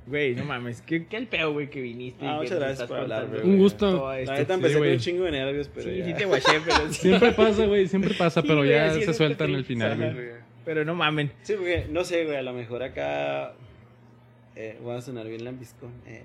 Güey, no mames. ¿Qué, qué el pedo, güey, que viniste? Ah, muchas gracias por hablar, güey. Un gusto. La neta empecé con un chingo de nervios, pero. Sí, sí te guaché, pero. (laughs) Siempre pasa, güey, siempre pasa, pero ya se sueltan el al final, güey. Pero no mamen. Sí, porque no sé, güey, a lo mejor acá. Eh, voy a sonar bien lambiscón. Eh.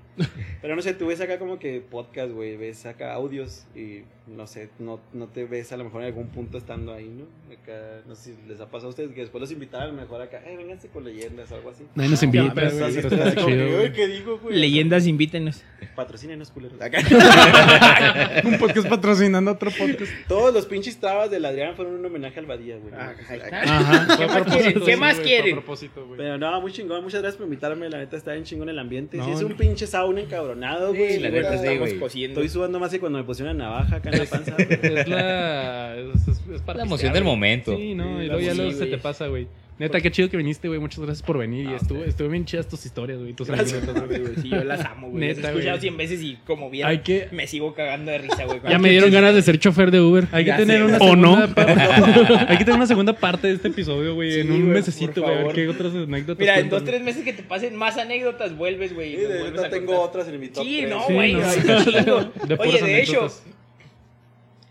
Pero no sé, tú ves acá como que podcast, güey, ves acá audios y no sé, no, no te ves a lo mejor en algún punto estando ahí, ¿no? Acá, no sé si les ha pasado a ustedes que después los invitaran a lo mejor acá, eh, vénganse con leyendas o algo así. Nadie nos invita, pero güey, así pero está está así como que, chido, "Ay, güey. ¿Qué digo, güey? Leyendas, invítenos. Patrocínenos, culeros. Acá. (laughs) Un podcast patrocinando otro podcast. Todos los pinches trabas del Adrián fueron un homenaje al Badía, güey. Ah. Ajá. ¿Qué más quieren? ¿Qué más quieren? propósito, güey. Pero no, muy chingón, muchas gracias por invitarme, la neta está bien chingón el ambiente. No, sí, es no. un pinche sauna encabronado, güey. Sí, la neta, sí, güey. Estoy sudando más que cuando me pusieron una navaja acá (laughs) panza. Es la. Es, es- es para La pistear, emoción del güey. momento. Sí, no, Sí, y la luego ya emoción, luego se güey. te pasa, güey. Neta, qué chido que viniste, güey. Muchas gracias por venir. y Ah, estuvo, estuvo bien chidas tus historias, güey. Tus Gracias. anécdotas, güey. güey, sí, yo las amo, güey. Las he Neta, escuchado güey. 100 veces y como bien Hay que- me sigo cagando de risa, güey. Ya me dieron ganas de ser chofer de Uber. Hay que Ya tener sé, una güey. ¿O segunda no? parte. (laughs) Hay que tener una segunda parte de este episodio, güey. Sí, en un güey, mesecito, por güey. A ver favor. qué otras anécdotas. Mira, en cuentan. dos, tres meses que te pasen más anécdotas, vuelves, güey. y Sí, nos de vuelves tengo contar. otras en mi top Sí, tres. no, Sí, güey. no. hay un chingo. De Oye, de hecho, anécdotas.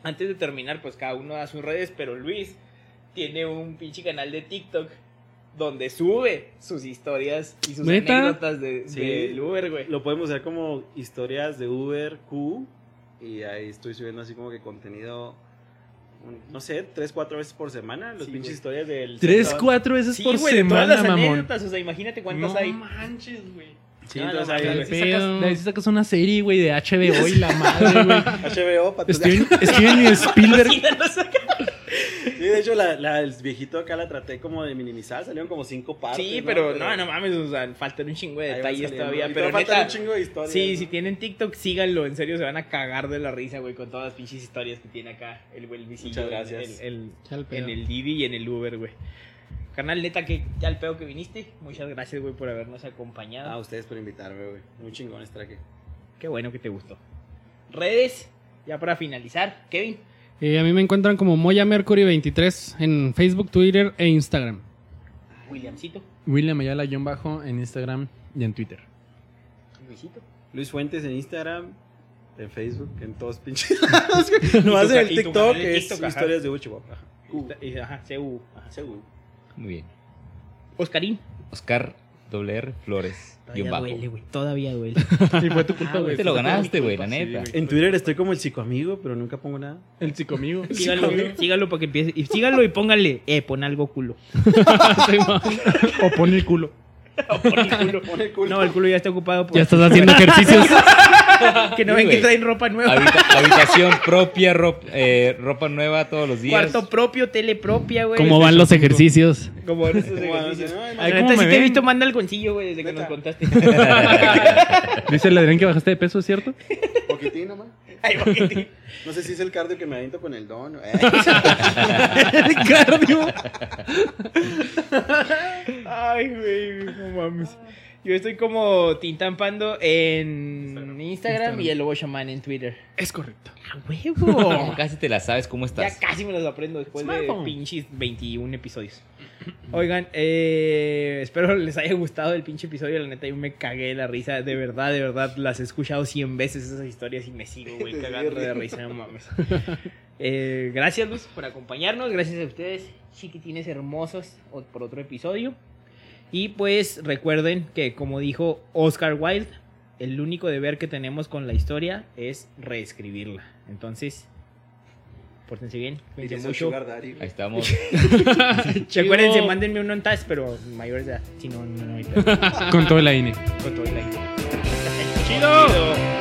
Antes de terminar, pues cada uno da sus redes, pero Luis tiene un pinche canal de TikTok donde sube sus historias y sus ¿Neta? anécdotas de, Sí. del Uber, güey. Lo podemos hacer como historias de Uber Q. Y ahí estoy subiendo así como que contenido. No sé, tres, cuatro veces por semana. Los Sí, pinches historias del. Tres, cuatro veces Sí, por güey, de todas semana, las mamón. anécdotas, o sea, imagínate cuántas no hay. manches, güey. Sí, entonces ahí, De ahí sí sacas, de ahí sí sacas una serie, güey, de HBO y la madre, güey. HBO, patrocina- Steven, (laughs) Steven y Spielberg. Sí, de hecho, la, la, el viejito acá la traté como de minimizar. Salieron como cinco partes. Sí, pero no, no mames, o sea, faltan un chingo de detalles todavía. Y Pero faltan neta, un chingo de historias. sí, ¿no? si tienen TikTok, síganlo, en serio, se van a cagar de la risa, güey, con todas las pinches historias que tiene acá el güey Muchas en- gracias. el- el- en el Didi y en el Uber, güey. Canal, neta, que ya al pedo que viniste. Muchas gracias, güey, por habernos acompañado. A ustedes por invitarme, güey. Muy chingón este aquí. Qué bueno que te gustó. Redes, ya para finalizar, Kevin. Eh, a mí me encuentran como Moya Mercury 23 en Facebook, Twitter e Instagram. Williamcito, William Ayala, guion bajo, en Instagram y en Twitter. Luisito. Luis Fuentes en Instagram, en Facebook, en todos pinches. (laughs) Nomás tu en el TikTok es historias de Uchihuahua. Ajá, CU. Ajá, CU. Muy bien. Oscarín. Oscar WR Flores. Todavía bajo. duele, güey. Todavía duele. Y fue tu culpa, Ah, güey. Te lo ganaste, güey, la neta. En Twitter estoy como el psicoamigo, pero nunca pongo nada. El psicomigo. (laughs) Síganlo, síganlo para que empiece. Y síganlo y pónganle, eh, pon algo (laughs) culo. O pon el culo. O. (laughs) Pon el culo. No, el culo ya está ocupado. Por Ya estás haciendo ejercicios. (laughs) Que no Sí, ven que traen ropa nueva. Habita- (laughs) habitación propia, rop- eh, ropa nueva todos los días. Cuarto propio, tele propia, güey. ¿Cómo van los ejercicios? Como en esos (laughs) Como, ejercicios. Ay, ¿cómo sí te he visto manda el concillo, güey, desde que nos contaste. Dice el Adrián que bajaste de peso, ¿es cierto? Poquitín nomás. Ay, poquitín. No sé si es el cardio que me aviento con el don. Eh. Cardio. Ay, güey, no mames. Yo estoy como Tintampando en Instagram, Instagram. y el Lobo Shaman en Twitter. Es correcto. ¡A huevo! (laughs) Casi te la sabes cómo ya estás. casi me los aprendo después Smartphone. de pinches 21 episodios. Oigan, eh, espero les haya gustado el pinche episodio. La neta, yo me cagué de la risa. De verdad, de verdad, las he escuchado 100 veces esas historias y me sigo, güey, (laughs) cagando de risa. No mames. Eh, gracias, Luz, por acompañarnos. Gracias a ustedes, chiquitines hermosos, o- por otro episodio. Y pues recuerden que, como dijo Oscar Wilde, el único deber que tenemos con la historia es reescribirla. Entonces, pórtense bien, cuídense mucho. Ahí estamos. (laughs) Sí, acuérdense, mándenme un on-touch, pero mayores de edad. Si no, no, no. Con todo el INE. Con todo el like. ¡Chido!